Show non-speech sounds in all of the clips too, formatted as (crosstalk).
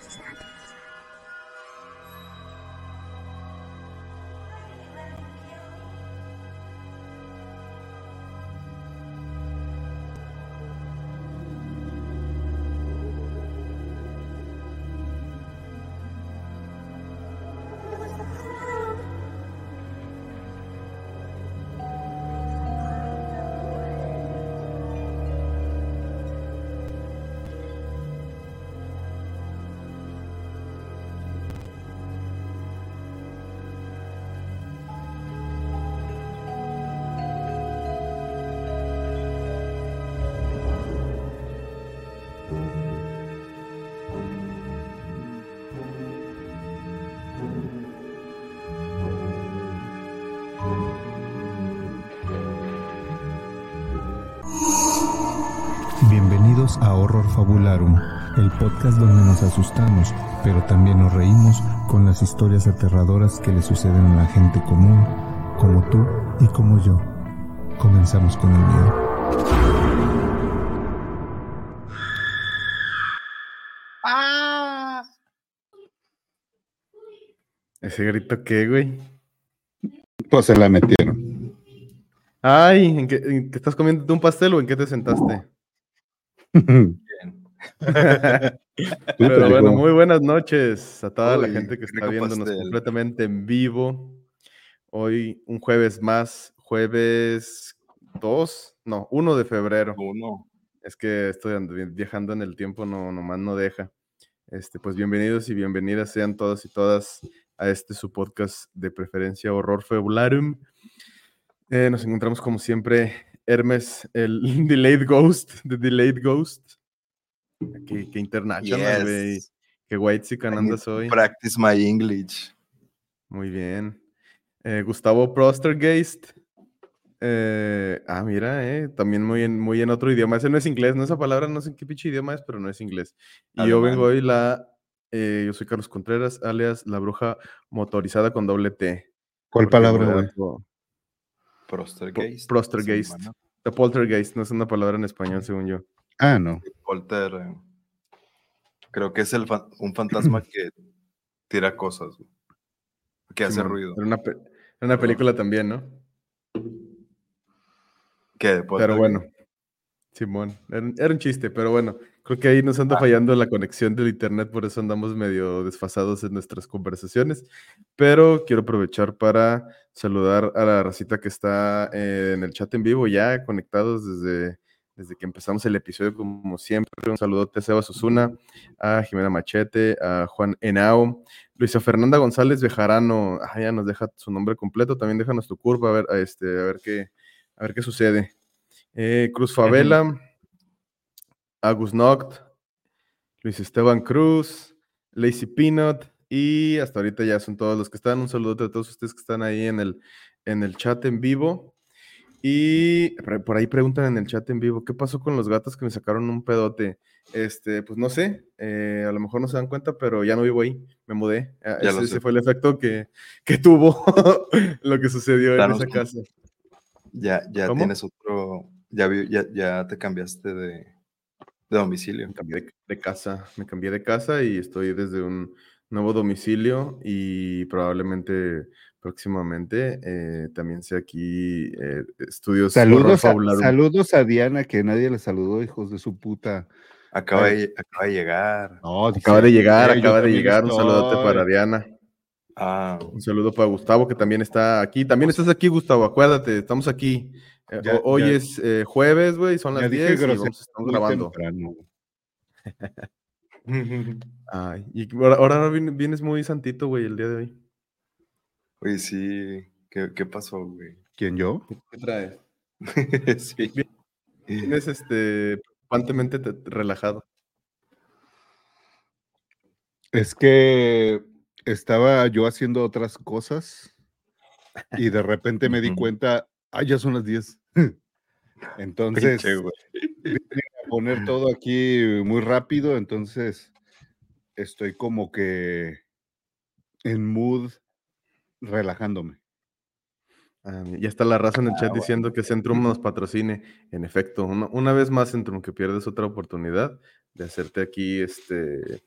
Stop. Bienvenidos a Horror Fabularum, el podcast donde nos asustamos, pero también nos reímos con las historias aterradoras que le suceden a la gente común, como tú y como yo. Comenzamos con el miedo. ¡Ah! ¿Ese grito qué, güey? Pues se la metieron. Ay, ¿en qué, en qué estás comiendo un pastel o en qué te sentaste? (laughs) Pero bueno, muy buenas noches a toda la gente que está viéndonos pastel. completamente en vivo. Hoy un jueves más, jueves 2, no, 1 de febrero. Uno. Es que estoy and- vi- viajando en el tiempo, no, nomás no deja. Este, pues bienvenidos y bienvenidas sean todos y todas a este su podcast de preferencia Horror Fabularum. Eh, nos encontramos como siempre, Hermes, el (laughs) Delayed Ghost, The Delayed Ghost. Qué, qué international, güey. Yes. Qué white si andas hoy. Practice my English. Muy bien. Eh, Gustavo Prostergeist. Eh, ah, mira, eh, también muy en, muy en otro idioma. Ese no es inglés, no esa palabra, no sé en qué pinche idioma es, pero no es inglés. Y yo vengo hoy la. eh, yo soy Carlos Contreras, alias la bruja motorizada con doble T. ¿Cuál palabra, Prostergeist. Prostergeist. The poltergeist, no es una palabra en español, según yo. Ah, no. Polter. eh, Creo que es el fa- un fantasma (clears throat) que tira cosas. Que hace ruido. Era una, pe- era una película también, ¿no? ¿Qué? Pero bueno, Simón, era un chiste, pero bueno, creo que ahí nos anda Ah. fallando la conexión del internet, por eso andamos medio desfasados en nuestras conversaciones. Pero quiero aprovechar para saludar a la racita que está en el chat en vivo, ya conectados desde, desde que empezamos el episodio, como siempre. Un saludote a Seba Susuna, a Jimena Machete, a Juan Henao, Luisa Fernanda González Bejarano, ah, ya nos deja su nombre completo, también déjanos tu curva, a ver, a este, a ver qué, a ver qué sucede. Eh, Cruz Favela, Agus Noct, Luis Esteban Cruz, Lazy Peanut y hasta ahorita ya son todos los que están. Un saludo a todos ustedes que están ahí en el, en el chat en vivo. Y por ahí preguntan en el chat en vivo, ¿qué pasó con los gatos que me sacaron un pedote? Este, pues no sé, eh, a lo mejor no se dan cuenta, pero ya no vivo ahí, me mudé. Ah, ese, fue el efecto que, que tuvo (laughs) lo que sucedió en esa casa. Ya, ya ¿Cómo? tienes otro. Ya, ya, ya te cambiaste de, de domicilio. Me cambié de, de casa, me cambié de casa y estoy desde un nuevo domicilio y probablemente próximamente eh, también sea aquí eh, estudios Saludos a, saludos a Diana, que nadie le saludó, hijos de su puta. Acaba, Ay. de, acaba de llegar. No, Acaba de llegar, "Eh, yo acaba de llegar. Un saludote estoy". para Diana. Ah, Un saludo para Gustavo, que también está aquí. También estás aquí, Gustavo, acuérdate, estamos aquí. Eh, Ya- hoy ya- es eh, jueves, güey, son las dije 10 y vamos, estamos grabando. (laughs) Ay, y ahora, ahora vien- vienes muy santito, güey, el día de hoy. oye, sí. ¿Qué, qué pasó, güey? ¿Quién yo? ¿Qué traes? (laughs) sí. Vienes este, preocupantemente te- relajado. Es que estaba yo haciendo otras cosas y de repente me di cuenta, ah, ya son las 10. (laughs) Entonces, a poner todo aquí muy rápido, entonces estoy como que en mood relajándome. Ah, ya está la raza en el Ah, chat bueno. diciendo que Centrum nos patrocine. En efecto, una, una vez más, Centrum, que pierdes otra oportunidad de hacerte aquí este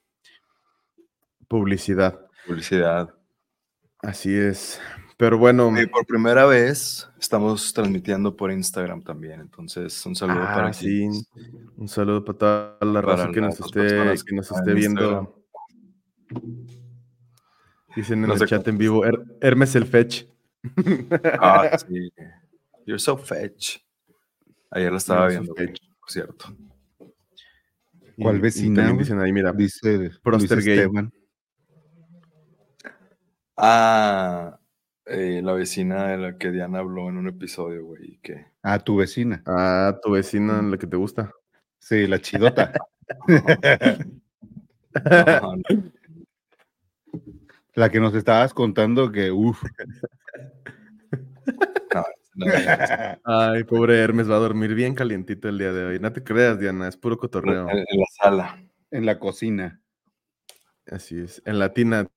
publicidad. Publicidad. Así es. Pero bueno, Y por primera vez estamos transmitiendo por Instagram también. Entonces, un saludo ah, para sí, quienes- un saludo para toda la Para raza que nos esté, que nos viendo. Dicen en No el chat cómo- en vivo, Her- Hermes el Fetch. Ah, (laughs) sí. You're so fetch. Ayer lo estaba You're viendo, fetch. por cierto. ¿Cuál vecina, dicen ahí, mira, Dice Proster gay. Ah, eh, la vecina de la que Diana habló en un episodio, güey. Que... Ah, tu vecina. ah, tu vecina, la que te gusta. Sí, la chidota. (laughs) (laughs) La que nos estabas contando que, uff. no, no, Ay, pobre Hermes, va a dormir bien calientito el día de hoy. No te creas, Diana, es puro cotorreo. en, en la sala. en la cocina. Así es. En la tina.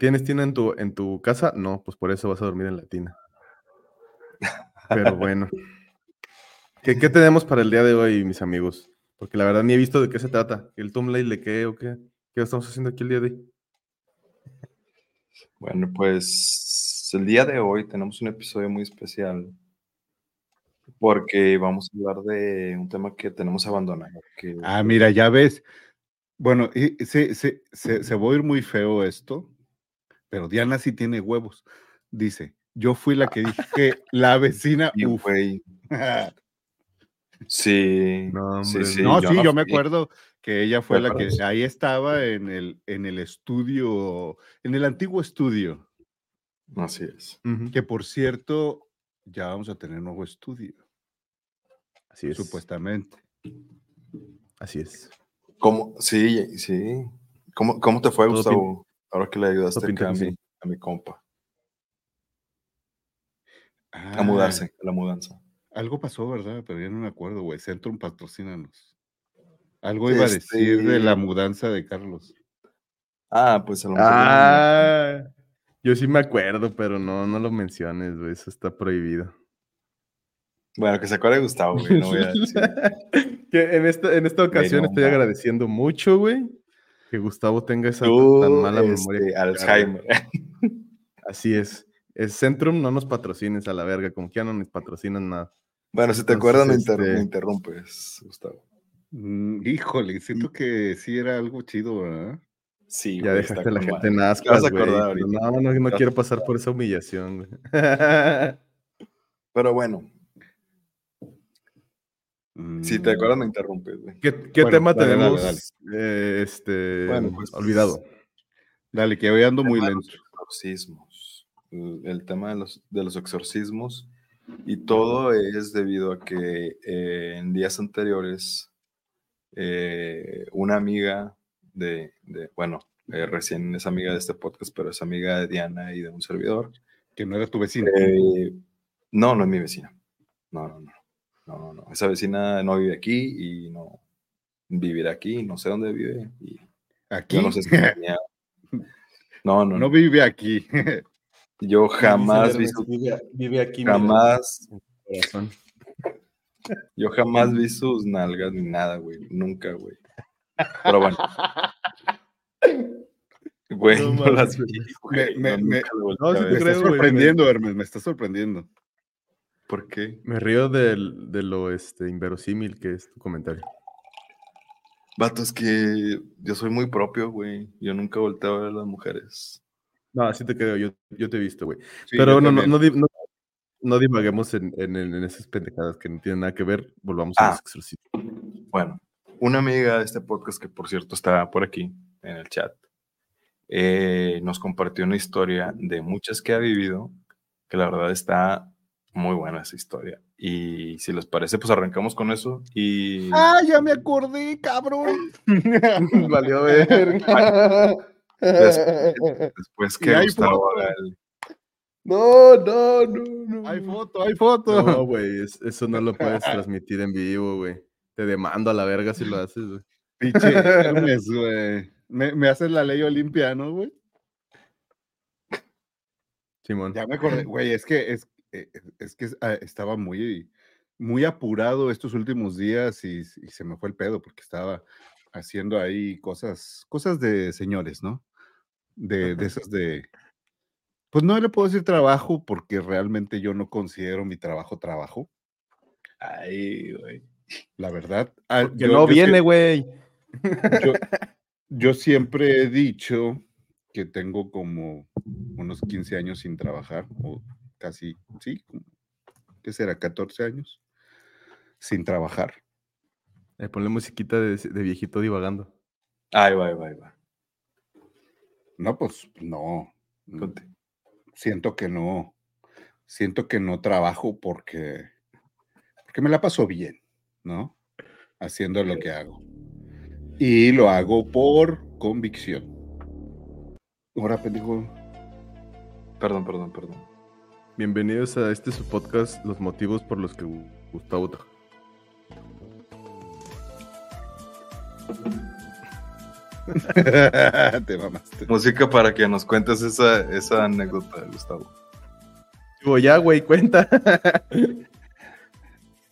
¿Tienes tina en tu, en tu casa? No, pues por eso vas a dormir en la tina. Pero bueno. ¿Qué, qué tenemos para el día de hoy, mis amigos? Porque la verdad ni he visto de qué se trata. ¿El Tom le qué o qué? ¿Qué estamos haciendo aquí el día de hoy? Bueno, pues el día de hoy tenemos un episodio muy especial porque vamos a hablar de un tema que tenemos abandonado. Que, Ah, mira, ya ves. Bueno, y- se, se, se, se va a oír muy feo esto, pero Diana sí tiene huevos. Dice, yo fui la que dije, (laughs) la vecina, güey, (laughs) sí, No, sí, no, sí, yo me acuerdo que ella fue ¿Te la que ahí estaba en el, en el estudio, en el antiguo estudio, Así es. Que por cierto, ya vamos a tener nuevo estudio, Así es. supuestamente. Así es. ¿Cómo? Sí, sí. ¿Cómo, cómo te fue, Todo Gustavo? Ahora que le ayudaste a mi, a mi compa a Ah, mudarse, a la mudanza. Algo pasó, ¿verdad? Pero ya no me acuerdo, güey. Centrum, patrocínanos. Algo iba a Este decir de la mudanza de Carlos. Ah, pues a lo mejor. Ah, yo sí me acuerdo, pero no, no lo menciones, güey. Eso está prohibido. Bueno, que se acuerde Gustavo, güey. No voy a decir. (laughs) que en esta, en esta ocasión estoy agradeciendo mucho, güey, que Gustavo tenga esa tan mala este, memoria. Alzheimer. Así es. El Centrum no nos patrocines a la verga, como que ya no nos patrocinan nada. Bueno, si te Entonces, acuerdas, este- me interrumpes, Gustavo. Mm, híjole, siento que sí era algo chido, ¿verdad? Sí, Ya güey, dejaste a la gente en ascuas. No, no, no quiero pasar por esa humillación, güey. Pero bueno, si te Mm, acuerdas, me interrumpes, güey. ¿Qué, qué Bueno, tema dale, dale, tenemos? eh, este, Bueno, pues, olvidado. Dale, que hoy ando muy lento. los exorcismos. El, el tema de los, de los exorcismos. Y todo es debido a que eh, en días anteriores, eh, una amiga de, de- bueno, eh, recién es amiga de este podcast, pero es amiga de Diana y de un servidor. Que no era tu vecino. Eh, no, no es mi vecina. No, no, no. No, no, no. Esa vecina no vive aquí y no vivirá aquí. No sé dónde vive. Y Aquí yo no sé si tenía- (laughs) No, no, no no. vive aquí. Yo jamás vi Dice su, Vive, vive aquí. jamás, corazón. yo jamás vi sus nalgas ni nada, güey. Nunca, güey. Pero bueno. Güey, No no, (laughs) las vi, Me, güey. me, no, me, No, ver. me está sorprendiendo, Hermes, me está sorprendiendo. ¿Por qué? Me río del- de lo este, inverosímil que es tu comentario. Vato, es que yo soy muy propio, güey. Yo nunca volteo a ver a las mujeres. No, así te creo, yo, yo te he visto, güey. Sí, Pero no, no, también. no, di- no, no divaguemos en, en, en esas pendejadas que no tienen nada que ver. Volvamos a Ah. los exorcismos. Bueno, una amiga de este podcast, que por cierto está por aquí en el chat, eh, nos compartió una historia de muchas que ha vivido, que la verdad está muy buena esa historia. Y si les parece, pues arrancamos con eso. Y Ah, ya me acordé, cabrón. (laughs) Valió ver. (laughs) después y que Gustavo haga el- No, no, no, no. hay foto, hay foto. No, güey, es- eso no lo puedes (laughs) transmitir en vivo, güey. Te demando a la verga si lo haces, güey. Pinche Hermes, güey. Me, me haces la ley Olimpia, ¿no, güey? Simón. Ya me acordé, güey, es que es, eh, es que ah, estaba muy, muy apurado estos últimos días y, y se me fue el pedo porque estaba haciendo ahí cosas, cosas de señores, ¿no? De, de esas de, pues no le puedo decir trabajo porque realmente yo no considero mi trabajo trabajo. Ay, güey. La verdad. ah, Que yo- no yo viene, güey. Yo, (laughs) yo siempre he dicho que tengo como unos 15 años sin trabajar, o casi, sí, ¿qué será? 14 años sin trabajar. Eh, ponle musiquita de, de viejito divagando. Ay, va, va, va. No, pues no. Conte. Siento que no. Siento que no trabajo porque, porque me la paso bien, ¿no? Haciendo lo que hago. Y lo hago por convicción. Ahora, pendejo. Perdón, perdón, perdón. Bienvenidos a este su podcast, Los motivos por los que Gu- Gustavo (laughs) Te mamaste. Música para que nos cuentes esa, esa anécdota, Gustavo. Digo, ya, güey, cuenta.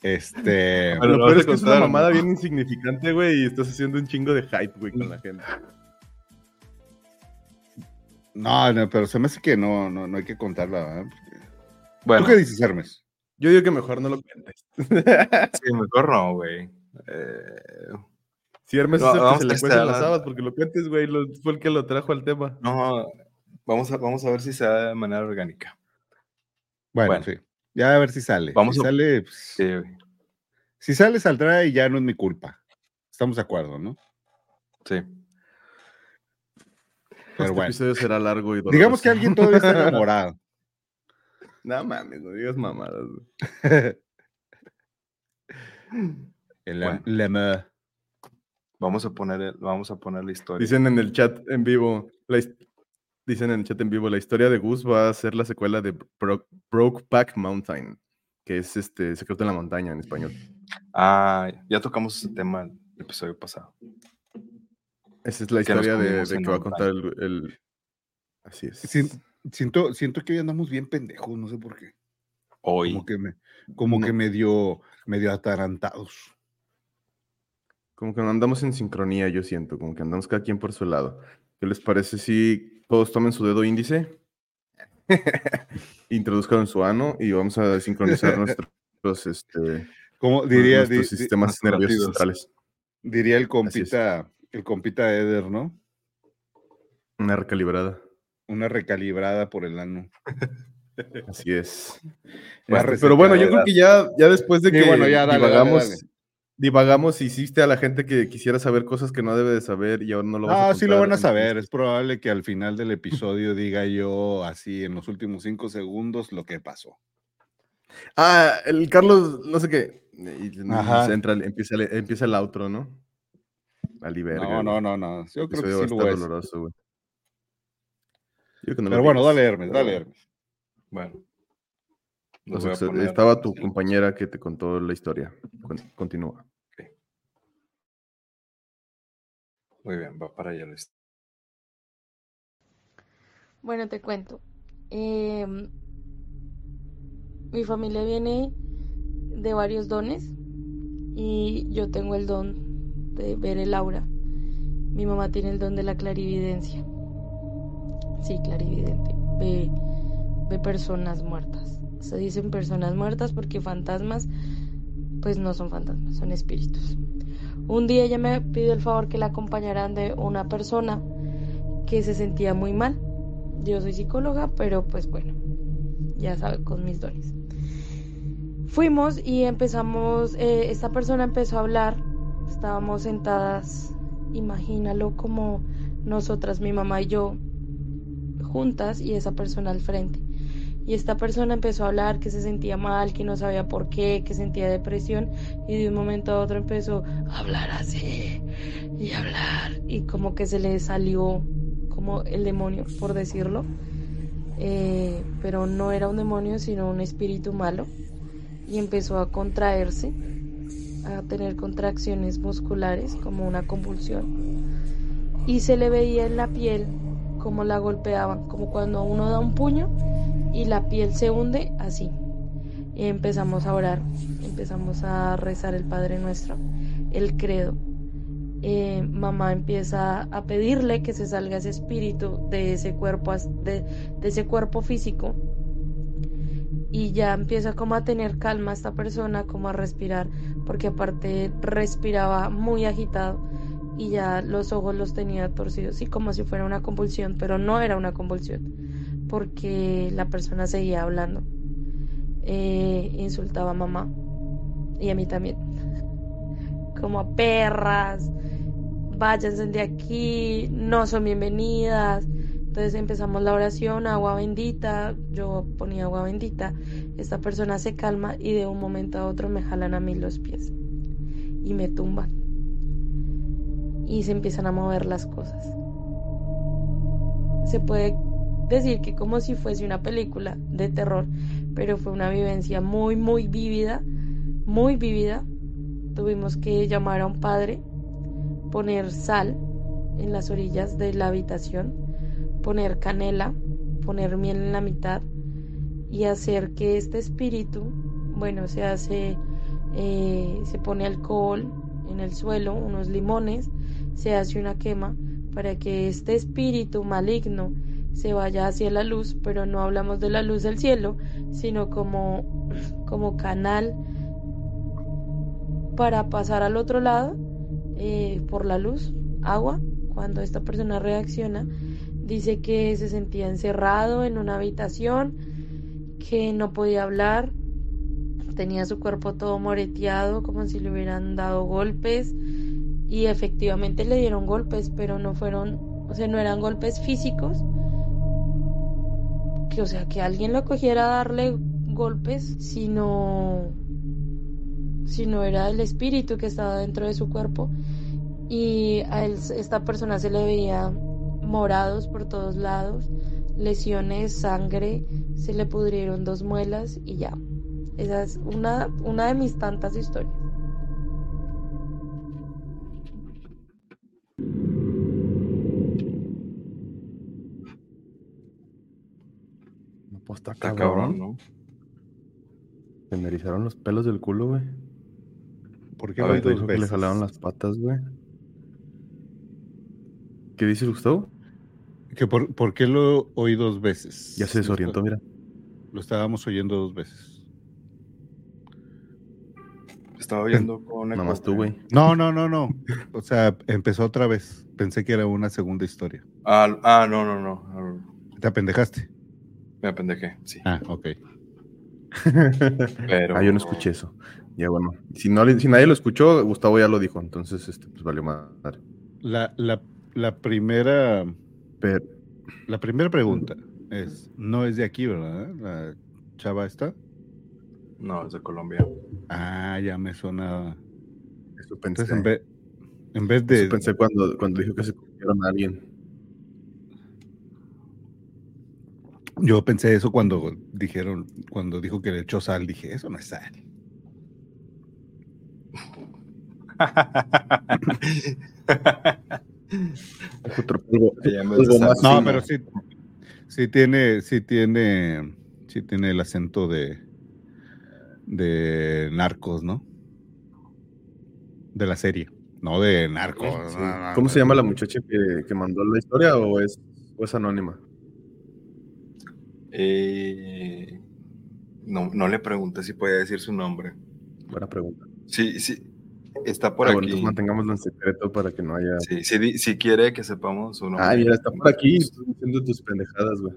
Este. Pero Lo lo peor es a que es una contar, ¿o mamada no? bien insignificante, güey, y estás haciendo un chingo de hype, güey, con la gente. No, no, pero se me hace que no, no, no hay que contarla, ¿verdad? Bueno, ¿Tú qué dices, Hermes? Yo digo que mejor no lo cuentes. sí, mejor no, güey. Eh, Si Hermes No, es el que se le cuecen las habas, porque lo cuentes, güey, lo- fue el que lo trajo al tema. no, vamos a, vamos a ver si se da de manera orgánica. Bueno, Bueno. sí. Ya a ver si sale. Vamos si a- sale, pues, Sí, güey. si sale, saldrá y ya no es mi culpa. Estamos de acuerdo, ¿no? Sí. Pero este bueno. episodio será largo y doloroso. Digamos que alguien todavía está (laughs) enamorado. No mames, no digas mamadas. (laughs) El Bueno. lema. Vamos a poner, el- vamos a poner la historia. Dicen en el chat en vivo, la dicen en el chat en vivo, la historia de Gus va a ser la secuela de Bro- Brokeback Mountain, que es este Secreto en la Montaña en español. Ah, ya tocamos ese tema el episodio pasado. Esa es la historia de, que va a contar el, el- Así es. Sien- Siento, siento que hoy andamos bien pendejos, no sé por qué. Hoy. Como que me, como que No. medio, medio atarantados. Como que no andamos en sincronía, yo siento, como que andamos cada quien por su lado. ¿Qué les parece si todos tomen su dedo índice? (laughs) Introduzcan en su ano y vamos a sincronizar nuestros, este, Como diría, nuestros di- di- sistemas nuestros nerviosos centrales. diría el compita, el compita Eder, ¿no? Una recalibrada. Una recalibrada por el ano. Así es. Este, pero bueno, yo creo que ya, ya después de Sí, que bueno, ya, dale, divagamos, dale. divagamos, hiciste a la gente que quisiera saber cosas que no debe de saber y ahora no lo vas a Ah, sí lo van a saber. Es probable que al final del episodio (laughs) diga yo así en los últimos cinco segundos lo que pasó. Ah, el Carlos, no sé qué. Ajá. entra, empieza, empieza el outro, ¿no? Vale, verga, No, no, no, no. Yo creo que sí lo es. doloroso, güey. Yo que no Pero bueno, dale, Hermes, dale. Hermes. Bueno. O sea, se- poner estaba tu compañera que te contó la historia. Con- Continúa. Muy bien, va para allá la historia. Bueno, te cuento. Em, mi familia viene de varios dones y yo tengo el don de ver el aura. Mi mamá tiene el don de la clarividencia. Sí, clarividente. Ve, ve personas muertas. Se dicen personas muertas porque fantasmas, pues no son fantasmas, son espíritus. Un día ella me pidió el favor que la acompañaran de una persona que se sentía muy mal. Yo soy psicóloga, pero pues bueno, ya sabe, con mis dones. Fuimos y empezamos, eh, esta persona empezó a hablar, estábamos sentadas, imagínalo como nosotras, mi mamá y yo, juntas y esa persona al frente. Y esta persona empezó a hablar que se sentía mal, que no sabía por qué, que sentía depresión y de un momento a otro empezó a hablar así y hablar y como que se le salió como el demonio, por decirlo. Eh, pero no era un demonio, sino un espíritu malo. Y empezó a contraerse, a tener contracciones musculares, como una convulsión. Y se le veía en la piel como la golpeaban, como cuando uno da un puño y la piel se hunde así. y empezamos a orar, empezamos a rezar el Padre Nuestro, el credo. Eh, mamá empieza a pedirle que se salga ese espíritu de ese cuerpo, de, de ese cuerpo físico y ya empieza como a tener calma esta persona, como a respirar, porque aparte respiraba muy agitado y ya los ojos los tenía torcidos, y como si fuera una convulsión, pero no era una convulsión, porque la persona seguía hablando. Eh, insultaba a mamá y a mí también, como perras, váyanse de aquí, no son bienvenidas. Entonces empezamos la oración, agua bendita, yo ponía agua bendita, esta persona se calma y de un momento a otro me jalan a mí los pies y me tumban y se empiezan a mover las cosas. Se puede decir que como si fuese una película de terror, pero fue una vivencia muy, muy vívida, muy vívida. Tuvimos que llamar a un padre, poner sal en las orillas de la habitación, poner canela, poner miel en la mitad y hacer que este espíritu, bueno, se hace, eh, se pone alcohol en el suelo, unos limones, se hace una quema para que este espíritu maligno se vaya hacia la luz, pero no hablamos de la luz del cielo, sino como, (clears throat) como canal para pasar al otro lado eh, por la luz, agua. Cuando esta persona reacciona, dice que se sentía encerrado en una habitación, que no podía hablar, tenía su cuerpo todo moreteado, como si le hubieran dado golpes, y efectivamente le dieron golpes, pero no fueron, o sea, no eran golpes físicos, que o sea, que alguien lo cogiera a darle golpes, sino sino era el espíritu que estaba dentro de su cuerpo y a esta persona se le veía morados por todos lados, lesiones, sangre, se le pudrieron dos muelas y ya. Esa es una, una de mis tantas historias. Pues está, cabrón, ¿no? Se me erizaron los pelos del culo, güey. ¿Por qué ver, oí te dos dijo que le veces? jalaron las patas, güey. ¿Qué dice Gustavo? Que por, ¿Por qué lo oí dos veces? Ya se desorientó, mira. Lo estábamos oyendo dos veces. Estaba oyendo con eco, Nomás tú, güey. No, no, no, no. O sea, empezó otra vez. Pensé que era una segunda historia. Ah, ah, no, no, no. ¿Te apendejaste? Me apendejé, sí. Ah, ok. Pero... Ah, yo no escuché eso. Ya bueno. Si, no, le- si nadie lo escuchó, Gustavo ya lo dijo. Entonces, este, pues valió madre. La, la, la primera Pero, la primera pregunta es, no es de aquí, ¿verdad? La chava está. No, es de Colombia. Ah, ya me sonaba. eso pensé. Entonces, en vez, en vez Eso de... pensé cuando, cuando dijo que se cogieron a alguien. Yo pensé eso cuando dijeron, cuando dijo que le echó sal, dije, eso no es sal. Otro polvo, Ya me polvo desastre. más No, fino. pero sí, sí tiene, sí tiene, sí tiene el acento de, de narcos, ¿no? De la serie, no de narcos. Sí. no, no, ¿Cómo no. se llama la muchacha que, que mandó la historia o es, o es anónima? Eh, no, no le pregunté si podía decir su nombre. Buena pregunta. Sí, sí. Está por Ah, bueno, aquí. entonces mantengámoslo en secreto para que no haya. Sí, di- si quiere que sepamos su nombre. Ah, mira, está por aquí estoy diciendo tus pendejadas, güey.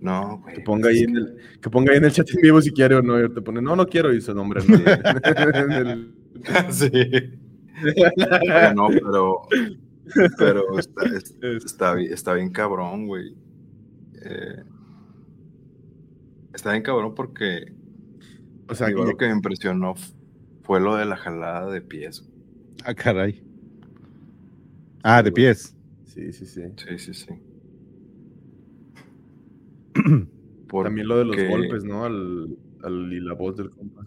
No, güey. Que ponga ahí en el, que ponga ahí en el chat en vivo si quiere o no. Y te pone, no, no quiero, y su nombre. ¿no? El- (laughs) (laughs) sí. (laughs) No, pero. Pero está, es- está, está bien cabrón, güey. Eh, está bien cabrón porque o sea, igual que- lo que me impresionó fue lo de la jalada de pies. Ah, caray. Ah, de pies. sí, sí, sí. Sí, sí, sí. (clears throat) También lo de los golpes, ¿no? Al, al- y la voz del compa.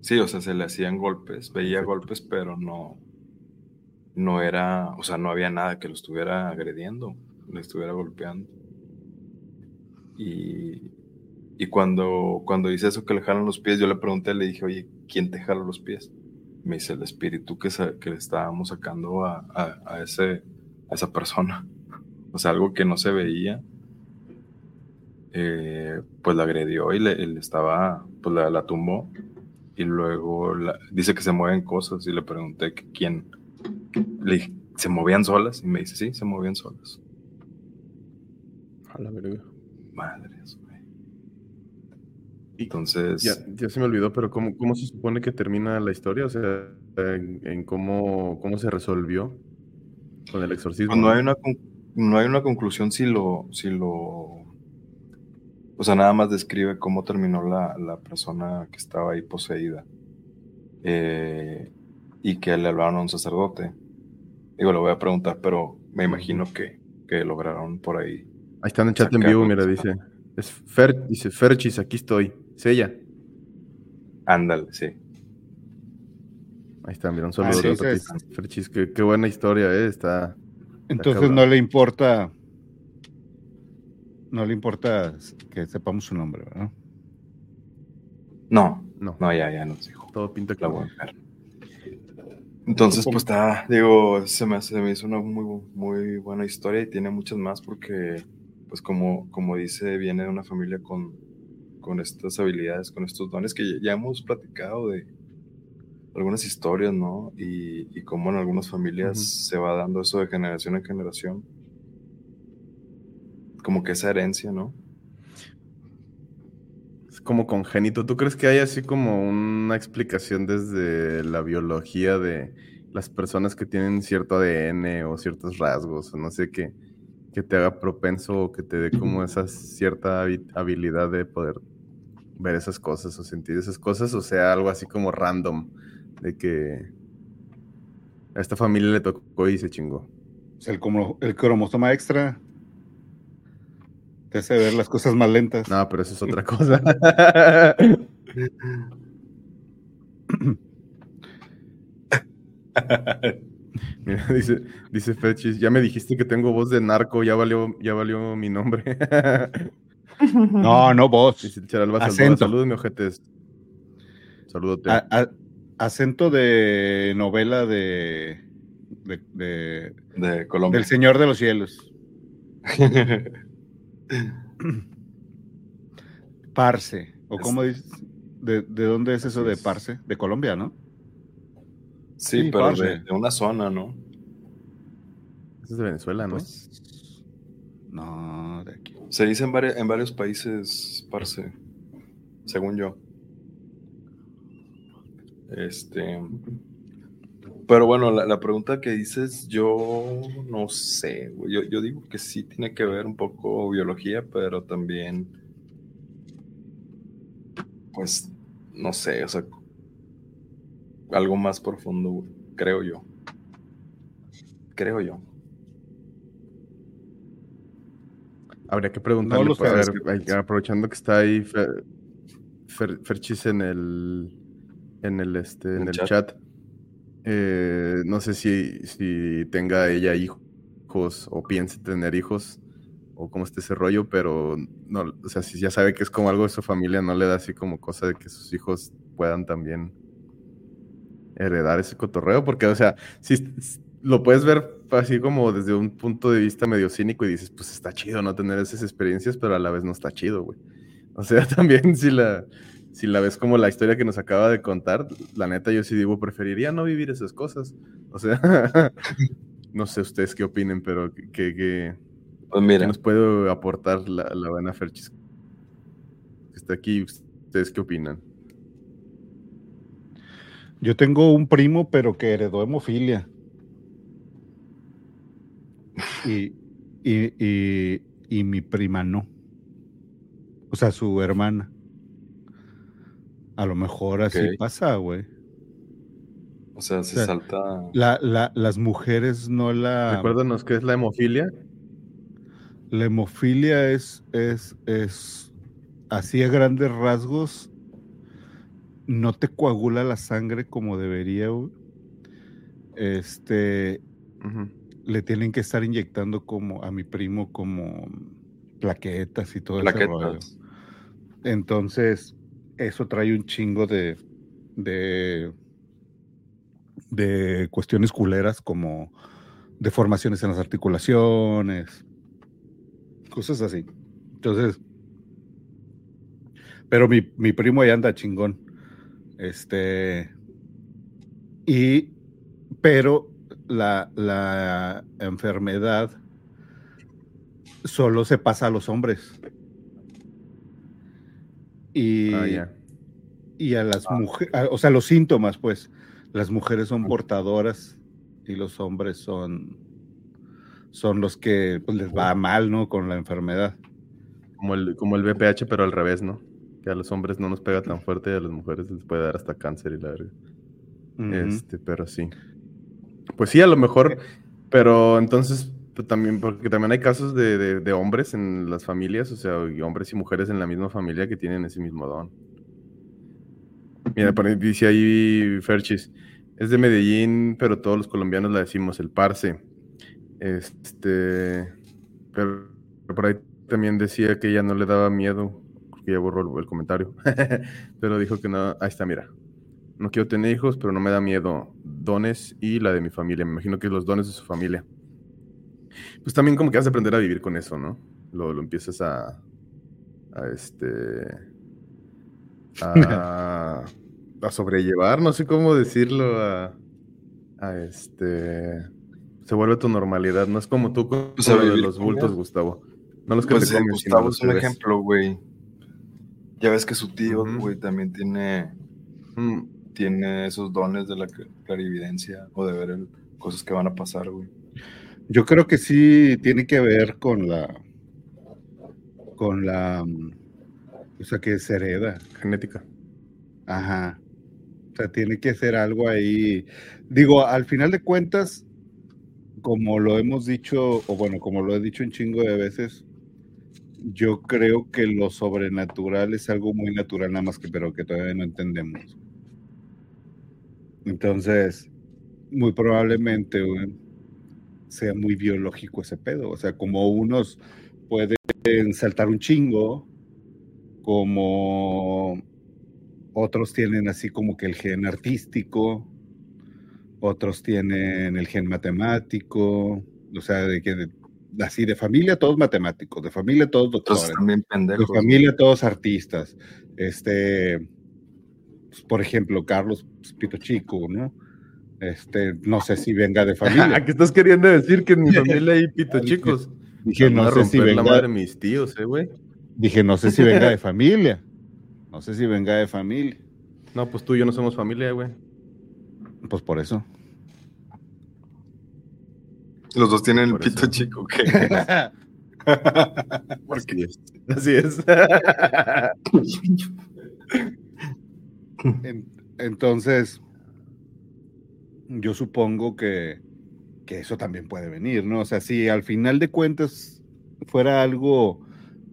Sí, o sea, se le hacían golpes, veía golpes, pero no, no era, o sea, no había nada que lo estuviera agrediendo, le estuviera golpeando. Y, y cuando, cuando dice eso que le jalan los pies, yo le pregunté, le dije, oye, ¿quién te jala los pies? Me dice el espíritu que, que le estábamos sacando a, a, ese, a esa persona. (laughs) O sea, algo que no se veía. Eh, pues la agredió y le, estaba, pues la, la, tumbó. Y luego dice que se mueven cosas y le pregunté quién. Le dije, ¿se movían solas? Y me dice, sí, se movían solas. A la verga. Madres. Entonces. Ya, se me olvidó, pero ¿cómo, ¿cómo, se supone que termina la historia? O sea, en, cómo, cómo se resolvió con el exorcismo. Pues no hay una, no hay una conclusión si lo, si lo. O sea, nada más describe cómo terminó la, la persona que estaba ahí poseída. Eh, y que le hablaron a un sacerdote. Digo, lo voy a preguntar, pero me imagino que, que lograron por ahí. Ahí está en el chat en vivo, mira, dice. Es Fer, dice Ferchis, aquí estoy. Sella. Ándale, sí. Ahí está, mira, un saludo Ferchis, qué, buena historia, ¿eh? Está. Entonces no le importa. No le importa que sepamos su nombre, ¿verdad? No, no, no, ya, ya nos dijo. Todo pinta claro. Entonces, pues está, digo, se me, se me hizo una muy, muy buena historia y tiene muchas más porque, pues como, como dice, viene de una familia con, con estas habilidades, con estos dones que ya hemos platicado de algunas historias, ¿no? Y, y cómo en algunas familias se va dando eso de generación en generación. Como que esa herencia, ¿no? Como congénito. ¿Tú crees que hay así como una explicación desde la biología de las personas que tienen cierto ADN o ciertos rasgos o no sé qué? que te haga propenso o que te dé como esa cierta habilidad de poder ver esas cosas o sentir esas cosas, o sea, algo así como random, de que a esta familia le tocó y se chingó. el, el cromosoma extra te hace ver las cosas más lentas. No, pero eso es otra cosa. (laughs) Mira, dice, dice Fechis, ya me dijiste que tengo voz de narco, ya valió, ya valió mi nombre. (laughs) No, no vos. acento. Saludos, mi ojetes. Salúdote. acento de novela de, de, de, Colombia. Del Señor de los Cielos. (laughs) (clears throat) Parse. ¿O cómo dices? ¿De, dónde es eso de Parse? De Colombia, ¿no? Sí, pero de, una zona, ¿no? es de Venezuela, ¿no? Pues, no, de aquí. Se dice en, varios países, parce, según yo. Este. Pero bueno, la, pregunta que dices, yo no sé. Yo, yo, digo que sí tiene que ver un poco biología, pero también. Pues, no sé, o sea. Algo más profundo, creo yo. Creo yo. Habría que preguntarle, pues, aprovechando que está ahí Ferchis en el en el este en el chat. Eh, no sé si, si tenga ella hijos o piense tener hijos o cómo esté ese rollo, pero no, o sea, si ya sabe que es como algo de su familia, no le da así como cosa de que sus hijos puedan también heredar ese cotorreo, porque, o sea, si lo puedes ver así como desde un punto de vista medio cínico y dices, pues está chido no tener esas experiencias, pero a la vez no está chido, güey. O sea, (laughs) también si la, si la ves como la historia que nos acaba de contar, la neta yo sí digo, preferiría no vivir esas cosas. O sea, (laughs) no sé ustedes qué opinen, pero que, que, pues mira. nos puede aportar la, la buena Ferchis. Está aquí, ¿ustedes qué opinan? Yo tengo un primo, pero que heredó hemofilia. Y, y, y, mi prima no. O sea, su hermana. A lo mejor así pasa, güey. O sea, se salta. La, la, las mujeres no la. Recuérdanos qué es la hemofilia. La hemofilia es, es, es así a grandes rasgos. No te coagula la sangre como debería, güey. Este le tienen que estar inyectando como a mi primo como plaquetas y todo eso. Plaquetas. Entonces, eso trae un chingo de, de, de cuestiones culeras como deformaciones en las articulaciones, cosas así. Entonces, pero mi, mi primo ahí anda chingón. Este, y, pero la, la enfermedad solo se pasa a los hombres. Y, Ah, ya. y a las mujeres, o sea, los síntomas, pues, las mujeres son portadoras y los hombres son, son los que pues, les va mal, ¿no? Con la enfermedad. Como el, como el VPH, pero al revés, ¿no? Que a los hombres no nos pega tan fuerte y a las mujeres les puede dar hasta cáncer y la verga. Este, pero sí. Pues sí, a lo mejor, pero entonces pues, también, porque también hay casos de, de- hombres en las familias, o sea, hombres y mujeres en la misma familia que tienen ese mismo don. Mira, dice ahí Ferchis, es de Medellín, pero todos los colombianos la decimos el parce. Este, pero por ahí también decía que ella no le daba miedo, porque ya borró el, el comentario, (laughs) pero dijo que no, ahí está, mira. No quiero tener hijos, pero no me da miedo. Dones y la de mi familia. Me imagino que los dones de su familia. Pues también como que vas a aprender a vivir con eso, ¿no? Lo, lo empiezas a, a este... A, a sobrellevar, no sé cómo decirlo, a, a este... Se vuelve tu normalidad, no es como tú con Pues lo de los bultos. Gustavo. No los que Pues te sino Gustavo es un ejemplo, güey. Ya ves que su tío, güey, también tiene, Mm, tiene esos dones de la cl- clarividencia o de ver el- cosas que van a pasar, güey. Yo creo que sí tiene que ver con la, con la, mm, o sea, que se hereda. genética. Ajá. O sea, tiene que ser algo ahí. Digo, al final de cuentas, como lo hemos dicho, o bueno, como lo he dicho un chingo de veces, yo creo que lo sobrenatural es algo muy natural, nada más que, pero que todavía no entendemos. Entonces, muy probablemente güey, sea muy biológico ese pedo. O sea, como unos pueden saltar un chingo, como otros tienen así como que el gen artístico, otros tienen el gen matemático, o sea, de que de- así de familia todos matemáticos, de familia todos doctores, también de familia todos artistas. Este, pues, por ejemplo, Carlos pues, Pito Chico, ¿no? Este, no sé si venga de (laughs) familia. ¿Qué estás queriendo decir? Que en mi (laughs) familia hay pito chicos. Dije, no sé si la venga, madre de mis tíos, eh, güey. dije, no sé si (laughs) venga de familia. No sé si venga de familia. No, pues tú y yo no somos familia, güey. Pues por eso. Los dos tienen el pito eso. chico, ¿qué? Así es. Así es. En- entonces, yo supongo que, que eso también puede venir, ¿no? O sea, si al final de cuentas fuera algo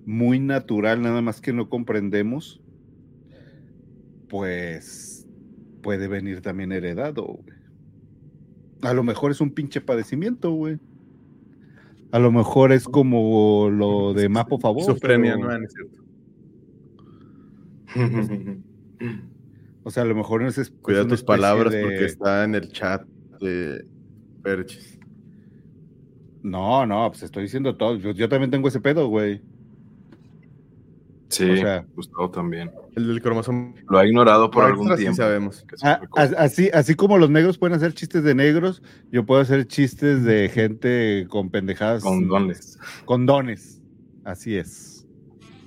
muy natural, nada más que no comprendemos, pues puede venir también heredado, güey. A lo mejor es un pinche padecimiento, güey. A lo mejor es como lo de Mapo Favor. Pero- no, no es cierto. (laughs) (laughs) O sea, a lo mejor no es. Cuida tus palabras de- porque está en el chat de Perchis. No, no, pues estoy diciendo todo. Yo, yo también tengo ese pedo, güey. Sí, O sea- Gustavo también. El del cromosoma. Lo ha ignorado por algún extra sí tiempo. sabemos. Ah, así, así como los negros pueden hacer chistes de negros, yo puedo hacer chistes de gente con pendejadas. Con dones. Con dones. Así es.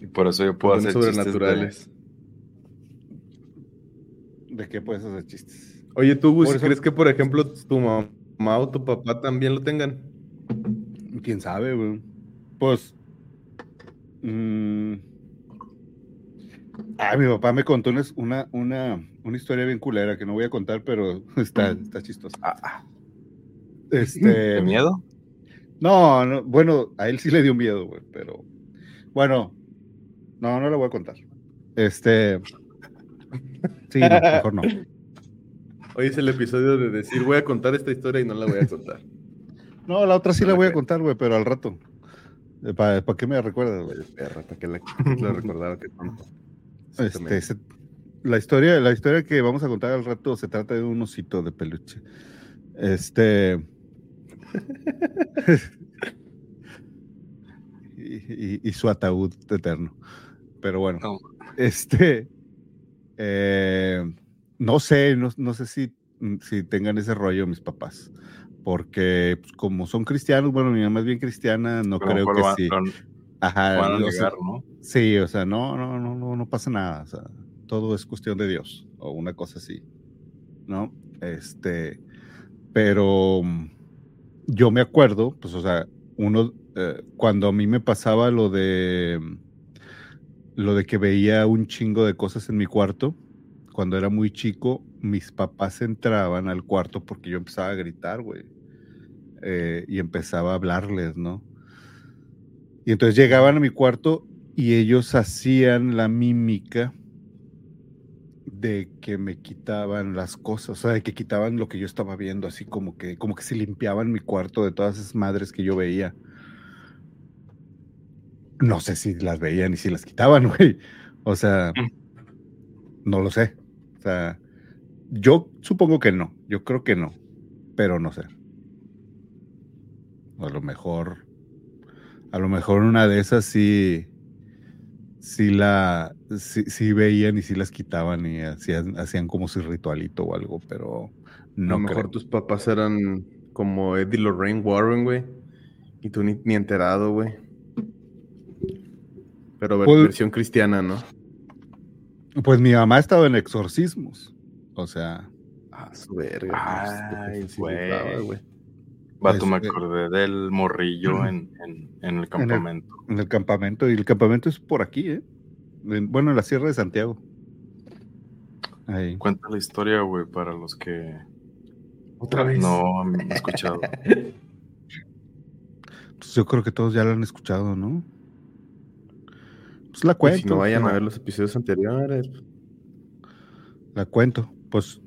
Y por eso yo puedo hacer chistes de- sobrenaturales. ¿De qué puedes hacer chistes? Oye, tú, Gus, eso- ¿crees que, por ejemplo, tu mamá o tu papá también lo tengan? ¿Quién sabe, güey? Pues. mm, Ah, mi papá me contó una, una, una, historia bien culera que no voy a contar, pero (laughs) está, está chistosa. Este. ¿De miedo? No, no, bueno, a él sí le dio miedo, güey, pero bueno, no, no lo voy a contar. Este, sí, no, mejor no. (laughs) Hoy es el episodio de decir, voy a contar esta historia y no la voy a contar. (laughs) No, la otra sí la voy a contar, güey, pero al rato. ¿Para, qué me recuerdas, güey? Para que la, recordara que tonto. Este, se- la historia, la historia que vamos a contar al rato se trata de un osito de peluche. Este. (laughs) y, y- y su ataúd eterno. Pero bueno, No. este. Eh, no sé, no, no sé si, si tengan ese rollo mis papás. Porque pues, como son cristianos, bueno, mi mamá es bien cristiana, no creo que van- sí. Ajá, van sea, ¿no? Sí, o sea, no, no, no, no, no pasa nada. O sea, todo es cuestión de Dios o una cosa así, ¿no? Este, pero mm, yo me acuerdo, pues, o sea, uno, eh, cuando a mí me pasaba lo de, mm, lo de que veía un chingo de cosas en mi cuarto, cuando era muy chico, mis papás entraban al cuarto porque yo empezaba a gritar, güey, eh, y empezaba a hablarles, ¿no? Y entonces llegaban a mi cuarto y ellos hacían la mímica de que me quitaban las cosas, o sea, de que quitaban lo que yo estaba viendo, así como que, como que se limpiaban mi cuarto de todas esas madres que yo veía. No sé si las veían y si las quitaban, (laughs) güey. O sea, no lo sé. O sea, yo supongo que no, yo creo que no, pero no sé. A lo mejor, a lo mejor una de esas sí, sí la, sí, sí veían y sí las quitaban y hacían, hacían como su ritualito o algo, pero a no lo mejor creo. tus papás eran como Eddie Lorraine Warren, güey. Y tú ni, ni enterado, güey. Pero ver- Pues- versión cristiana, ¿no? Pues mi mamá ha estado en exorcismos, o sea, Ah, su verga. Ay, pues, sí, güey. Vato, me Este- acordé del morrillo (clears throat) en, en, en el campamento. en el campamento, y el campamento es por aquí, ¿eh? En- bueno, en la Sierra de Santiago. Ahí. Cuenta la historia, güey, para los que Otra vez. no han escuchado. (laughs) Pues yo creo que todos ya la han escuchado, ¿no? Pues la cuento. si no vayan ¿no? a ver los episodios anteriores. La cuento. Pues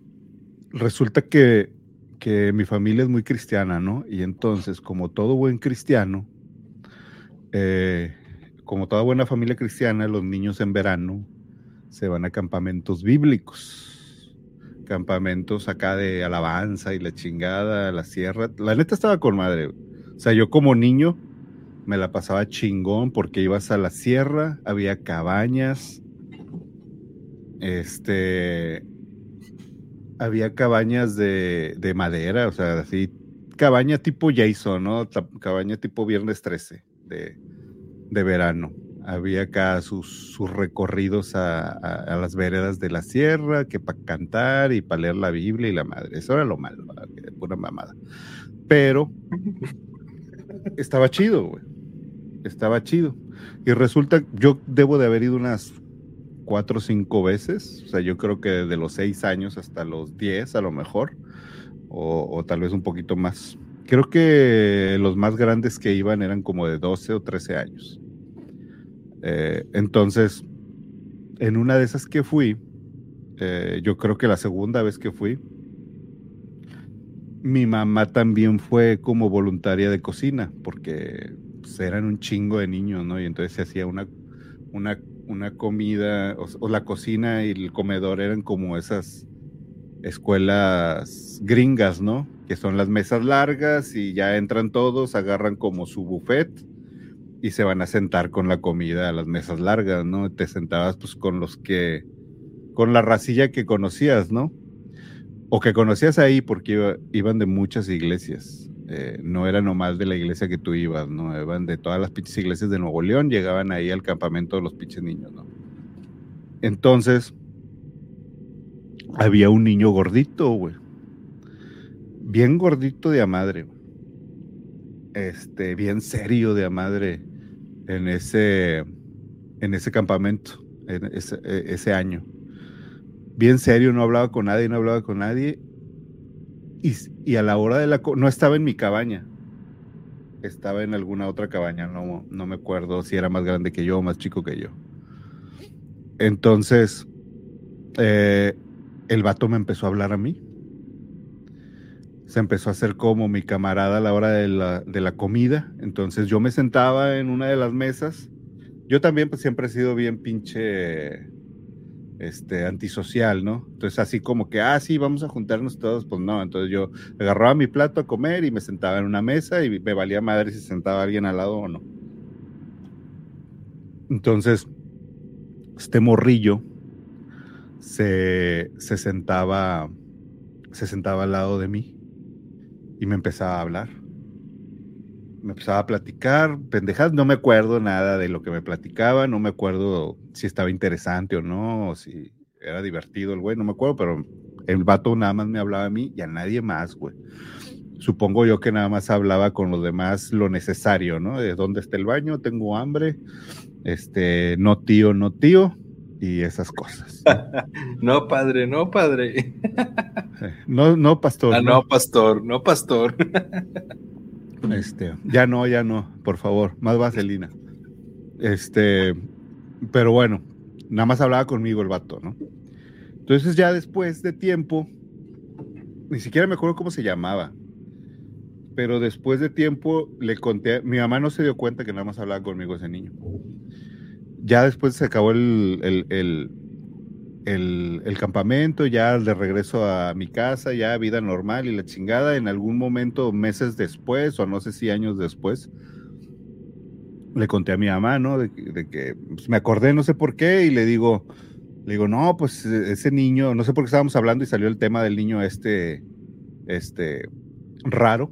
resulta que, que mi familia es muy cristiana, ¿no? Y entonces, como todo buen cristiano, eh, como toda buena familia cristiana, los niños en verano se van a campamentos bíblicos. Campamentos acá de alabanza y la chingada, la sierra. La neta estaba con madre. O sea, yo como niño me la pasaba chingón porque ibas a la sierra, había cabañas, este, había cabañas de, de madera, o sea, así, cabaña tipo Jason, ¿no? Cabaña tipo Viernes 13 de, de verano. Había acá sus, sus recorridos a, a- las veredas de la sierra, que para cantar y para leer la Biblia y la madre. Eso era lo malo, pura mamada. Pero estaba chido, güey. Estaba chido. Y resulta, yo debo de haber ido unas cuatro o cinco veces. O sea, yo creo que desde los seis años hasta los diez, a lo mejor. O, tal vez un poquito más. Creo que los más grandes que iban eran como de 12 o 13 años. Eh, entonces, en una de esas que fui, eh, yo creo que la segunda vez que fui, mi mamá también fue como voluntaria de cocina, porque pues, eran un chingo de niños, ¿no? Y entonces se hacía una, una, una comida, o, la cocina y el comedor eran como esas escuelas gringas, ¿no? Que son las mesas largas y ya entran todos, agarran como su buffet y se van a sentar con la comida a las mesas largas, ¿no? Te sentabas pues con los que, con la racilla que conocías, ¿no? O que conocías ahí porque iba- iban de muchas iglesias. Eh, no era nomás de la iglesia que tú ibas, ¿no? Iban de todas las pinches iglesias de Nuevo León, llegaban ahí al campamento de los pinches niños, ¿no? Entonces, había un niño gordito, güey. Bien gordito de a madre. Este, bien serio de a madre en ese, en ese campamento, en ese, e- ese año. Bien serio, no hablaba con nadie, no hablaba con nadie. Y, a la hora de la... No estaba en mi cabaña. Estaba en alguna otra cabaña, no, no me acuerdo si era más grande que yo o más chico que yo. Entonces, eh, el vato me empezó a hablar a mí. se empezó a hacer como mi camarada a la hora de la, de la comida. Entonces yo me sentaba en una de las mesas. Yo también pues siempre he sido bien pinche este, antisocial, ¿no? Entonces así como que, ah, sí, vamos a juntarnos todos, pues no. Entonces yo agarraba mi plato a comer y me sentaba en una mesa y me valía madre si sentaba alguien al lado o no. Entonces, este morrillo se, se sentaba, se sentaba al lado de mí y me empezaba a hablar. Me empezaba a platicar, pendejadas, no me acuerdo nada de lo que me platicaba, no me acuerdo si estaba interesante o no, o si era divertido el güey, no me acuerdo, pero el vato nada más me hablaba a mí y a nadie más, güey. Supongo yo que nada más hablaba con los demás lo necesario, ¿no? De dónde está el baño, tengo hambre, este, no tío, no tío, y esas cosas. (laughs) no, padre, no, padre. (laughs) no, no, pastor. Ah, no, pastor, no, pastor. (laughs) este, ya no, ya no, por favor, más vaselina. Este, pero bueno, nada más hablaba conmigo el vato, ¿no? Entonces ya después de tiempo, ni siquiera me acuerdo cómo se llamaba, pero después de tiempo le conté, mi mamá no se dio cuenta que nada más hablaba conmigo ese niño ya después se acabó el, el, campamento, ya de regreso a mi casa, ya vida normal y la chingada, en algún momento, meses después, o no sé si años después, le conté a mi mamá, ¿no? De, que pues, me acordé, no sé por qué, y le digo, le digo, no, pues e, ese niño, no sé por qué estábamos hablando y salió el tema del niño este, este, raro.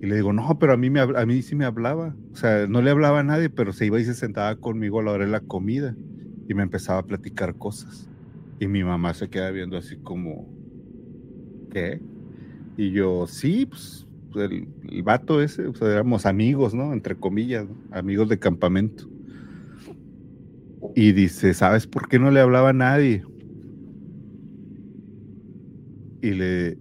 Y le digo, no, pero a mí, me, a mí sí me hablaba. O sea, no le hablaba a nadie, pero se iba y se sentaba conmigo a la hora de la comida y me empezaba a platicar cosas. Y mi mamá se queda viendo así como, ¿qué? Y yo, sí, pues el, vato ese, o sea, éramos amigos, ¿no? Entre comillas, amigos de campamento. Y dice, ¿sabes por qué no le hablaba a nadie? Y le,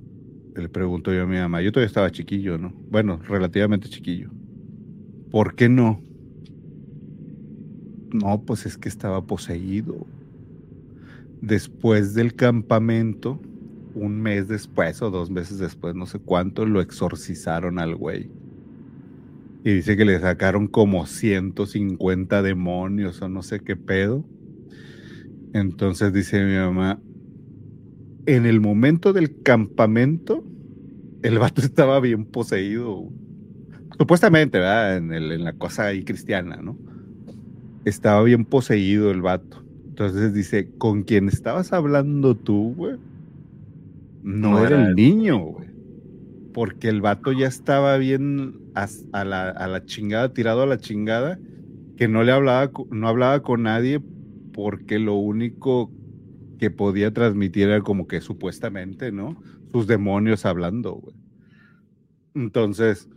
le pregunto yo a mi mamá, yo todavía estaba chiquillo, ¿no? Bueno, relativamente chiquillo. ¿Por qué no? No, pues es que estaba poseído. Después del campamento, un mes después o dos meses después, no sé cuánto, lo exorcizaron al güey. Y dice que le sacaron como 150 demonios o no sé qué pedo. Entonces dice mi mamá, en el momento del campamento, el vato (laughs) estaba bien poseído. Supuestamente, ¿verdad? En, la cosa ahí cristiana, ¿no? Estaba bien poseído el vato. Entonces dice, con quien estabas hablando tú, güey, no, era, el niño, güey. Porque el vato ya estaba bien a, la, a, la, chingada, tirado a la chingada, que no le hablaba, no hablaba con nadie porque lo único que podía transmitir era como que supuestamente, ¿no? Sus demonios hablando, güey. Entonces,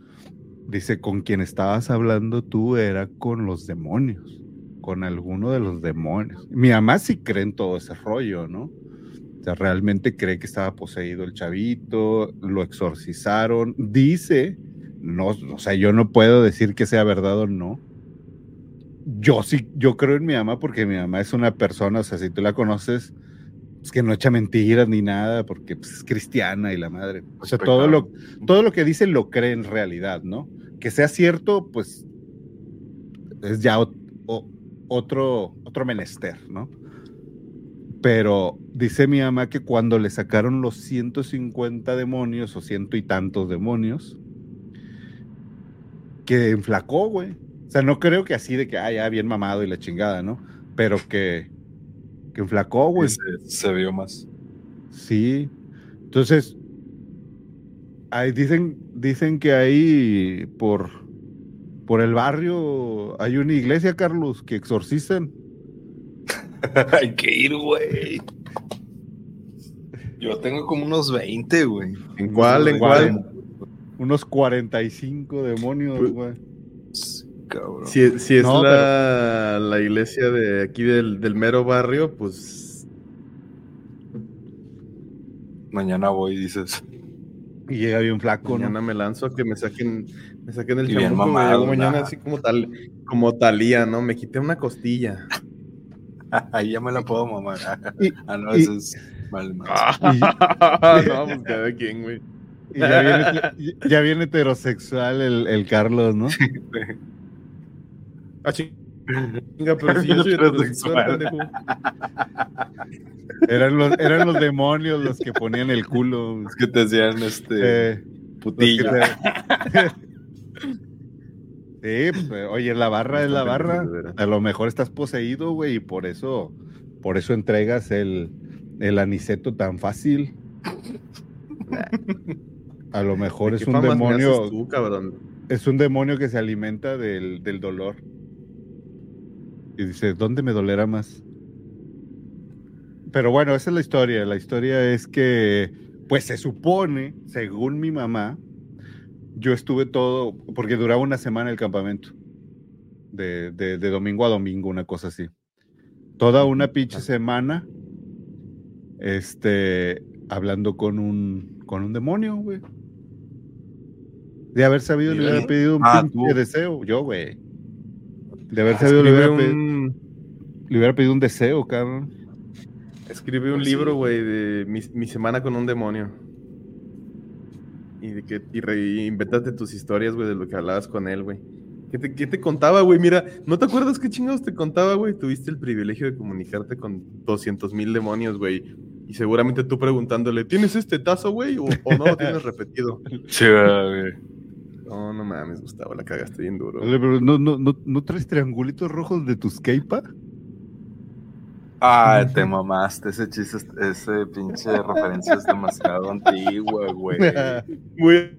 dice, con quien estabas hablando tú era con los demonios, con alguno de los demonios. Mi mamá sí cree en todo ese rollo, ¿no? O sea, realmente cree que estaba poseído el chavito, lo exorcizaron. Dice, no, o sea, yo no puedo decir que sea verdad o no. Yo sí, yo creo en mi mamá porque mi mamá es una persona, o sea, si tú la conoces, es que no echa mentiras ni nada, porque pues, es cristiana y la madre. O sea, todo lo, todo lo que dice lo cree en realidad, ¿no? Que sea cierto, pues es ya otro, otro menester, ¿no? Pero dice mi mamá que cuando le sacaron los 150 demonios o ciento y tantos demonios, que enflacó, güey. O sea, no creo que así de que, ah, ya bien mamado y la chingada, ¿no? Pero que que enflacó, güey. Se, vio más. Sí. Entonces, ahí dicen, dicen que ahí por, por el barrio hay una iglesia, Carlos, que exorcizan. (laughs) hay que ir, güey. Yo tengo como unos 20, güey. ¿En cuál? ¿En cuál? Unos 45 demonios, pues, güey. Si, es la, iglesia de aquí del, mero barrio, pues. Mañana voy, dices. Y llega bien flaco, Mañana me lanzo a que me saquen, me saquen el chamuco. mañana así como tal, como talía, ¿no? Me quité una costilla. (laughs) Ahí ya me la puedo mamar. (laughs) ah, no, eso es mal, mal. (laughs) no, pues cada quien, güey. Y ya viene, ya viene heterosexual el, el Carlos, ¿no? Ah, chinga, pero si yo soy heterosexual. Eran los, eran los demonios los que ponían el culo. Es que te hacían este Eh, putillo. Sí, pues, oye, la barra es la barra. A lo mejor estás poseído, güey, y por eso, por eso entregas el, el aniceto tan fácil. A lo mejor ¿De es un demonio, tú, es un demonio que se alimenta del, del dolor. Y dice, ¿dónde me dolerá más? Pero bueno, esa es la historia. La historia es que, pues se supone, según mi mamá, yo estuve todo, porque duraba una semana el campamento. De, de- de domingo a domingo, una cosa así. Toda una pinche semana, este, hablando con un, con un demonio, güey. De haber sabido, le hubiera pedido un Ah, pinche tú. deseo, yo, güey. De haber sabido, le hubiera, pedido, un, le hubiera pedido un deseo, cabrón. escribe un Pues libro, sí. güey, de mi, mi semana con un demonio. Y de que y re- invéntate tus historias, güey, de lo que hablabas con él, güey. ¿Qué te, qué te contaba, güey? Mira, ¿no te acuerdas qué chingados te contaba, güey? Tuviste el privilegio de comunicarte con 200 mil demonios, güey. Y seguramente tú preguntándole, ¿tienes este tazo, güey? O, o no tienes (laughs) repetido. Sí, güey. No, no mames, Gustavo, la cagaste bien duro. Oye, pero ¿no, no, no, ¿no traes triangulitos rojos de tus keipa? Ah, te mamaste. Ese chiste, es- ese pinche referencia es demasiado antigua, güey. (laughs) Muy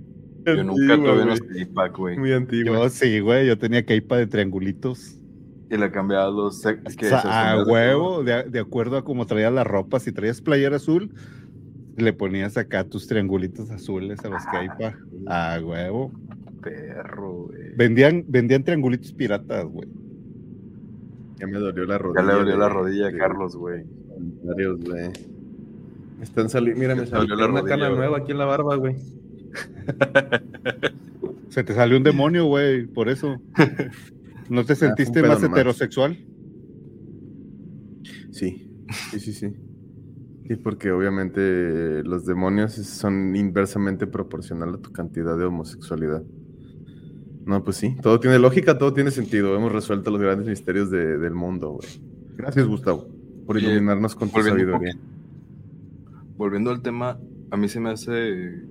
Yo nunca antigua, tuve unos K-Pack, güey. Muy antigua. Yo sí, güey, yo tenía keipa de triangulitos. Y le cambiaba los. sec- O que sea, se a huevo, de, de acuerdo a cómo traías la ropa. Si traías playera azul, le ponías acá tus triangulitos azules a los keipa. A huevo. Perro, güey. Vendían, vendían triangulitos piratas, güey. Ya me dolió la Ya rodilla. le dolió la rodilla a Carlos, güey. Comentarios, güey. Me están saliendo, mira, me salió una rodilla, cana nueva aquí en la barba, güey. (laughs) Se te salió un demonio, güey, por eso. ¿No te un sentiste más nomás. heterosexual? Sí, sí, sí, sí. Sí, porque obviamente los demonios son inversamente proporcional a tu cantidad de homosexualidad. No, pues sí, todo tiene lógica, todo tiene sentido. Hemos resuelto los grandes misterios de- del mundo, güey. Gracias, Gustavo, por iluminarnos con tu sabiduría. Volviendo al tema, a mí se me hace.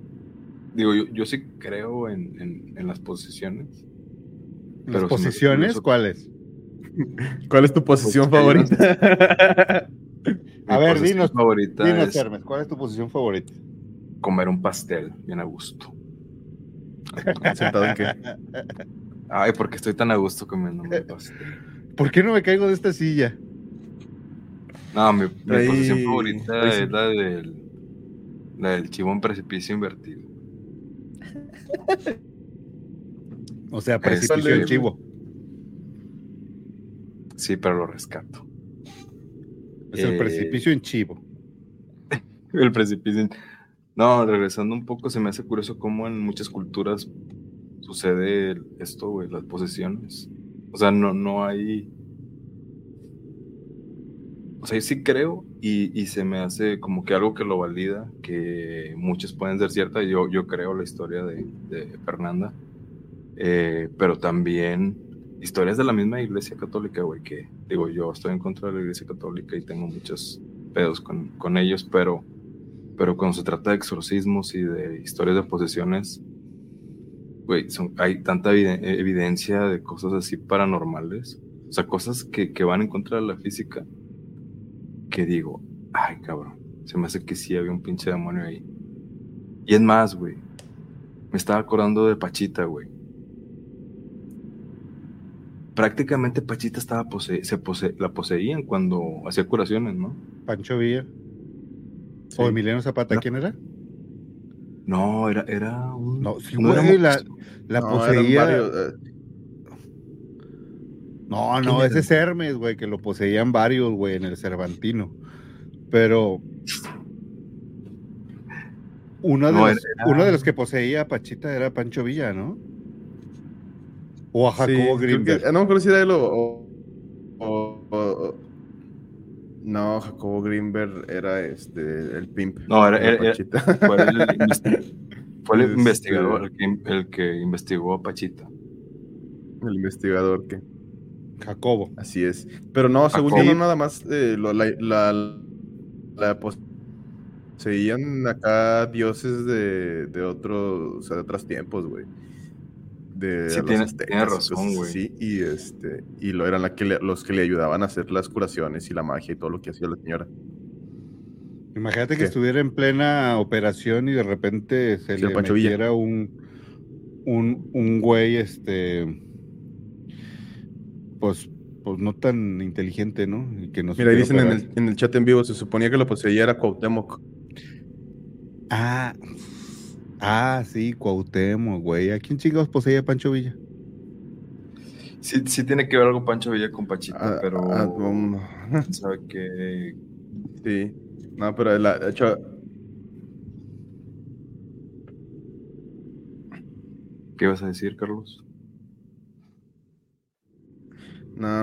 Digo, yo, yo sí creo en, en, en las posiciones. ¿Las posiciones cuáles? (laughs) ¿Cuál es tu posición favorita? (laughs) A ver, dinos, favorita Dinos, es Hermes, ¿cuál es tu posición favorita? comer un pastel bien a gusto. ¿Sentado en qué? Ay, porque estoy tan a gusto comiendo. ¿Por qué no me caigo de esta silla? No, mi, mi Ahí- posición favorita ahí sí. es la del, la del chivo en precipicio invertido. O sea, precipicio en chivo. Sí, pero lo rescato. Es el Eh, precipicio en chivo. (laughs) El precipicio. No, regresando un poco, se me hace curioso cómo en muchas culturas sucede esto, güey, las posesiones. O sea, no, no hay. O sea, yo sí creo y, y se me hace como que algo que lo valida, que muchas pueden ser ciertas. Yo, yo creo la historia de, de Fernanda, Eh, pero también historias de la misma iglesia católica, güey, que digo, yo estoy en contra de la iglesia católica y tengo muchos pedos con, con ellos, pero, pero cuando se trata de exorcismos y de historias de posesiones, güey, hay tanta eviden- evidencia de cosas así paranormales, o sea, cosas que, que van en contra de la física, que digo, ay, cabrón, se me hace que sí había un pinche demonio ahí. Y es más, güey, me estaba acordando de Pachita, güey. Prácticamente Pachita estaba pose se pose la poseían cuando hacía curaciones, ¿no? Pancho Villa. Sí. ¿O Emiliano Zapata? ¿Quién era? No, era, era un. No, sí, no güey, la, la No, poseía. varios, eh, No, no, ¿Quién ese es Hermes, güey, que lo poseían varios, güey, en el Cervantino. Pero. Uno de, No, los, era- uno de los que poseía a Pachita era Pancho Villa, ¿no? O a sí, Jacobo creo que- Grimberg. ah, no acuerdo si era él o- o- o- No, Jacobo Greenberg era este el pimp. No, era- de era- era- Pachita. Fue el, (laughs) Fue el Este- investigador el que, el que investigó a Pachita. El investigador que. Jacobo. Así es. Pero no, según yo, no nada más eh, lo- la, la, la poseían acá dioses de, de otros, o sea, de otros tiempos, güey. De Sí, los tiene- aztecas tiene y razón, güey. así, y este, y lo eran la que le- los que le ayudaban a hacer las curaciones y la magia y todo lo que hacía la señora. Imagínate que estuviera en plena operación y de repente se Sí, le metiera un, un, un güey, este, pues, pues no tan inteligente, ¿no? Y que no Mira, dicen en el, en el chat en vivo, se suponía que lo poseía era Cuauhtémoc. Ah, ah, sí, Cuauhtémoc, güey. ¿A quién chingados poseía Pancho Villa? Sí, sí tiene que ver algo Pancho Villa con Pachita, Ah, pero ah, um, sabe que sí. No, pero la, de hecho, ¿Qué ibas a decir, Carlos? No,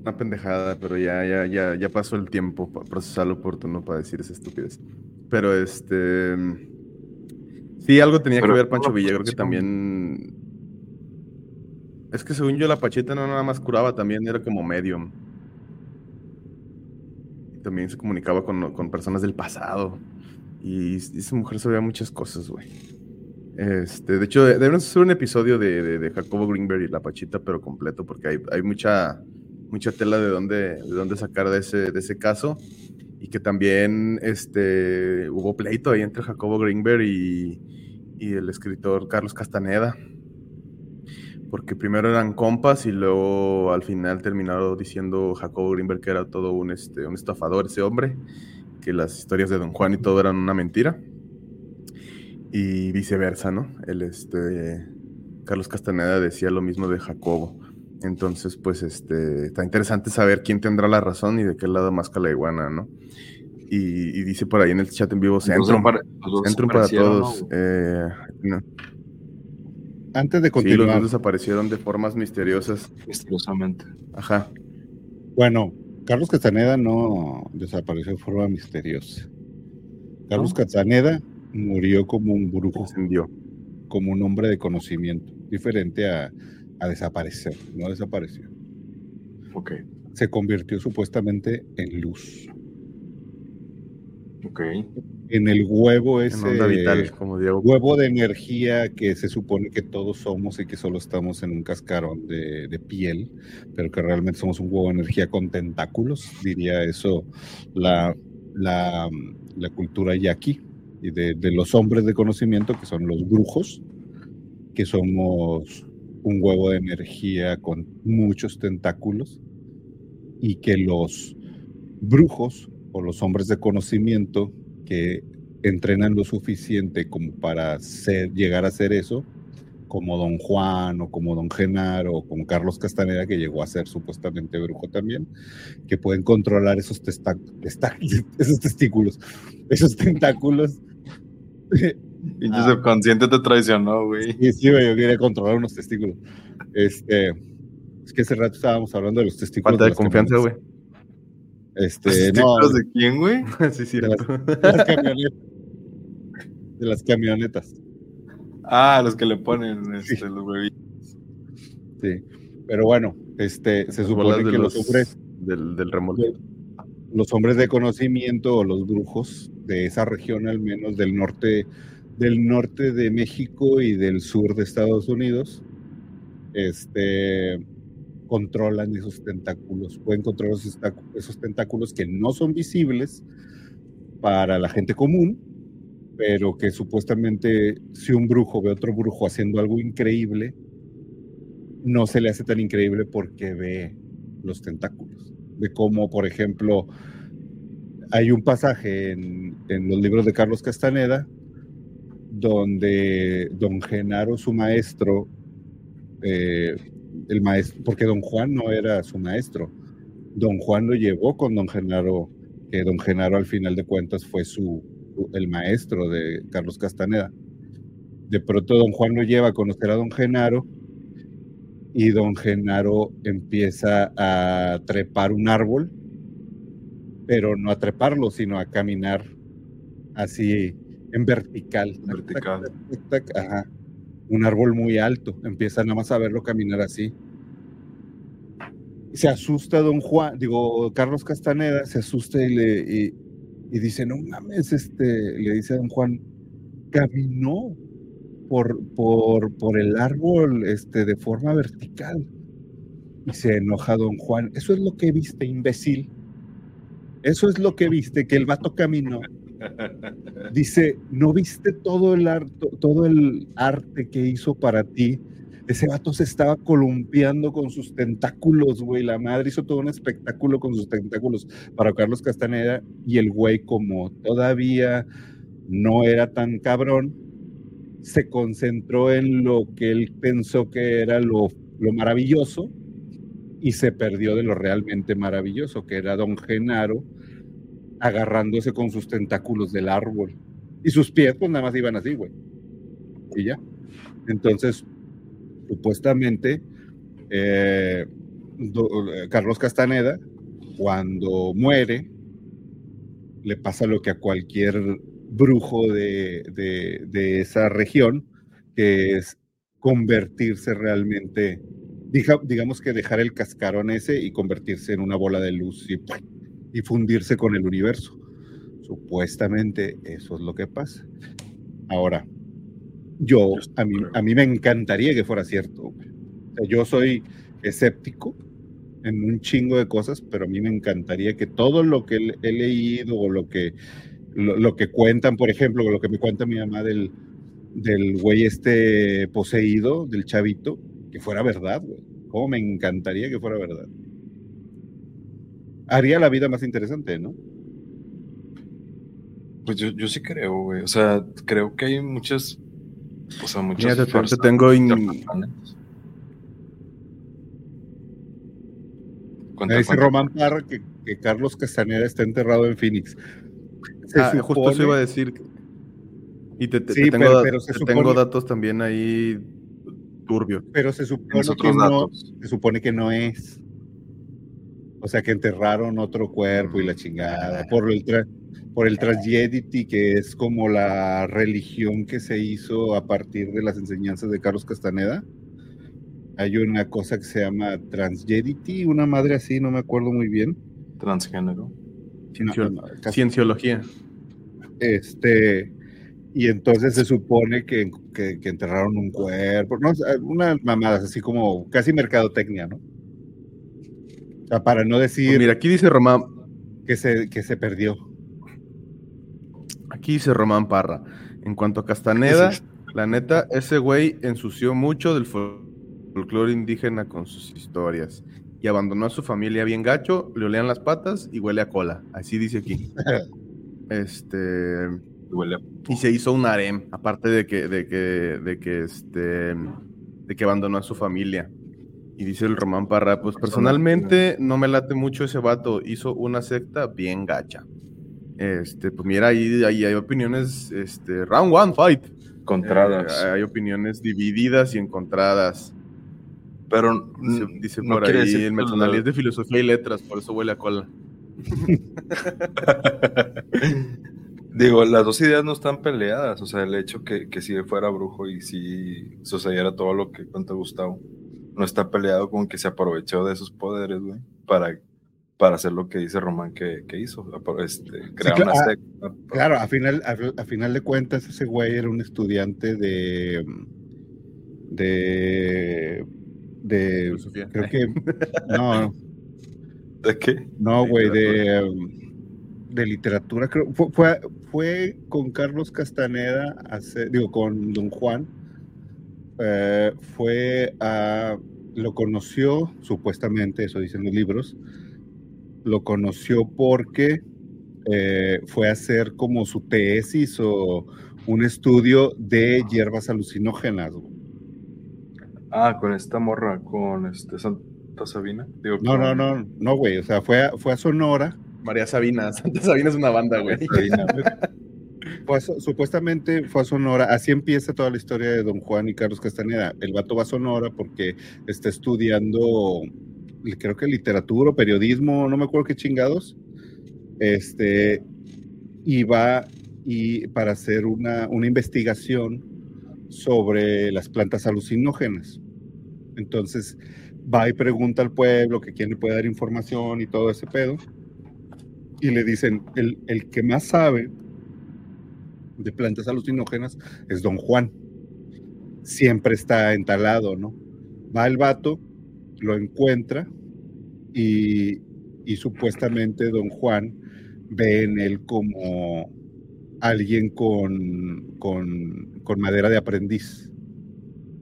una pendejada, pero ya, ya, ya, ya pasó el tiempo para procesarlo oportuno para decir esa estupidez. Pero este. Sí, algo tenía Pero que ver ¿cómo Pancho la Villa, creo que también. Es que según yo, la Pachita no nada más curaba, también era como medium. También se comunicaba con, con personas del pasado. Y esa mujer sabía muchas cosas, güey. Este, de hecho, de- debemos hacer un episodio de, de- de Jacobo Greenberg y la Pachita, pero completo, porque hay, hay mucha, mucha tela de dónde, de dónde sacar de ese, de ese caso. Y que también este, hubo pleito ahí entre Jacobo Greenberg y, y el escritor Carlos Castaneda. Porque primero eran compas y luego al final terminaron diciendo Jacobo Greenberg que era todo un, este, un estafador ese hombre, que las historias de Don Juan y todo eran una mentira y viceversa, ¿no? El este Carlos Castaneda decía lo mismo de Jacobo. Entonces, pues, este, está interesante saber quién tendrá la razón y de qué lado más la iguana, ¿no? Y, y dice por ahí en el chat en vivo, Centrum, apare- los dos Centrum para todos. ¿no? Eh, no. Antes de Sí, los continuar, dos desaparecieron de formas misteriosas. Misteriosamente. Ajá. bueno, Carlos Castaneda no desapareció de forma misteriosa. Carlos ¿No? Castaneda murió como un brujo, como un hombre de conocimiento, diferente a, a desaparecer, no desapareció. Ok, Se convirtió supuestamente en luz. ok. En el huevo En ese onda vital, como Diego. huevo de energía que se supone que todos somos y que solo estamos en un cascarón de, de piel, pero que realmente somos un huevo de energía con tentáculos, diría eso la, la, la cultura yaqui y de, de los hombres de conocimiento que son los brujos, que somos un huevo de energía con muchos tentáculos y que los brujos o los hombres de conocimiento que entrenan lo suficiente como para llegar a ser eso, como Don Juan o como Don Genaro o como Carlos Castaneda, que llegó a ser supuestamente brujo también, que pueden controlar esos, (laughs) esos testículos, esos tentáculos. Pinche Ah. subconsciente te traicionó, güey. Sí, sí, güey, yo quería controlar unos testículos. Este, es que hace rato estábamos hablando de los testículos. Falta de las confianza, güey. Este, ¿Los no, testículos de quién, güey? (laughs) sí, sí. de las, de las camionetas. De las camionetas. Ah, los que le ponen este, los huevitos. Sí. Pero bueno, este, se supone de que los, hombres, del, del remolque. los hombres de conocimiento o los brujos de esa región, al menos del norte, del norte de México y del sur de Estados Unidos, este, controlan esos tentáculos, pueden controlar esos, tentáculos que no son visibles para la gente común, pero que supuestamente si un brujo ve a otro brujo haciendo algo increíble, no se le hace tan increíble porque ve los tentáculos. De cómo, por ejemplo, hay un pasaje en, en los libros de Carlos Castaneda donde don Genaro, su maestro, eh, el maestro, porque don Juan no era su maestro, don Juan lo llevó con don Genaro, que don Genaro al final de cuentas fue su, el maestro de Carlos Castaneda. De pronto don Juan lo lleva a conocer a don Genaro y don Genaro empieza a trepar un árbol, pero no a treparlo, sino a caminar así en vertical. Vertical. Tac, tac, tac, ajá. Un árbol muy alto. Empieza nada más a verlo caminar así. Se asusta don Juan, digo, Carlos Castaneda, se asusta y le y, y dice, no mames, este, le dice a don Juan, caminó por, por, por el árbol este, de forma vertical. Y se enoja don Juan. Eso es lo que viste, imbécil. Eso es lo que viste, que el vato caminó. Dice, ¿no viste todo el, ar- to- todo el arte que hizo para ti? Ese vato se estaba columpiando con sus tentáculos, güey. La madre hizo todo un espectáculo con sus tentáculos para Carlos Castaneda y el güey, como todavía no era tan cabrón, se concentró en lo que él pensó que era lo, lo maravilloso y se perdió de lo realmente maravilloso, que era don Genaro agarrándose con sus tentáculos del árbol. Y sus pies, pues nada más iban así, güey. Y ya. Entonces, supuestamente, eh, eh, Carlos Castaneda, cuando muere, le pasa lo que a cualquier brujo de, de- de esa región, que es convertirse realmente, diga- digamos que dejar el cascarón ese y convertirse en una bola de luz y, y fundirse con el universo. Supuestamente eso es lo que pasa. Ahora, yo, a mí, a mí me encantaría que fuera cierto. güey. O sea, yo soy escéptico en un chingo de cosas, pero a mí me encantaría que todo lo que he, leído o lo que, lo, lo que cuentan, por ejemplo, lo que me cuenta mi mamá del, del güey este poseído, del chavito, que fuera verdad, güey. Cómo me encantaría que fuera verdad. Haría la vida más interesante, ¿no? Pues yo, yo sí creo, güey. O sea, creo que hay muchas. O sea, muchas. Mira, te- tengo in- Me dice cuenta. Román Parra que, que Carlos Castaneda está enterrado en Phoenix. Se Ah, justo eso iba a decir. Y te, te- Sí, te tengo, pero- te supone- tengo datos también ahí turbios. pero se supone que no, se supone que no es. O sea, que enterraron otro cuerpo y la chingada. Por el, por el que es como la religión que se hizo a partir de las enseñanzas de Carlos Castaneda. Hay una cosa que se llama Transgedity, una madre así, no me acuerdo muy bien. Transgénero. Ciencio- No, no, casi- Cienciología. Este, y entonces se supone que, que- que enterraron un cuerpo, no, unas mamadas así como casi mercadotecnia, ¿no? Sea, para no Pues decir mira, aquí dice Román, que, se, que se perdió. aquí dice Román Parra. En cuanto a Castaneda, la neta, ese güey ensució mucho del fol- folclore indígena con sus historias. Y abandonó a su familia bien gacho, le olean las patas y huele a cola. Así dice aquí. (laughs) Este. Huele a- Y se hizo un harem, aparte de que, de que, de que este, de que abandonó a su familia. Y dice el Román Parra, pues personalmente no me late mucho ese vato, hizo una secta bien gacha. Este, pues mira, ahí, ahí hay opiniones, este, round one fight. Contradas. Eh, hay opiniones divididas y encontradas. Pero Dice, dice no por ahí, decir el Metonalí es de filosofía y letras, por eso huele a cola. (laughs) Digo, las dos ideas no están peleadas. O sea, el hecho que, que si fuera brujo y si sucediera todo lo que cuenta Gustavo, no está peleado con que se aprovechó de sus poderes, güey, para, para hacer lo que dice Román que, que hizo. Este, crear claro, una ah, secta. Claro, a final, a, a final de cuentas, ese güey era un estudiante de. de. de. Filosofía. creo que. (laughs) No, ¿De qué? No, güey, de, de literatura, creo. Fue, fue, fue con Carlos Castaneda, a hacer- digo, con Don Juan. Eh, fue a. Lo conoció, supuestamente, eso dicen los libros. Lo conoció porque eh, fue a hacer como su tesis o un estudio de hierbas alucinógenas. Ah, con esta morra, con este Santa Sabina. Digo, No, no, no, no, güey. O sea, fue a, fue a Sonora. María Sabina, (laughs) Santa Sabina es una banda, güey. (laughs) Supuestamente fue a Sonora, así empieza toda la historia de Don Juan y Carlos Castaneda. El vato va a Sonora porque está estudiando, creo que literatura o periodismo, no me acuerdo qué chingados. Este, y va y para hacer una, una investigación sobre las plantas alucinógenas. Entonces va y pregunta al pueblo que quién le puede dar información y todo ese pedo. Y le dicen, el, el que más sabe de plantas alucinógenas es don Juan. Siempre está entalado, ¿no? Va el vato, lo encuentra y, y supuestamente don Juan ve en él como alguien con, con, con, madera de aprendiz.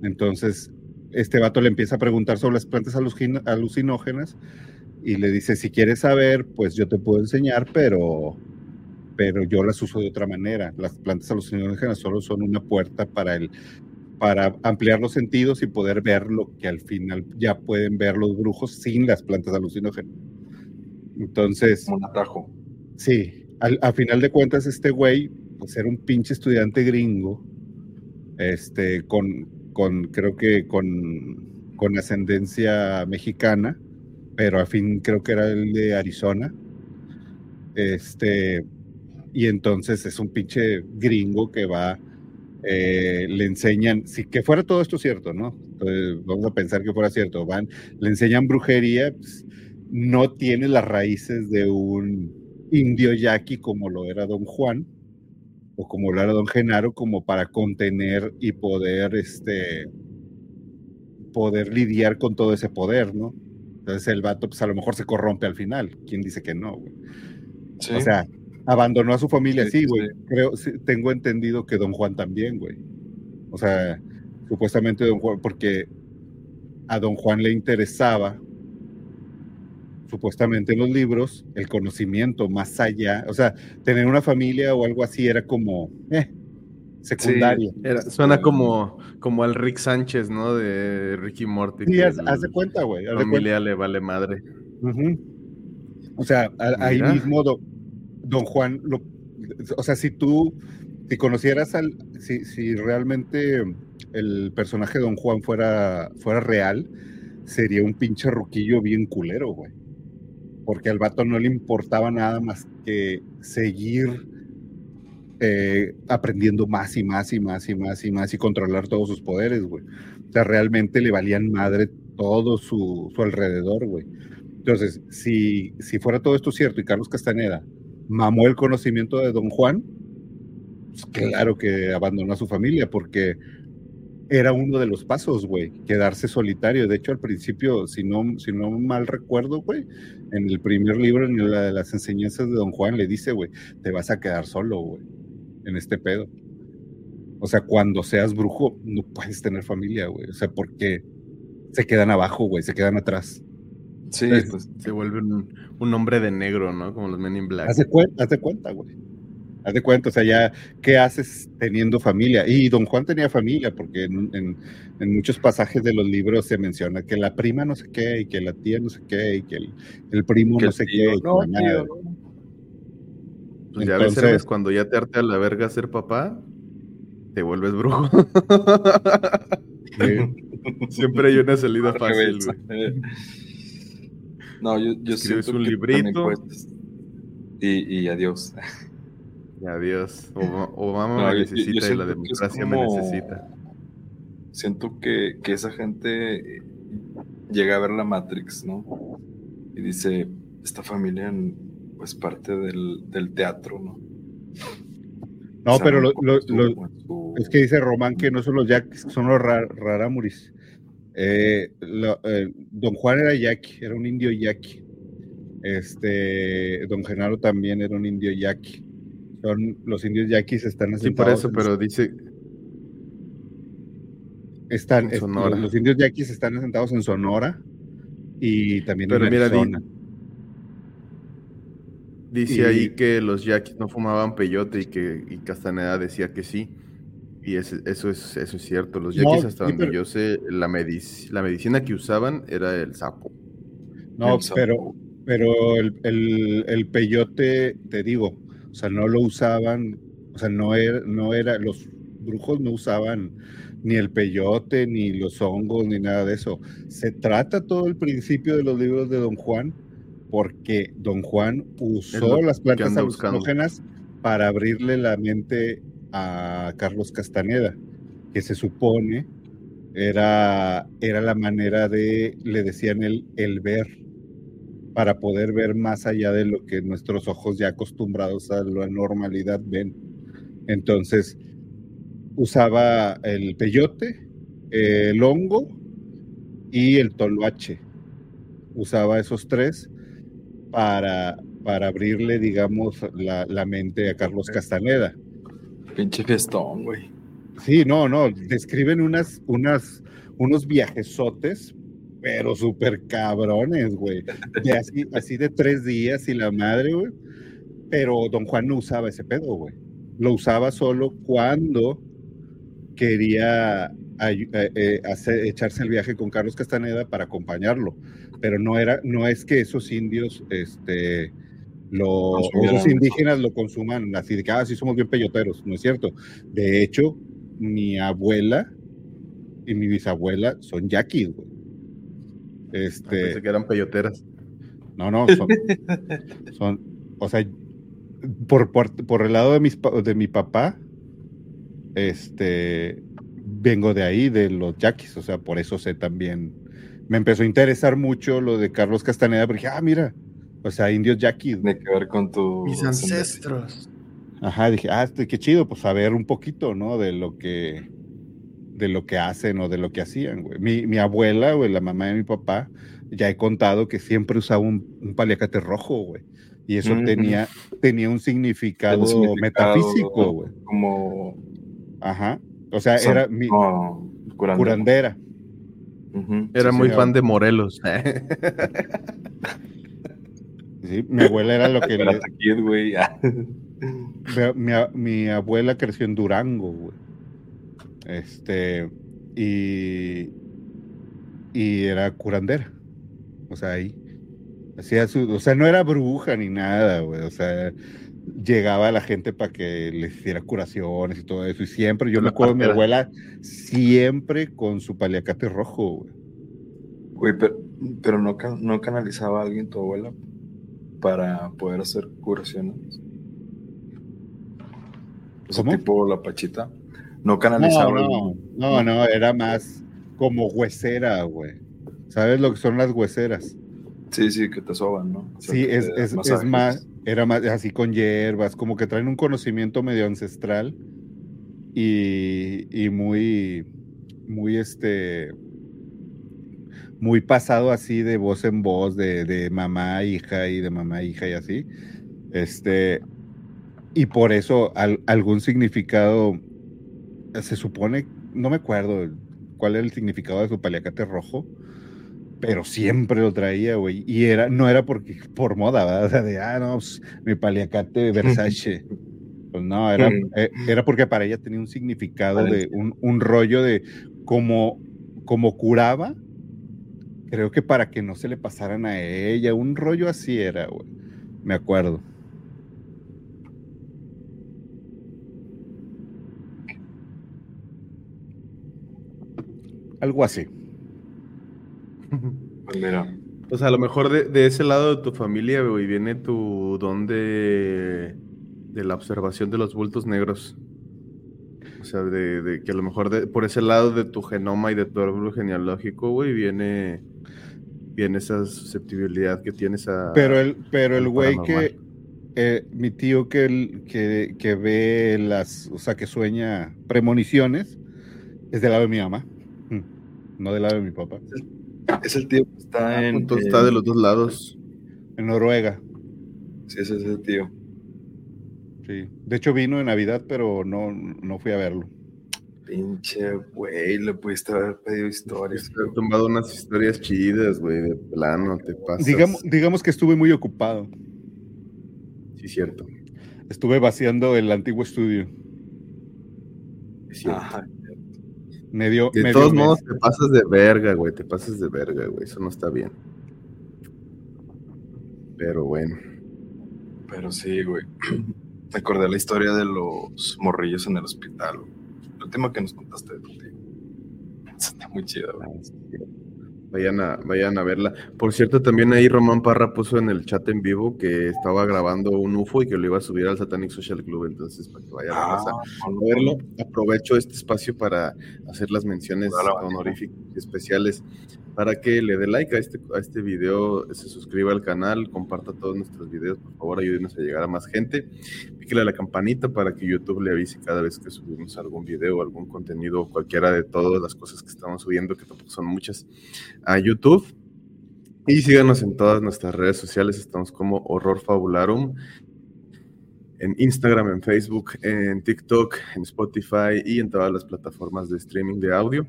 Entonces, este vato le empieza a preguntar sobre las plantas alucinógenas y le dice, si quieres saber, pues yo te puedo enseñar, pero, pero yo las uso de otra manera. Las plantas alucinógenas solo son una puerta para, el, para ampliar los sentidos y poder ver lo que al final ya pueden ver los brujos sin las plantas alucinógenas. Entonces... Un atajo. Sí, al, a final de cuentas este güey, pues era un pinche estudiante gringo, este, con, con creo que con, con ascendencia mexicana, pero a fin creo que era el de Arizona. Este, y entonces es un pinche gringo que va, eh, le enseñan, si que fuera todo esto cierto, ¿no? Entonces, vamos a pensar que fuera cierto, van, le enseñan brujería, pues, no tiene las raíces de un indio yaqui como lo era don Juan o como lo era don Genaro, como para contener y poder, este, poder lidiar con todo ese poder, ¿no? Entonces el vato, pues a lo mejor se corrompe al final. ¿Quién dice que no, güey? ¿Sí? O sea, abandonó a su familia, sí, güey. Sí, Creo, sí, tengo entendido que don Juan también, güey. O sea, supuestamente don Juan, porque a don Juan le interesaba supuestamente en los libros, el conocimiento más allá, o sea, tener una familia o algo así era como eh. Sí, era, suena como, como al Rick Sánchez, ¿no? De Ricky Morty. Sí, haz, de cuenta, güey. Familia cuenta. le vale madre. Uh -huh. O sea, a, ahí mismo do, Don Juan, lo, o sea, si tú, si conocieras al, si, si realmente el personaje de Don Juan fuera, fuera real, sería un pinche ruquillo bien culero, güey porque al vato no le importaba nada más que seguir eh, aprendiendo más y más y más y más y más y controlar todos sus poderes, güey. O sea, realmente le valían madre todo su, su alrededor, güey. Entonces, si, si fuera todo esto cierto y Carlos Castaneda mamó el conocimiento de Don Juan, pues claro que abandonó a su familia porque era uno de los pasos, güey, quedarse solitario. De hecho, al principio, si no, si no mal recuerdo, güey, en el primer libro, en la de las enseñanzas de Don Juan, le dice, güey, te vas a quedar solo, güey, en este pedo. O sea, cuando seas brujo, no puedes tener familia, güey. O sea, porque se quedan abajo, güey, se quedan atrás. Sí, Entonces, pues se vuelven un, un, hombre de negro, ¿no? Como los Men in Black. Haz cuenta, haz de cuenta, güey. Haz de cuenta, o sea, ya, ¿qué haces teniendo familia? Y don Juan tenía familia, porque en, en, en, muchos pasajes de los libros se menciona que la prima no sé qué, y que la tía no sé qué, y que el, el primo que no sé tío, qué. No, tío, no. Pues ya Entonces, ves, cuando ya te arte a la verga ser papá, te vuelves brujo. sí. (laughs) Siempre hay una salida fácil, güey. No, yo, yo Escribes un librito. Y, y adiós. Y adiós. Obama no, me necesita yo, yo y la democracia como... me necesita. Siento que, que, esa gente llega a ver la Matrix, ¿no? Y dice, esta familia es parte del, del teatro, ¿no? No, pero lo, lo, lo, su... es que dice Román que no son los yaquis, son los ra rarámuris. Eh, eh, don Juan era yaqui, era un indio yaqui. Este, don Genaro también era un indio yaqui son los indios yaquis están asentados. Sí, por eso, pero dice. Están, es, los, indios yaquis están asentados en Sonora y también pero en mira, Arizona. Di, dice y, ahí que los yaquis no fumaban peyote y que y Castaneda decía que sí. Y es, eso, es, eso es cierto. Los yaquis, no, hasta sí, donde pero, yo sé, la, medic la medicina que usaban era el sapo. No, el sapo. pero, pero el, el, el peyote, te digo, o sea, no lo usaban, o sea, no era, no era, los brujos no usaban ni el peyote, ni los hongos, ni nada de eso. Se trata todo el principio de los libros de Don Juan, porque Don Juan usó las plantas alucinógenas para abrirle la mente a Carlos Castaneda, que se supone era, era la manera de, le decían el, el ver, para poder ver más allá de lo que nuestros ojos ya acostumbrados a la normalidad ven. Entonces, usaba el peyote, el hongo y el toloache. Usaba esos tres para, para abrirle, digamos, la, la mente a Carlos Castaneda. Pinche fiestón, güey. Sí, no, no, describen unas, unas, unos viajesotes, pero súper cabrones, güey. De así, (laughs) así de tres días y la madre, güey. Pero don Juan no usaba ese pedo, güey. Lo usaba solo cuando quería eh, eh, hacer, echarse el viaje con Carlos Castaneda para acompañarlo. Pero no era, no es que esos indios, este, lo, Consumieran esos eso. indígenas lo consuman así de que, ah, sí somos bien peyoteros, no es cierto. De hecho, mi abuela y mi bisabuela son yaquis, güey. Este, Pensé que eran peyoteras. no, no, son, son o sea, por, por, por el lado de, mis, de mi papá, este, vengo de ahí, de los yaquis, o sea, por eso sé también, me empezó a interesar mucho lo de Carlos Castaneda, porque dije, ah, mira, o sea, indios yaquis. Tiene que ver con tu. Mis ancestros. Ajá, dije, ah, este, qué chido, pues saber un poquito, ¿no? De lo que, de lo que hacen o de lo que hacían, güey. Mi, mi abuela, güey, la mamá de mi papá, ya he contado que siempre usaba un, un paliacate rojo, güey. Y eso tenía, tenía un significado, metafísico, güey. Como. Ajá. O sea, Son- era mi curandero. curandera. Era Sí, muy fan de Morelos. (laughs) ¿sí? Mi abuela era lo (laughs) que le- güey. Mi, mi a- abuela creció en Durango, güey. Este, y, y era curandera. O sea, ahí. Hacía su, o sea, no era bruja ni nada, güey. O sea, llegaba la gente para que les hiciera curaciones y todo eso. Y siempre, yo me acuerdo de mi abuela, siempre con su paliacate rojo, güey. Güey, pero, pero no, no canalizaba a alguien tu abuela para poder hacer curaciones. O sea, tipo la pachita. No No, canalizaba. no, alguien. no, no, era más como huesera, güey. ¿Sabes lo que son las hueseras? Sí, sí, que te soban, ¿no? O sea, Sí, es, es, es más, era más así con hierbas, como que traen un conocimiento medio ancestral y, y muy, muy este, muy pasado así de voz en voz, de, de mamá hija y de mamá hija y así. Este, y por eso al- algún significado, se supone, no me acuerdo cuál era el significado de su paliacate rojo, pero siempre lo traía, güey. Y era, no era porque por moda, ¿verdad? (laughs) O sea, de, ah, no, pues, mi paliacate (laughs) Versace. Pues no, era, eh, era porque para ella tenía un significado de un, un rollo de como, como curaba, creo que para que no se le pasaran a ella, un rollo así era, güey. Me acuerdo. Algo así. (laughs) Pues mira, O sea, a lo mejor de, de ese lado de tu familia, güey, viene tu don de, de la observación de los bultos negros. O sea, de, de que a lo mejor de- por ese lado de tu genoma y de tu árbol genealógico, güey, viene, viene esa susceptibilidad que tienes a... Pero el, pero el güey que, eh, mi tío que, el- que, que ve las, o sea, que sueña premoniciones, es del lado de mi mamá, Mm, no del lado de mi papá, es el tío que está en. Entonces está de los dos lados. en Noruega. Sí, ese es el tío. Sí. De hecho vino en Navidad, pero no, no fui a verlo. Pinche güey, le pudiste haber pedido historias. Te han tomado unas historias chidas, güey, de plano, te pasas. Digamos, digamos que estuve muy ocupado. Sí, cierto. Estuve vaciando el antiguo estudio. es cierto. Ajá. Me dio, De me todos dio modos, mes. te pasas de verga, güey. Te pasas de verga, güey. Eso no está bien. Pero bueno. Pero sí, güey. (clears throat) Me acordé la historia de los morrillos en el hospital. güey. Última que nos contaste de tu tío. Está muy chida, güey. Vayan a, vayan a verla. Por cierto, también ahí Román Parra puso en el chat en vivo que estaba grabando un UFO y que lo iba a subir al Satanic Social Club. Entonces, para que vayan a, Ah, verlo, aprovecho este espacio para hacer las menciones honoríficas y especiales para que le dé like a este, a este video, se suscriba al canal, comparta todos nuestros videos, por favor, ayúdenos a llegar a más gente. Píquele a la campanita para que YouTube le avise cada vez que subimos algún video, algún contenido, cualquiera de todas las cosas que estamos subiendo, que tampoco son muchas, a YouTube. Y síganos en todas nuestras redes sociales, estamos como Horror Fabularum, en Instagram, en Facebook, en TikTok, en Spotify y en todas las plataformas de streaming de audio.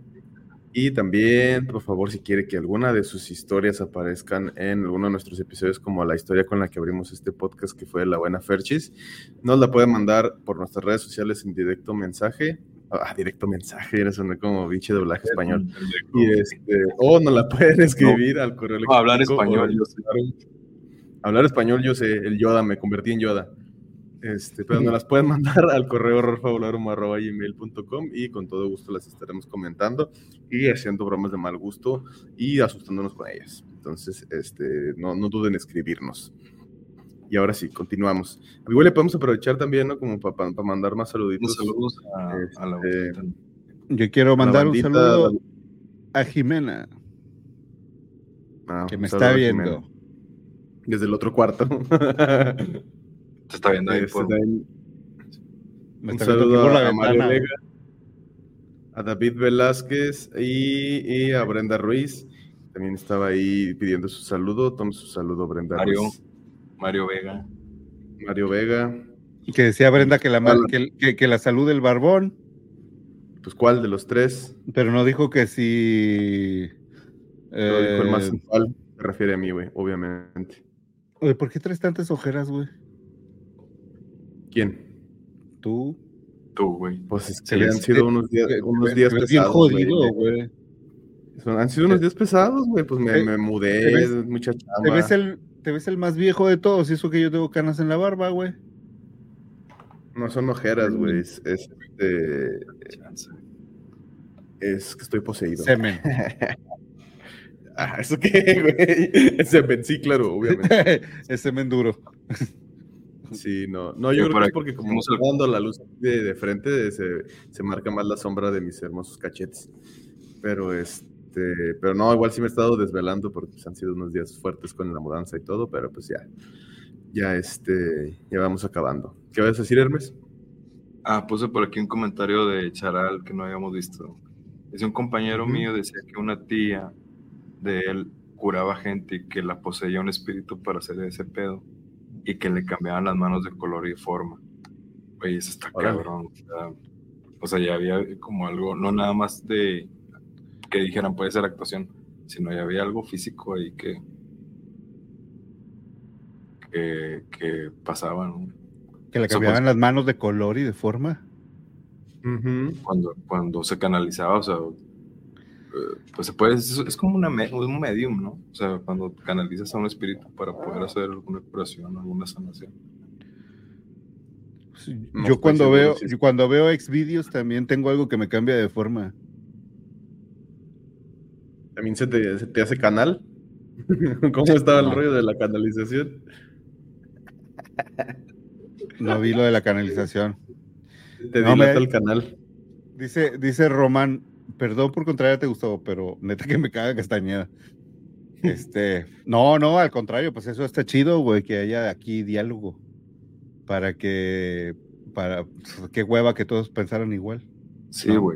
Y también, por favor, si quiere que alguna de sus historias aparezcan en alguno de nuestros episodios, como la historia con la que abrimos este podcast, que fue La Buena Ferchis, nos la puede mandar por nuestras redes sociales en directo mensaje. Ah, directo mensaje, era sonar como pinche doblaje español. Y este, o nos la pueden escribir al correo No, hablar español, yo sé. Hablar español, yo sé, el Yoda, me convertí en Yoda. Este, pero nos las pueden mandar al correo horrorfabularum.gmail.com y con todo gusto las estaremos comentando y haciendo bromas de mal gusto y asustándonos con ellas. Entonces, este, no, no duden en escribirnos. Y ahora sí, continuamos. Igual le podemos aprovechar también, ¿no? Como para mandar más saluditos. Saludos a, a la bandita. Yo quiero mandar un bandita- saludo a Jimena, Ah, que me está viendo. Jimena, Desde el otro cuarto. (laughs) Te está viendo ahí Este, por... Me un está viendo aquí saludo por la a Mario ventana. Vega, a David Velázquez y, y a Brenda Ruiz. También estaba ahí pidiendo su saludo. Tome su saludo, Brenda Mario. Ruiz. Mario Vega. Mario Vega. Que decía Brenda que la, que, que- que la salud del barbón, Pues, ¿cuál de los tres? pero no dijo que si. Pero dijo el más eh, sensual. Se refiere a mí, güey, obviamente. oye, ¿por qué traes tantas ojeras, güey? ¿Quién? Tú. Tú, güey. Pues es Se que han sido unos días, unos días bien pesados. güey. jodido, güey. Son- Han sido unos días pesados, güey. Pues me, mudé, mucha Te chamba. ves, el, te ves el más viejo de todos, y eso que yo tengo canas en la barba, güey. No son ojeras, güey. Es, es, este, es que estoy poseído. Semen. (laughs) Ah, ¿eso qué, güey? (laughs) Ese men, sí, claro, obviamente. (laughs) es semen duro. Sí, no. No, yo creo que es porque como está dando la luz de, de frente, se, se marca más la sombra de mis hermosos cachetes. Pero este, pero no, igual sí me he estado desvelando porque pues, han sido unos días fuertes con la mudanza y todo, pero pues ya, ya este, ya vamos acabando. ¿Qué vas a decir, Hermes? Ah, puse por aquí un comentario de Charal que no habíamos visto. Es un compañero Ujú. mío decía que una tía de él curaba gente y que la poseía un espíritu para hacer ese pedo y que le cambiaban las manos de color y de forma. Oye, eso está Órale. cabrón. O sea, o sea, ya había como algo, no nada más de que dijeran puede ser actuación, sino ya había algo físico ahí que que, que pasaba, ¿no? Que le Eso cambiaban pues- las manos de color y de forma. cuando, cuando se canalizaba, o sea, eh, pues se puede, es, es como una un medium, ¿no? O sea, cuando canalizas a un espíritu para poder hacer alguna curación, alguna sanación. No yo cuando veo, yo cuando veo ex vídeos también tengo algo que me cambia de forma. ¿También se te, se te hace canal? (laughs) ¿Cómo estaba el rollo de la canalización? No vi lo de la canalización. Te No, me- dilata el canal. Dice, dice Román, perdón por contrariarte, Gustavo, pero neta que me caga Castañeda. Este, no, no, al contrario, pues eso está chido, güey, que haya aquí diálogo. Para que, para, pues, qué hueva que todos pensaran igual. Sí, No.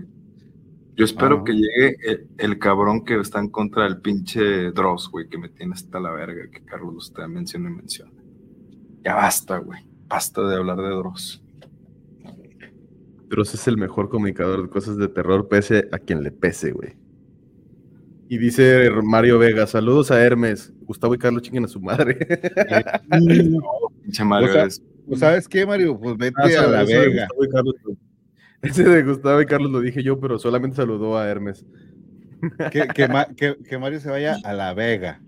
Yo espero Ah. que llegue el, el cabrón que está en contra del pinche Dross, güey, que me tiene hasta la verga, que Carlos usted menciona y menciona. Ya basta, güey. Basta de hablar de Dross. Dross es el mejor comunicador de cosas de terror, pese a quien le pese, güey. Y dice Mario Vega, saludos a Hermes. Gustavo y Carlos chinguen a su madre. (laughs) Pinche Mario, O sea, eres- Pues, ¿sabes qué, Mario? Pues vete Ah, a la Vega. Gustavo y Carlos. Ese de Gustavo y Carlos lo dije yo, pero solamente saludó a Hermes. Que, que Ma- que- que Mario se vaya a la Vega.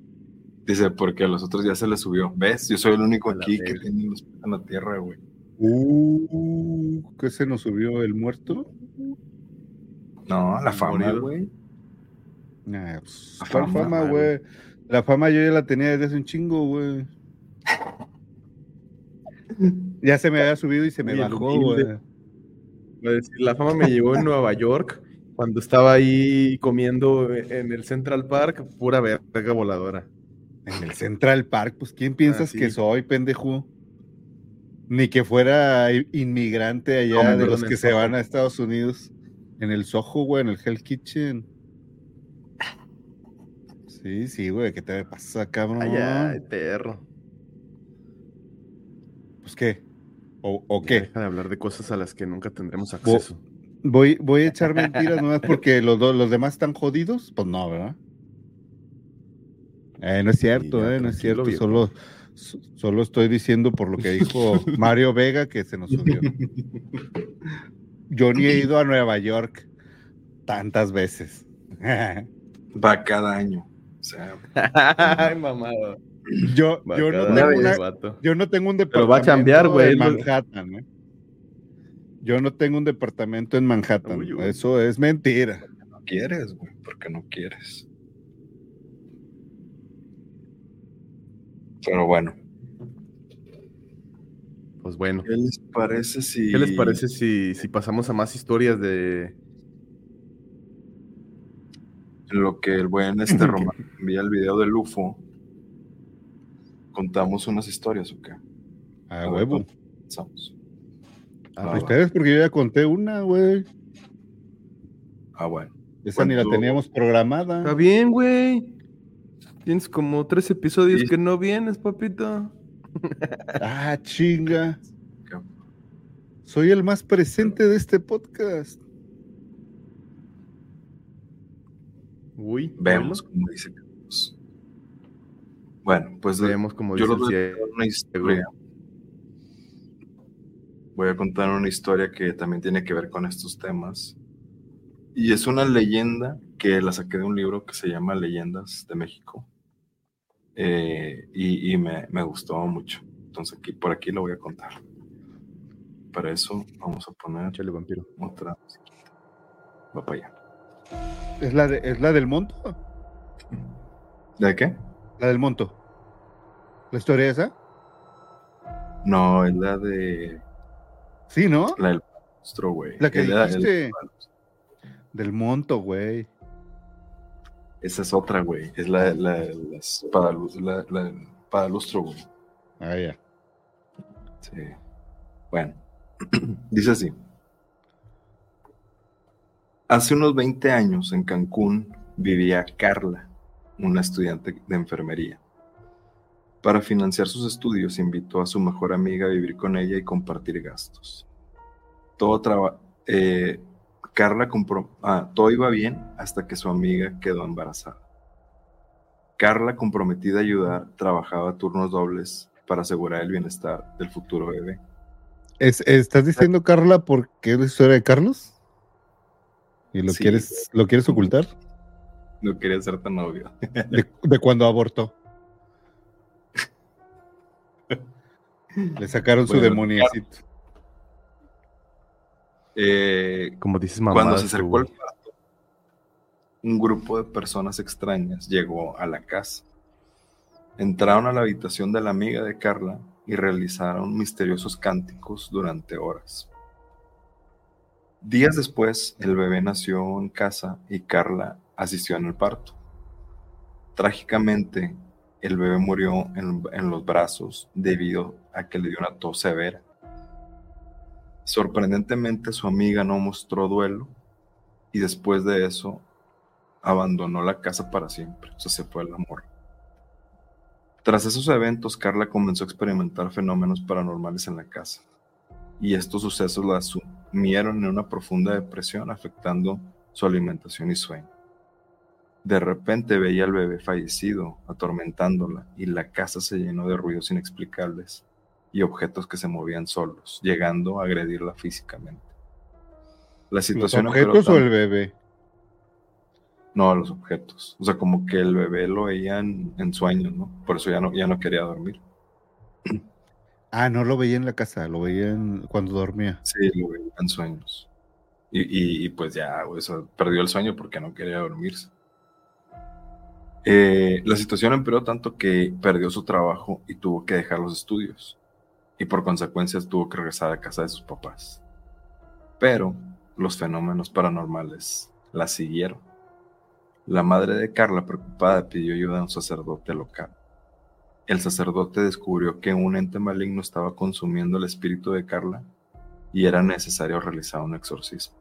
Dice, porque a los otros ya se les subió. ¿Ves? Yo soy el único la aquí que tiene los pies en la tierra, güey. Uh, ¿qué se nos subió el muerto? No, la fama, güey. Ah, pues, La ¿cuál fama, güey? La fama yo ya la tenía desde hace un chingo, güey. (laughs) Ya se me había subido y se me bajó, güey. La fama me llegó en Nueva York cuando estaba ahí comiendo en el Central Park, pura verga voladora. En el Central Park, pues ¿quién piensas sí. que soy, pendejo? Ni que fuera inmigrante allá No, de los que se van a Estados Unidos. En el Soho, güey, en el Hell Kitchen. Sí, sí, güey, ¿qué te pasa, cabrón? Ay, perro. Pues qué. ¿O, qué? Deja de hablar de cosas a las que nunca tendremos acceso. ¿Voy, voy a echar mentiras nomás porque (laughs) los, do- los demás están jodidos? Pues no, ¿verdad? Eh, no es cierto, ya, eh, no es cierto. viejo. Solo, so- solo estoy diciendo por lo que dijo (laughs) Mario Vega que se nos subió. Yo ni he ido a Nueva York tantas veces. (laughs) Va cada año. O sea, Ay, mamada. Yo, (clears throat) yo, no tengo vez, una- vato. yo no tengo un Pero departamento va a chambear, güey, en Manhattan. ¿eh? Yo no tengo un departamento en Manhattan. Uy, uy. Eso es mentira. no quieres, güey, porque no quieres. Pero bueno, Pues bueno. ¿qué les parece si. ¿Qué les parece si, si pasamos a más historias de. En lo que el buen este (laughs) Román envía el video del UFO, contamos unas historias o qué? A huevo. Empezamos. Ah, Ah. Ustedes, porque yo ya conté una, güey. Ah, bueno. Esa ni la teníamos programada. Está bien, güey. Tienes como tres episodios Sí. que no vienes, papito. (laughs) Ah, chinga. Soy el más presente de este podcast. Uy. Vemos como dice Carlos. Bueno, pues como yo les voy a contar una historia. Voy a contar una historia que también tiene que ver con estos temas. Y es una leyenda que la saqué de un libro que se llama Leyendas de México. Eh, y y me, me gustó mucho. Entonces aquí, por aquí lo voy a contar. Para eso vamos a poner Chale, vampiro. otra. Va para allá. ¿Es la, de- ¿Es la del monto? ¿De qué? La del monto. ¿La historia esa? No, es la de Sí, ¿no? la del monstruo, güey. La que Es dijiste. Del monto, güey. Esa es otra, güey. Es la, la, la espada luz- la, la güey. Ah, ya. Sí. Bueno, (clears throat) dice así. Hace unos 20 años en Cancún vivía Carla, una estudiante de enfermería. Para financiar sus estudios invitó a su mejor amiga a vivir con ella y compartir gastos. Todo, traba- eh, Carla compró, ah, todo iba bien hasta que su amiga quedó embarazada. Carla, comprometida a ayudar, trabajaba turnos dobles para asegurar el bienestar del futuro bebé. Es- ¿Estás diciendo, Carla, porque es la historia de Carlos? ¿Y lo, Sí. quieres, lo quieres ocultar? No quería ser tan obvio. De, de cuando abortó. Le sacaron su Bueno, demoniecito. Eh, Como dices, mamá. cuando se acercó al cuarto, un grupo de personas extrañas llegó a la casa. Entraron a la habitación de la amiga de Carla y realizaron misteriosos cánticos durante horas. Días después, el bebé nació en casa y Carla asistió en el parto. Trágicamente, el bebé murió en, en los brazos debido a que le dio una tos severa. Sorprendentemente, su amiga no mostró duelo y después de eso abandonó la casa para siempre. O se fue el amor. Tras esos eventos, Carla comenzó a experimentar fenómenos paranormales en la casa. Y estos sucesos la sumieron en una profunda depresión, afectando su alimentación y sueño. De repente veía al bebé fallecido, atormentándola, y la casa se llenó de ruidos inexplicables y objetos que se movían solos, llegando a agredirla físicamente. La ¿Los situación empeoró objetos o el bebé? No, los objetos. O sea, como que el bebé lo veía en, sueños, ¿no? Por eso ya no, ya no quería dormir. (clears throat) Ah, no lo veía en la casa, lo veía en- cuando dormía. Sí, lo veía en sueños. Y, y- y pues ya, o sea, perdió el sueño porque no quería dormirse. Eh, la situación empeoró tanto que perdió su trabajo y tuvo que dejar los estudios. Y por consecuencia tuvo que regresar a casa de sus papás. Pero los fenómenos paranormales la siguieron. La madre de Carla, preocupada, pidió ayuda a un sacerdote local. El sacerdote descubrió que un ente maligno estaba consumiendo el espíritu de Carla y era necesario realizar un exorcismo.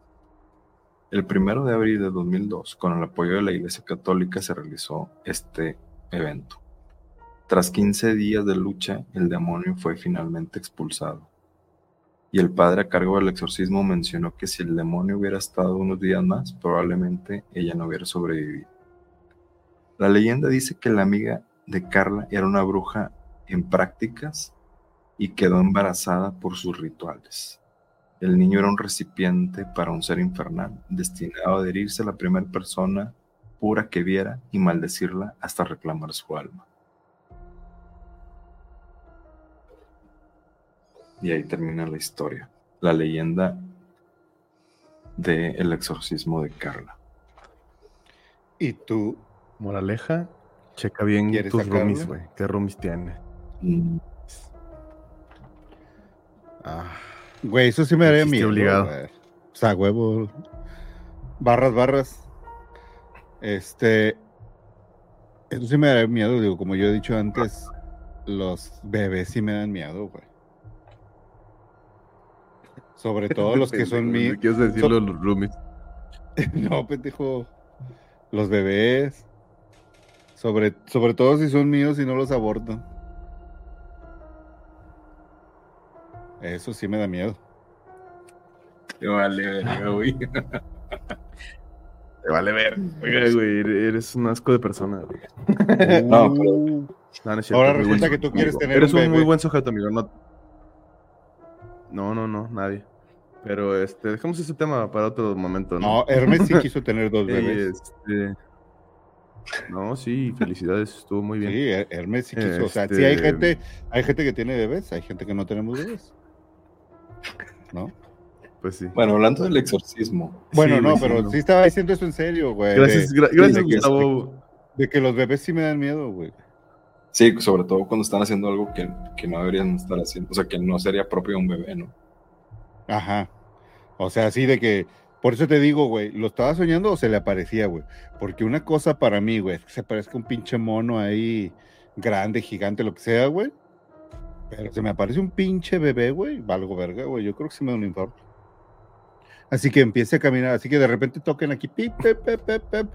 El primero de abril de 2002, con el apoyo de la Iglesia Católica, se realizó este evento. Tras 15 días de lucha, el demonio fue finalmente expulsado. Y el padre a cargo del exorcismo mencionó que si el demonio hubiera estado unos días más, probablemente ella no hubiera sobrevivido. La leyenda dice que la amiga de Carla era una bruja en prácticas y quedó embarazada por sus rituales. El niño era un recipiente para un ser infernal, destinado a adherirse a la primera persona pura que viera y maldecirla hasta reclamar su alma. Y ahí termina la historia, la leyenda del el exorcismo de Carla. ¿Y tú? Moraleja, checa bien ¿Quieres tus sacarlo? roomies, güey. ¿Qué roomies tiene? Mm, Ah, Güey, eso sí me haría Dijiste miedo. obligado. O sea, huevo. Barras, barras. Este. Eso sí me daría miedo, digo, como yo he dicho antes, los bebés sí me dan miedo, güey. Sobre (laughs) todo los que son. ¿no ¿Quieres decirlo los roomies? (laughs) No, pendejo. Los bebés. Sobre, sobre todo si son míos y no los aborto. Eso sí me da miedo. Te vale, verga, güey. Te vale ver. Oiga, güey, eres un asco de persona, güey. (laughs) No, pero- Uh, No, no es cierto, Ahora resulta que tú quieres amigo. tener Eres un un, muy buen sujeto, amigo. No, no, no, no, nadie. Pero este, dejemos ese tema para otro momento, ¿no? No, Hermes sí (laughs) quiso tener dos bebés. este, No, sí, felicidades, estuvo muy bien. Sí, Her- Hermes sí quiso. O sea, sí hay Este- gente, hay gente que tiene bebés, hay gente que no tenemos bebés. ¿No? Pues sí. Bueno, hablando del exorcismo, Bueno, Sí, no, pero no. sí estaba diciendo eso en serio, güey. Gracias, de, gra- gracias, de que- Gustavo. de que los bebés sí me dan miedo, güey. Sí, sobre todo cuando están haciendo algo que, que no deberían estar haciendo, o sea, que no sería propio de un bebé, ¿no? Ajá. O sea, así de que. Por eso te digo, güey, ¿lo estaba soñando o se le aparecía, güey? Porque una cosa para mí, güey, es que se parezca un pinche mono ahí, grande, gigante, lo que sea, güey. Pero se me aparece un pinche bebé, güey, valgo verga, güey. Yo creo que sí me da un infarto. Así que empiece a caminar, así que de repente toquen aquí, pip, pip, pip, pip, pip,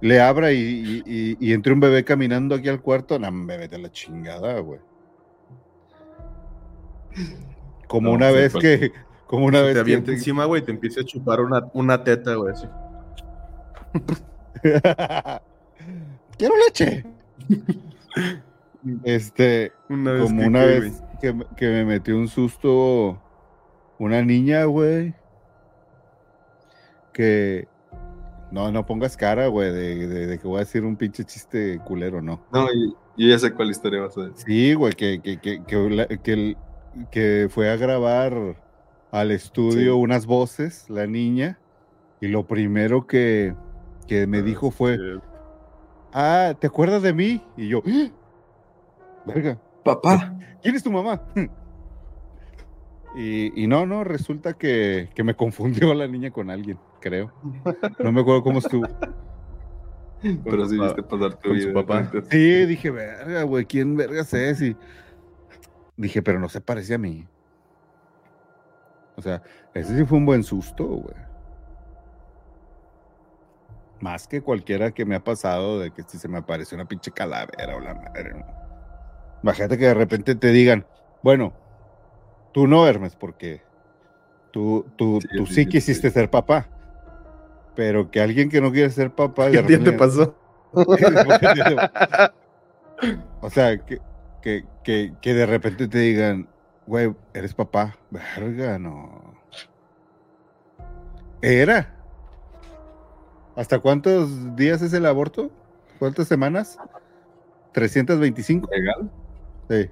le abra y, y, entre un bebé caminando aquí al cuarto, no, me vete a la chingada, güey. Como No, una sí, vez pues, que, (laughs) como una vez te que, avienta encima, güey, te empieza a chupar una, una teta, güey. así. (laughs) Quiero leche. Este, Una vez como que- una que, vez que, que me metió un susto una niña, güey. Que no, no pongas cara, güey, de, de- de que voy a decir un pinche chiste culero, no. No, y, yo ya sé cuál historia vas a decir. Sí, güey, que, que, que, que, fue a grabar al estudio Sí. unas voces, la niña, y lo primero que, que me Ah, dijo fue, sí. ah, ¿te acuerdas de mí? Y yo, "¡Ah! verga, Papá. (laughs) ¿quién es tu mamá? (laughs) Y, y no, no, resulta que, que me confundió la niña con alguien, creo. No me acuerdo cómo estuvo. Pero sí viste pasar tu con su papá. Sí, dije, verga, güey, ¿quién vergas es? Y dije, pero no se parece a mí. O sea, ese sí fue un buen susto, güey. Más que cualquiera que me ha pasado de que si se me apareció una pinche calavera o la madre. Imagínate que de repente te digan, bueno, tú no, Hermes, porque tú, tú, Sí, tú sí, quisiste ser papá. Pero que alguien que no quiere ser papá. (laughs) ¿Qué día te pasó? (laughs) o sea, que, que, que, que de repente te digan, güey, eres papá. Verga, no. Era. ¿Hasta cuántos días es el aborto? ¿Cuántas semanas? ¿325? ¿Legal? Sí.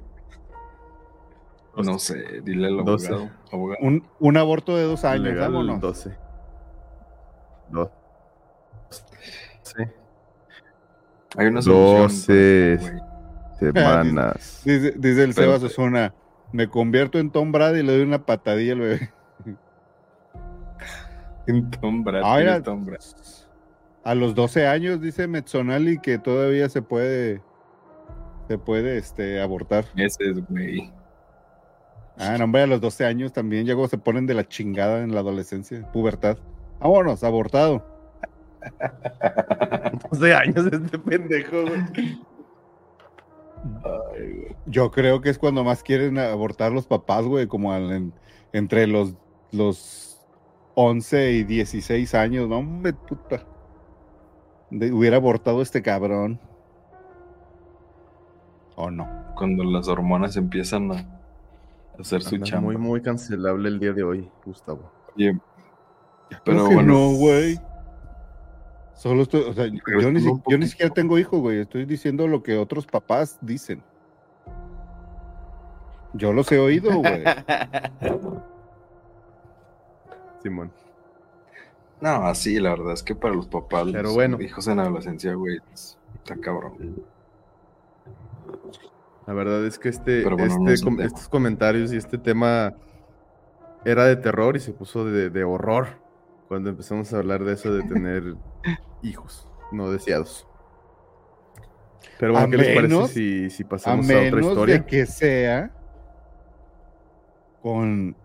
No sé, dile al Doce. abogado. abogado. Un, un aborto de dos años, Legal, vámonos. 12. Dos. Sí. Hay una solución. para 12 esto, güey. semanas. (laughs) Dice, dice el Pero- Sebas Osuna, me convierto en Tom Brady y le doy una patadilla al bebé. (laughs) Tom Brady, Ah, mira, Tom Brady. A los 12 años dice Metzonali que todavía se puede se puede este abortar. Ese es, güey. Ah, no, hombre, a los 12 años también llegó, se ponen de la chingada en la adolescencia, pubertad. Vámonos, abortado. (laughs) 12 años este pendejo, güey. Yo creo que es cuando más quieren abortar los papás, güey, como al- en- entre los, los 11 y 16 años, no, hombre, puta. De- hubiera abortado este cabrón. ¿O no? Cuando las hormonas empiezan a hacer su chamba. Muy, muy cancelable el día de hoy, Gustavo. Oye, pero que bueno, no, güey. Solo estoy, o sea, yo ni, yo siquiera tengo hijos, güey. Estoy diciendo lo que otros papás dicen. Yo los he oído, güey. (laughs) Simón. No, así, la verdad es que para los papás, Pero los bueno. hijos en adolescencia, güey, es- está cabrón. La verdad es que este, no este es un com- tema. estos comentarios y este tema era de terror y se puso de, de horror cuando empezamos a hablar de eso de tener (laughs) hijos no deseados. Pero bueno, A ¿qué les parece si, si pasamos a, otra historia? de que sea con,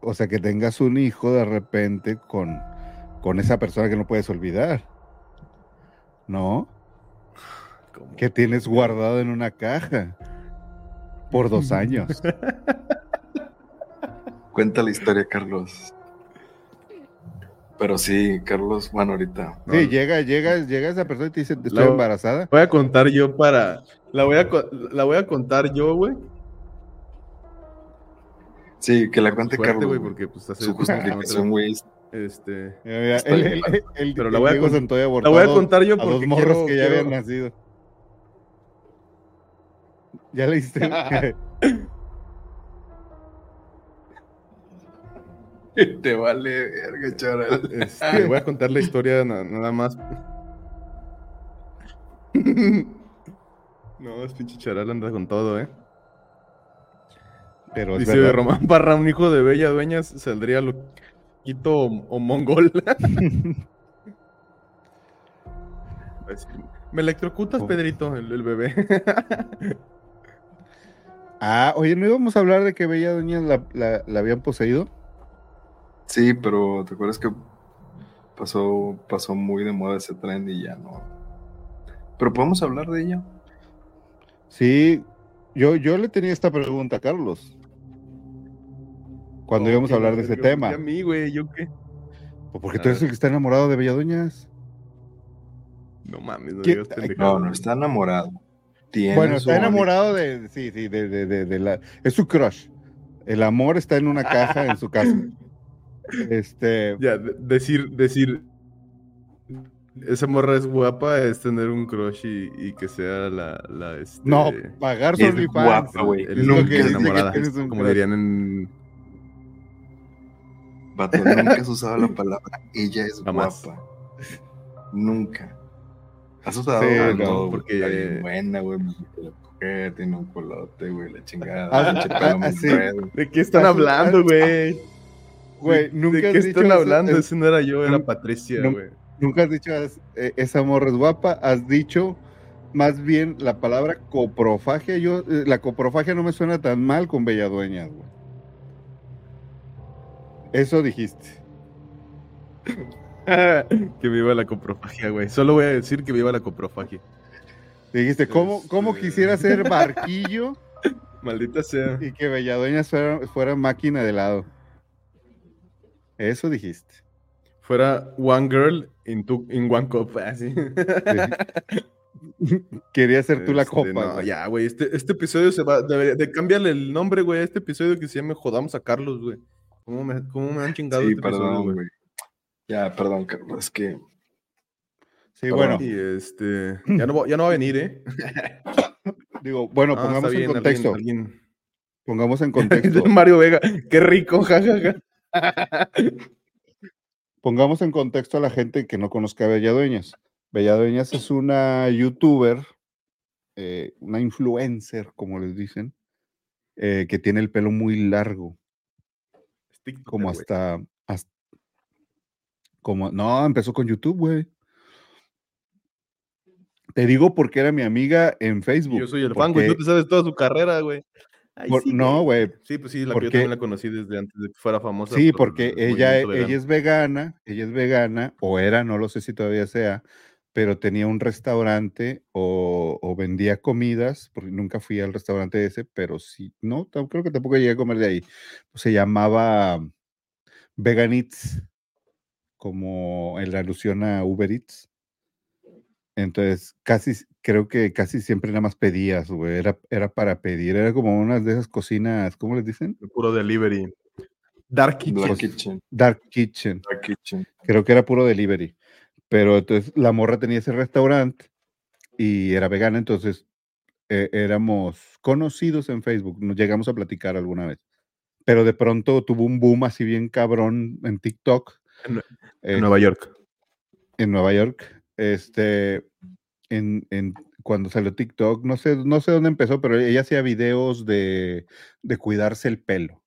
o sea, que tengas un hijo de repente con, con esa persona que no puedes olvidar. ¿No? Como- Que tienes guardado en una caja por dos años. (laughs) Cuenta la historia, Carlos. Pero sí, Carlos, bueno, ahorita. Sí, llega, llega, llega esa persona y te dice, estoy La- embarazada. Voy a contar yo para... La voy a, la voy a contar yo, güey. Sí, que la cuente Fuerte, Carlos. güey, porque pues hace Su justificación, güey. es- Este... Mira, mira, Está el, bien. el- el- Pero la voy a Diego con- Santoy La abortado voy a contar yo a dos porque morros quiero- que ya quiero- habían nacido. ¿Ya leíste? (laughs) Te vale verga, chaval. Este, voy a contar la historia na- nada más. (laughs) No, es pinche charal anda con todo, ¿eh? Pero Dice verdad. Román Parra, un hijo de Bella Dueñas saldría loquito o, o mongol. (laughs) Me electrocutas, Oh. Pedrito, el, el bebé. Ah, oye, ¿no íbamos a hablar de que Bella Doña la, la- la habían poseído? Sí, pero ¿te acuerdas que pasó, pasó muy de moda ese tren y ya no? Pero podemos hablar de ella. Sí, yo, yo le tenía esta pregunta a Carlos. Cuando íbamos qué a hablar la de ese ¿por tema. qué a mí, güey, ¿yo qué? Pues porque tú eres el que está enamorado de Bella Doñas. No mames, no ¿Qué- digas No, no está enamorado. Tiene Bueno, está enamorado de, sí, sí, de, de, de- de la, es su crush. El amor está en una caja en su casa. (laughs) Este, Ya, de- decir, decir, esa morra es guapa es tener un crush y, y que sea la, la este, no, pagar su es guapa, güey. el- Es que que enamorada, un como crush. dirían en Vato, nunca has (laughs) usado la palabra ella es Jamás. guapa. Nunca. Has usado Sí, no, todo, porque- buena, güey. Tiene un colote, güey, la chingada. Ah, ah, pelo ah, sí. ¿De qué están hablando, güey? Güey, ¿De- nunca ¿De has qué dicho están eso, hablando? es- Ese no era yo, era Patricia, güey. Nunca has dicho eh, esa morra es guapa, has dicho más bien la palabra coprofagia. Yo, eh, la coprofagia no me suena tan mal con Belladueñas, güey. Eso dijiste. (laughs) (laughs) que viva la coprofagia, güey. Solo voy a decir que viva la coprofagia. Dijiste, ¿cómo, cómo Este- quisiera ser (laughs) barquillo Maldita sea. y que Belladueñas fuera, fuera máquina de helado? Eso dijiste. Fuera one girl in, two- in one cup, (laughs) así. Quería ser tú la Este, copa. no, güey. ya, güey. Este, este episodio se va. Debería, de cambiarle el nombre, güey, a este episodio que se llame Jodamos a Carlos, güey. ¿Cómo me, cómo me han chingado Sí, este episodio, perdón, güey? güey. Ya, perdón, Carlos, es que Sí, Perdón. bueno, Y este. Ya no, va- ya no va a venir, ¿eh? (laughs) digo, bueno, Ah, pongamos en contexto. alguien- alguien- Pongamos en (laughs) contexto. Mario Vega, qué rico, jajaja. (laughs) Pongamos en contexto a la gente que no conozca a Belladueñas. Bella Dueñas es una youtuber, eh, una influencer, como les dicen, eh, que tiene el pelo muy largo, como hasta- como, no, empezó con YouTube, güey. Te digo porque era mi amiga en Facebook. Yo soy el fan, güey. porque- Tú te sabes toda su carrera, güey. Ay, por- sí, no, güey, Sí, pues sí, la que porque- yo también la conocí desde antes de que fuera famosa. Sí, por porque el ella, ella es vegana, ella es vegana, o era, no lo sé si todavía sea, pero tenía un restaurante o, o vendía comidas, porque nunca fui al restaurante ese, pero sí, no, creo que tampoco llegué a comer de ahí. Se llamaba Vegan Eats, como en la alusión a Uber Eats. Entonces, casi, creo que casi siempre nada más pedías, güey, era, era para pedir, era como una de esas cocinas, ¿cómo les dicen? Puro delivery. Dark Kitchen. Black Kitchen. Dark Kitchen. Dark Kitchen. creo que era puro delivery. Pero entonces la morra tenía ese restaurante y era vegana, entonces eh, éramos conocidos en Facebook, nos llegamos a platicar alguna vez. Pero de pronto tuvo un boom así bien cabrón en TikTok. En Nue- eh, En Nueva York. en Nueva York. Este, en, en- cuando salió TikTok, no sé, no sé dónde empezó, pero ella hacía videos de, de cuidarse el pelo.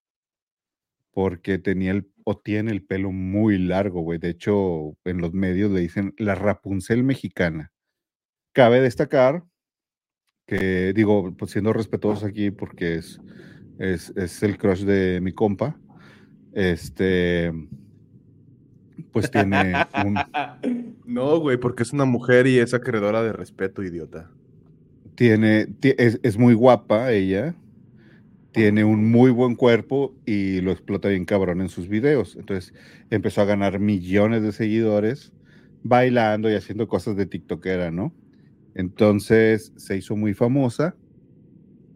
Porque tenía el, o tiene el pelo muy largo, güey. De hecho, en los medios le dicen la Rapunzel mexicana. Cabe destacar que, digo, pues siendo respetuosos aquí, porque es, es, es el crush de mi compa. Este, pues tiene un, (laughs) No, güey, porque es una mujer y es acreedora de respeto, idiota. tiene, ti- es, es muy guapa ella, tiene un muy buen cuerpo y lo explota bien cabrón en sus videos. Entonces empezó a ganar millones de seguidores bailando y haciendo cosas de TikTokera, ¿no? Entonces se hizo muy famosa,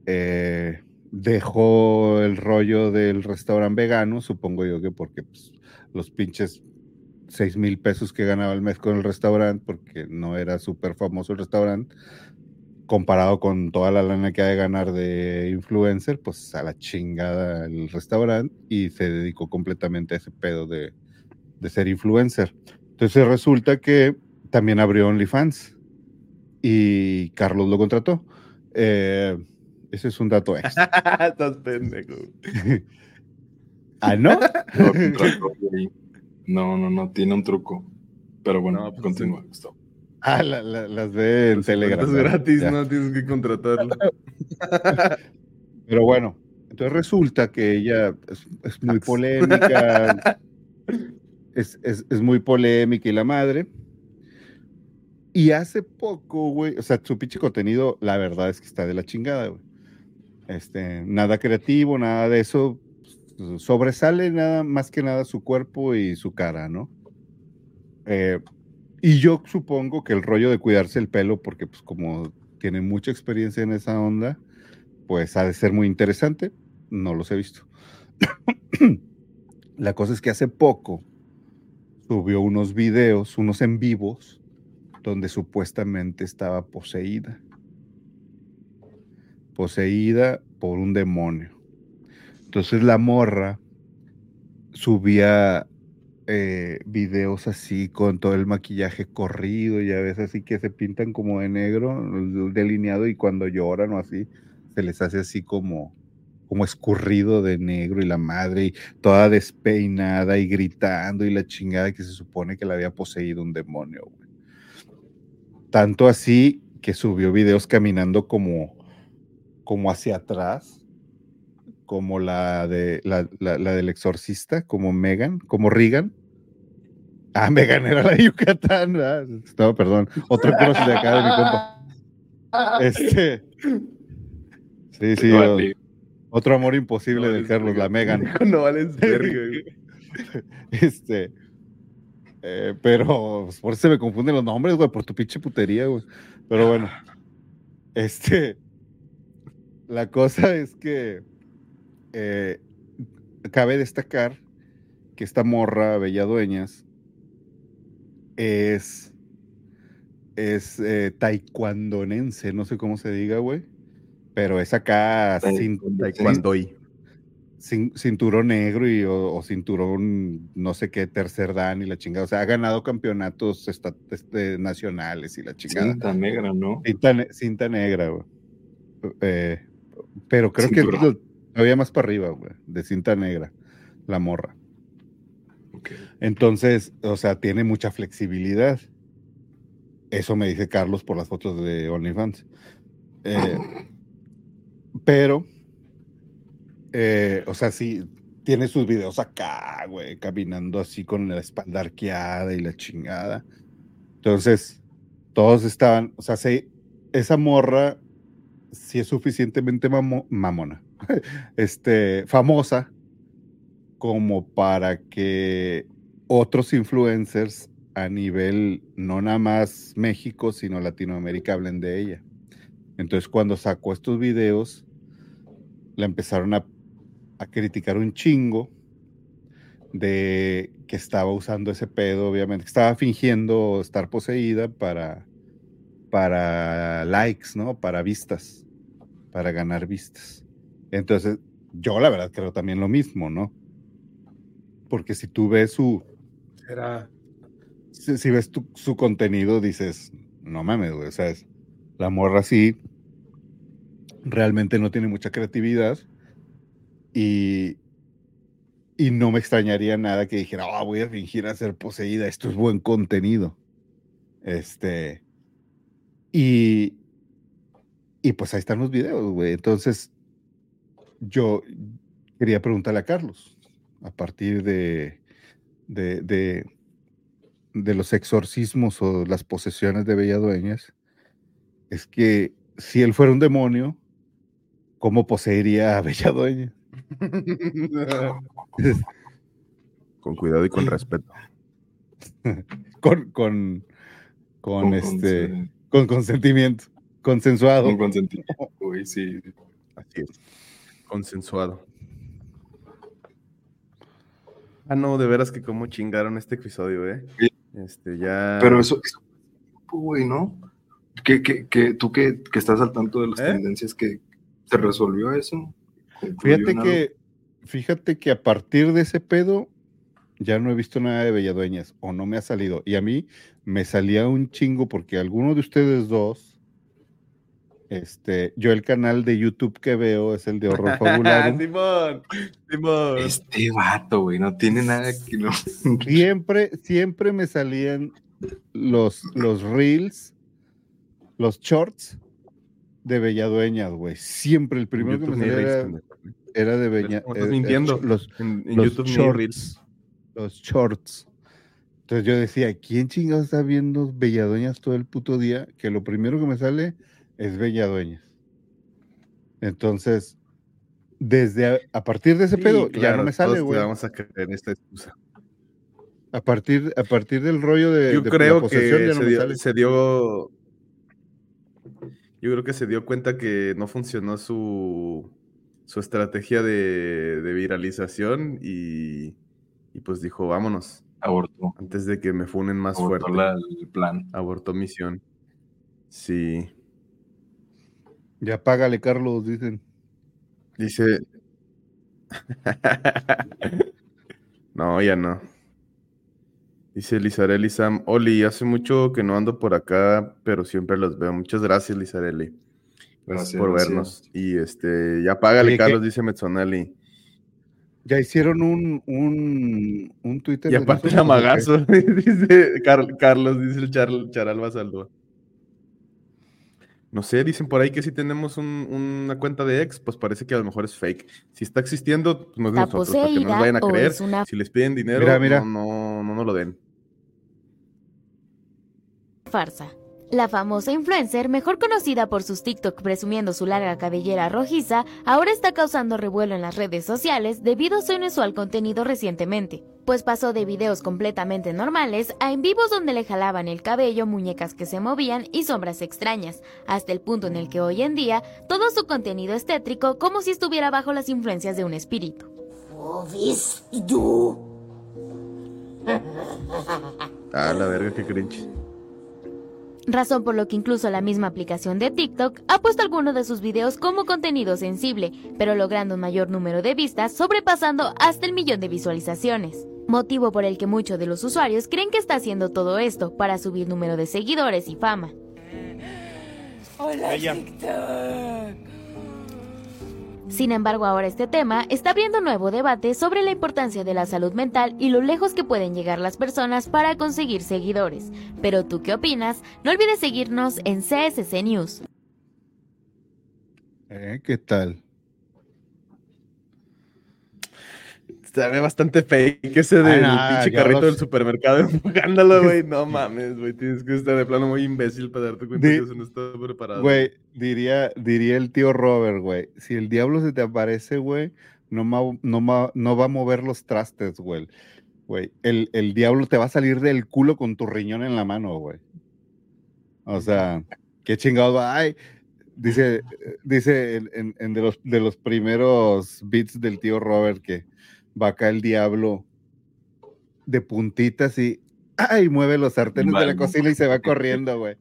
eh, dejó el rollo del restaurante vegano, supongo yo que porque pues, los pinches seis mil pesos que ganaba al mes con el restaurante, porque no era súper famoso el restaurante, comparado con toda la lana que ha de ganar de influencer, pues a la chingada el restaurante y se dedicó completamente a ese pedo de, de ser influencer. Entonces resulta que también abrió OnlyFans y Carlos lo contrató. Eh, ese es un dato extra. (laughs) Estás pendejo. (laughs) ah, ¿no? (laughs) No, no, no, tiene un truco. Pero bueno, No, pues, continúa, Gustavo. Ah, la- la- las ve en Telegram. Es ¿verdad? gratis, Ya. no tienes que contratarlo. (laughs) Pero bueno, entonces resulta que ella es, es muy polémica, (laughs) es, es- es muy polémica y la madre. Y hace poco, güey, o sea, su pinche contenido, la verdad es que está de la chingada, güey. Este, nada creativo, nada de eso. Sobresale nada más que nada su cuerpo y su cara, ¿no? Eh, y yo supongo que el rollo de cuidarse el pelo, porque pues como tiene mucha experiencia en esa onda, pues ha de ser muy interesante. No los he visto. (coughs) La cosa es que hace poco subió unos videos, unos en vivos, donde supuestamente estaba poseída. Poseída por un demonio. Entonces la morra subía eh, videos así con todo el maquillaje corrido y a veces así que se pintan como de negro, delineado y cuando lloran o así, se les hace así como, como escurrido de negro y la madre y toda despeinada y gritando y la chingada que se supone que la había poseído un demonio. güey. Tanto así que subió videos caminando como, como hacia atrás, como la, de, la, la- la del exorcista, como Megan, como Regan. Ah, (laughs) Megan era la de Yucatán. ¿verdad? No, perdón. Otro crush de acá de mi compa. (laughs) Este. Sí, sí. o- otro amor imposible No de Carlos, la Megan. (laughs) No güey. Este. eh, pero pues, por eso se me confunden los nombres, güey, por tu pinche putería, güey. Pero bueno. Este. La cosa es que. Eh, cabe destacar que esta morra, Bella Dueñas, es. Es eh, taekwondonense, no sé cómo se diga, güey. Pero es acá sin, Taekwondo. cin- cinturón negro y, o, o cinturón no sé qué, tercer dan y la chingada. O sea, ha ganado campeonatos esta- este, nacionales y la chingada. Cinta negra, ¿no? Cinta, ne- cinta negra, güey. Eh, pero creo que Cinturón. Todavía más para arriba, güey, de cinta negra, la morra. Entonces, o sea, tiene mucha flexibilidad. Eso me dice Carlos por las fotos de OnlyFans. Eh, pero, eh, o sea, sí, tiene sus videos acá, güey, caminando así con la espalda arqueada y la chingada. Entonces, todos estaban, o sea, sí, esa morra sí es suficientemente mamo- mamona, (laughs) este, famosa como para que otros influencers a nivel no nada más México, sino Latinoamérica hablen de ella. Entonces, cuando sacó estos videos, la empezaron a, a criticar un chingo de que estaba usando ese pedo, obviamente, que estaba fingiendo estar poseída para, para likes, ¿no? Para vistas, para ganar vistas. Entonces, yo la verdad creo también lo mismo, ¿no? Porque si tú ves su, Era. si, si ves tu- su contenido, dices, no mames, güey, o sea, es- la morra sí realmente no tiene mucha creatividad y, y no me extrañaría nada que dijera, ah, voy a fingir a ser poseída, esto es buen contenido. Este, y, y pues ahí están los videos, güey. Entonces, yo quería preguntarle a Carlos, a partir de, de, de, de los exorcismos o las posesiones de Belladueñas, es que si él fuera un demonio, ¿cómo poseería a Belladueña? (laughs) con cuidado y con (laughs) respeto. con, con, con, Con este, consen- con consentimiento, consensuado. con consentimiento. Uy, sí. Así es. Consensuado. Ah, no, de veras que cómo chingaron este episodio, ¿eh? Sí. Este, ya. Pero eso, eso güey, ¿no? Que, que, que tú que, que estás al tanto de las ¿Eh? tendencias, que se resolvió eso. ¿Concluyó Fíjate que, fíjate que a partir de ese pedo ya no he visto nada de Belladueñas o no me ha salido. Y a mí me salía un chingo porque alguno de ustedes dos, este, yo el canal de YouTube que veo es el de Horror (laughs) Fabularum. Simón, Simón. Este vato, güey, no tiene nada que no. (laughs) siempre, siempre me salían los, los reels, los shorts de Belladueñas, güey. Siempre el primero que me salía era, era de. ¿Cómo estás eh, eh, mintiendo? los, En, en los YouTube shorts. reels. los shorts. Entonces yo decía, ¿quién chingados está viendo Belladueñas todo el puto día? Que lo primero que me sale es Belladueñas. Entonces, desde a, a partir de ese Sí, pedo, ya no me sale, güey. Vamos a creer esta excusa. A partir, a partir del rollo de, Yo de la creo posesión que ya no se me dio, sale. se dio- Yo creo que se dio cuenta que no funcionó su, su estrategia de, de viralización y, y pues dijo, vámonos, Abortó. antes de que me funen más Abortó fuerte. la- el plan. Abortó misión. Sí. Ya págale, Carlos, dicen. Dice. (laughs) no, ya no. Dice Lizarelli Sam. Oli, hace mucho que no ando por acá, pero siempre los veo. Muchas gracias, Lizarelli. Gracias, Gracias, por gracias. vernos. Y este, ya págale. Carlos, dice Metzonelli. Ya hicieron un, un, un Twitter. Y aparte nosotros, ¿o qué? Magazo, (laughs) dice Car- Carlos, dice el Char- Charal Saldúa. No sé, dicen por ahí que si tenemos un- una cuenta de ex, pues parece que a lo mejor es fake. Si está existiendo, pues no es de ¿Está nosotros, para que no nos vayan a creer. una Si les piden dinero, Mira, mira. No, no, no nos lo den. farsa? La famosa influencer, mejor conocida por sus TikTok presumiendo su larga cabellera rojiza, ahora está causando revuelo en las redes sociales debido a su inusual contenido recientemente, pues pasó de videos completamente normales a en vivos donde le jalaban el cabello, muñecas que se movían y sombras extrañas, hasta el punto en el que hoy en día todo su contenido es tétrico como si estuviera bajo las influencias de un espíritu. Ah, (laughs) la verga, qué cringe. razón por lo que incluso la misma aplicación de TikTok ha puesto algunos de sus videos como contenido sensible, pero logrando un mayor número de vistas, sobrepasando hasta el millón de visualizaciones. Motivo por el que muchos de los usuarios creen que está haciendo todo esto para subir número de seguidores y fama. Hola, TikTok. Sin embargo, ahora este tema está abriendo nuevo debate sobre la importancia de la salud mental y lo lejos que pueden llegar las personas para conseguir seguidores. Pero tú qué opinas? No olvides seguirnos en CSC News. ¿Eh? ¿Qué tal? Se ve bastante fake ese del Ah, pinche ya carrito del supermercado (laughs) empujándolo, güey. No mames, güey. Tienes que estar de plano muy imbécil para darte cuenta Di- que eso no está preparado. Güey, diría, diría el tío Robert, güey. Si el diablo se te aparece, güey, no, ma- no, ma- no va a mover los trastes, güey. Güey, el, el diablo te va a salir del culo con tu riñón en la mano, güey. O sea, qué chingado va. Ay, dice, dice en, en- en de, los, de los primeros beats del tío Robert que va acá el diablo de puntitas y ay, mueve los sartenes de la cocina y se va (laughs) corriendo, güey.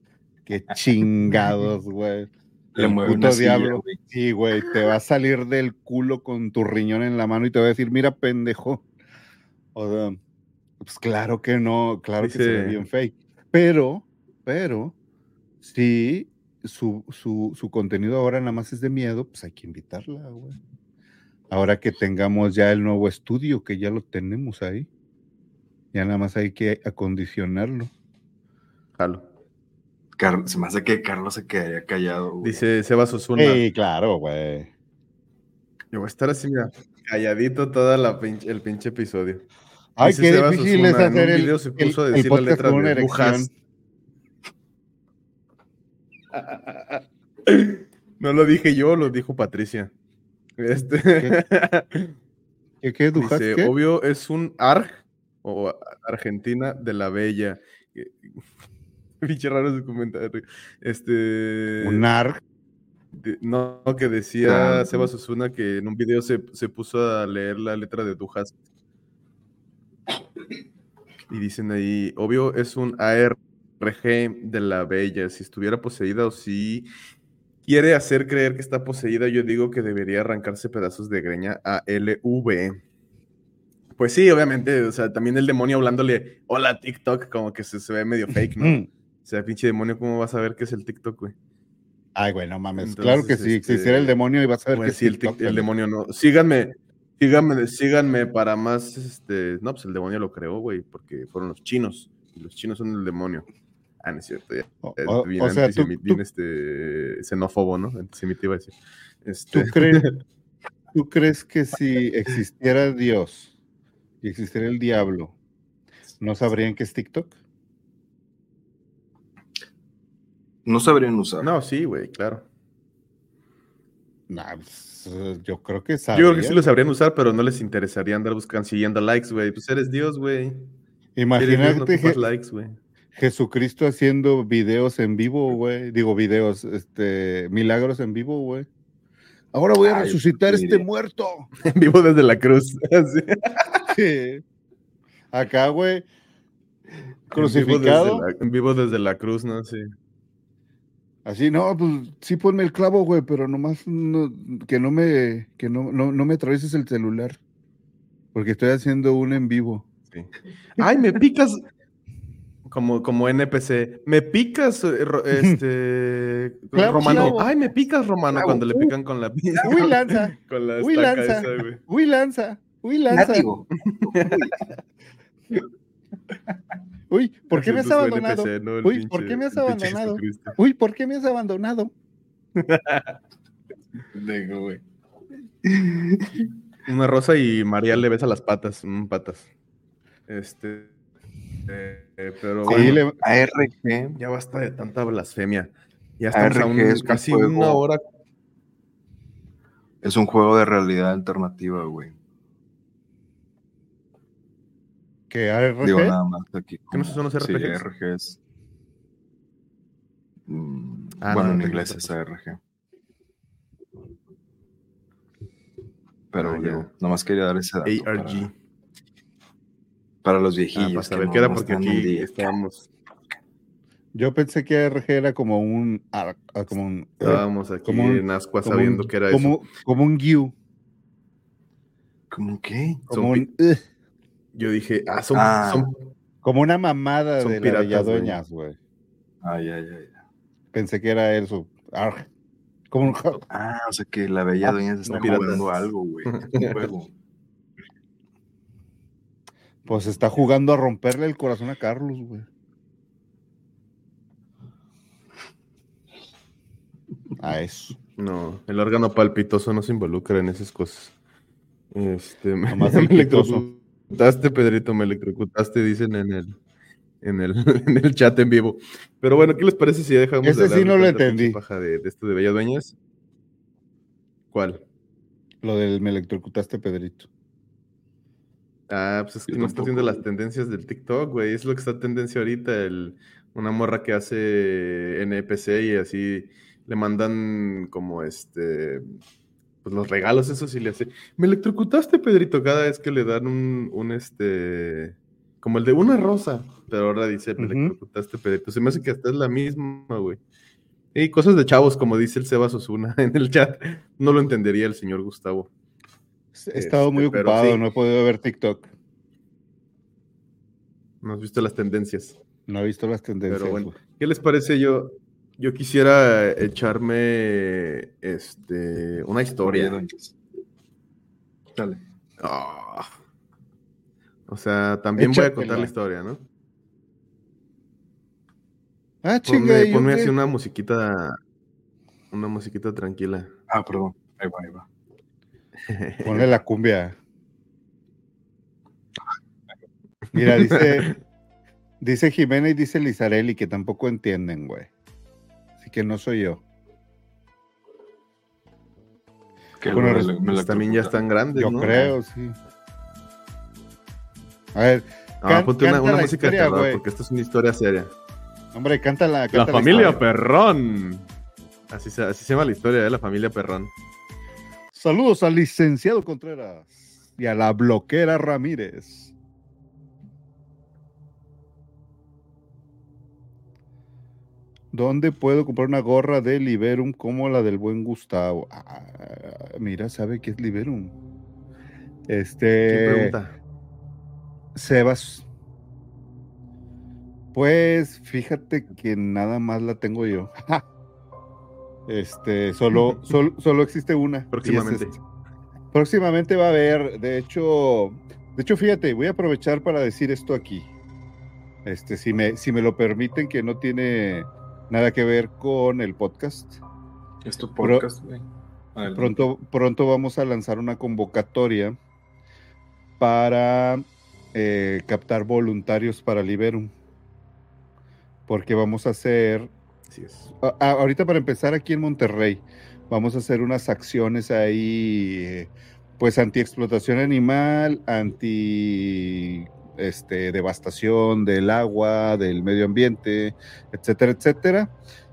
Qué chingados, güey. Le mueve puto silla, diablo. Sí, güey, te va a salir del culo con tu riñón en la mano y te va a decir, mira, pendejo. O sea, pues claro que no, claro que se ve bien fake. Pero, pero, si su, su, su contenido ahora nada más es de miedo, pues hay que invitarla, güey. Ahora que tengamos ya el nuevo estudio, que ya lo tenemos ahí, ya nada más hay que acondicionarlo. Jalo. Car- se me hace que Carlos se quedaría callado. güey. Dice Sebas Osuna. Sí, claro, güey. Yo voy a estar así, mira, calladito todo el pinche episodio. Ay, Dice qué Sebas difícil es Osuna, en un hacer el, la letra de. (laughs) No lo dije yo, lo dijo Patricia. Este, ¿Qué, (laughs) qué, Dujas, dice, qué? obvio es un ARG o Argentina de la Bella. (laughs) Pinche raro ese comentario. Este. Un ARG. de- no, que decía Ah, Sebas Osuna que en un video se, se puso a leer la letra de Dujas. Y dicen ahí, obvio es un ARG de la Bella. Si estuviera poseída o si quiere hacer creer que está poseída, yo digo que debería arrancarse pedazos de greña a LV. Pues sí, obviamente, o sea, también el demonio hablándole, hola TikTok, como que se, se ve medio fake, ¿no? Mm. O sea, pinche demonio, ¿cómo vas a ver qué es el TikTok, güey? Ay, güey, no mames. claro que Entonces, si existiera el este, demonio ibas a ver Pues que sí, el, tic- el demonio no. Síganme, síganme, síganme para más, este, no, pues el demonio lo creó, güey, porque fueron los chinos, y los chinos son el demonio. Ah, no es cierto, ya. O, bien o sea, tú, bien, este, xenófobo, ¿no? Antisemita iba a decir. Este, ¿tú crees, (laughs) tú crees que si existiera Dios y existiera el diablo, no sabrían que es TikTok? No sabrían usar. no, sí, güey, claro. Nah, pues, yo creo que Yo sabrían. creo que sí lo sabrían usar, pero no les interesaría andar buscando, siguiendo likes, güey. Pues eres Dios, güey. Eres Dios, no Imagínate likes, güey. Jesucristo haciendo videos en vivo, güey. Digo, videos, este, milagros en vivo, güey. Ahora voy a Ay, resucitar pues, este mire. muerto. (laughs) En vivo desde la cruz. (laughs) Sí. Acá, güey. En vivo desde Crucificado. la- En vivo desde la cruz, ¿no? Sí. Así, no, pues sí ponme el clavo, güey, pero nomás no- que no me, que no, no, no me atravieses el celular. Porque estoy haciendo un en vivo. Sí. Ay, me picas. Como, como NPC. Me picas, eh, (laughs) este. Claro, Romano. Ay, me picas, Romano, cuando le pican con la Uy, lanza. (laughs) Con la Uy, lanza. esa, güey. Uy, lanza. Uy, lanza. (laughs) Uy, ¿por qué me has abandonado? Uy, ¿por qué me has abandonado? Uy, ¿por qué me has abandonado? Digo, güey. Una rosa y María le besa las patas. mm, patas. Este. Eh, eh, pero Sí, bueno, le- ARG. ya basta de tanta blasfemia. Ya estamos a ARG un- es un casi juego- una hora. Es un juego de realidad alternativa, güey. ¿Qué ARG? Digo, nada más aquí. ¿Qué no son los Sí, RPGs? ARG es. Mm, Ah, bueno, no, en inglés es. ARG. Pero Ah, ya. digo, nomás quería dar ese dato. ARG. Para, para los Ah, viejillos. para que saber qué era, porque aquí estábamos. Yo pensé que ARG era como un. ar- ah, Como un Estábamos aquí como un- en Ascua como un- sabiendo que era como, eso. como un GIU. ¿Cómo qué? Como un. ugh, Yo dije, ah, son, Ah. son- como una mamada Son de piratas, güey. Ay, ay, ay. Pensé que era eso. arg. Como un. Ah, o sea que la bella Ah, doña se está no, piratas. jugando algo, güey. (laughs) Un juego. Pues está jugando a romperle el corazón a Carlos, güey. A eso. No, el órgano palpitoso no se involucra en esas cosas. Este, me, (laughs) me electrocutaste, Pedrito, me electrocutaste, dicen en el, en el, (laughs) en el chat en vivo. Pero bueno, ¿qué les parece si dejamos Ese sí de no lo entendí. paja de, de esto de Bella Dueñas? ¿Cuál? Lo del me electrocutaste, Pedrito. Ah, pues es que no está haciendo las tendencias del TikTok, güey. Es lo que está en tendencia ahorita. El, una morra que hace NPC y así le mandan como este. Pues los regalos, esos y le hace. Me electrocutaste, Pedrito, cada vez que le dan un, un este. Como el de una rosa. Pero ahora dice, me electrocutaste, Pedrito. Se me hace que hasta es la misma, güey. Y cosas de chavos, como dice el Sebas Osuna (laughs) en el chat. No lo entendería el señor Gustavo. He estado muy Este, ocupado, sí. no he podido ver TikTok. No has visto las tendencias. No he visto las tendencias. Pero bueno, güey. ¿qué les parece? Yo, yo quisiera echarme este, una historia. Dale. Ah. O sea, también voy a contar la historia, ¿no? Ah, chinga. Ponme, ¿y ponme yo así una musiquita, una musiquita tranquila. Ah, perdón. Ahí va, ahí va. Ponle la cumbia. Mira, dice, dice Jimena y dice Lizarelli que tampoco entienden, güey. Así que no soy yo. Que Bueno, me me lo también ya están grandes, Yo ¿no? creo, sí. A ver, Ah, Can- ponte una, canta una la música de historia, terror, güey. porque esta es una historia seria. hombre, cántala. La cántala familia historia. Perrón. Así se, así se llama la historia de la familia Perrón. Saludos al licenciado Contreras y a la bloquera Ramírez. ¿Dónde puedo comprar una gorra de Liberum como la del buen Gustavo? Ah, mira, sabe qué es Liberum. ¿Quién Este. pregunta? Sebas. Pues fíjate que nada más la tengo yo. (laughs) Este, solo, solo, solo existe una. es Próximamente. esta. Próximamente va a haber, de hecho, de hecho, fíjate, voy a aprovechar para decir esto aquí. Este, si me, si me lo permiten, que no tiene nada que ver con el podcast. Es tu podcast. Pronto, pronto vamos a lanzar una convocatoria para eh, captar voluntarios para Liberum. Porque vamos a hacer, Ahorita para empezar aquí en Monterrey, vamos a hacer unas acciones ahí, eh, pues anti-explotación animal, anti este, devastación del agua, del medio ambiente, etcétera, etcétera.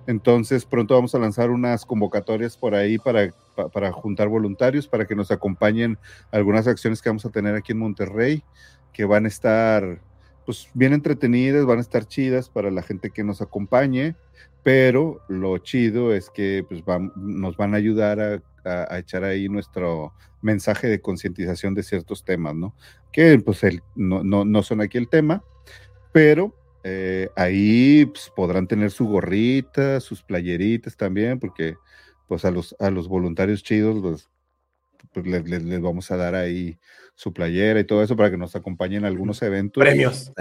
Entonces pronto vamos a lanzar unas convocatorias por ahí para, pa- para juntar voluntarios, para que nos acompañen algunas acciones que vamos a tener aquí en Monterrey, que van a estar pues bien entretenidas, van a estar chidas para la gente que nos acompañe, pero lo chido es que pues, nos van a ayudar a, a- a echar ahí nuestro mensaje de concientización de ciertos temas, ¿no? Que pues el- no, no, no son aquí el tema, pero eh, ahí pues, podrán tener su gorrita, sus playeritas también, porque pues a los, a los voluntarios chidos pues, pues, les, les- les vamos a dar ahí su playera y todo eso para que nos acompañen a algunos eventos Premios.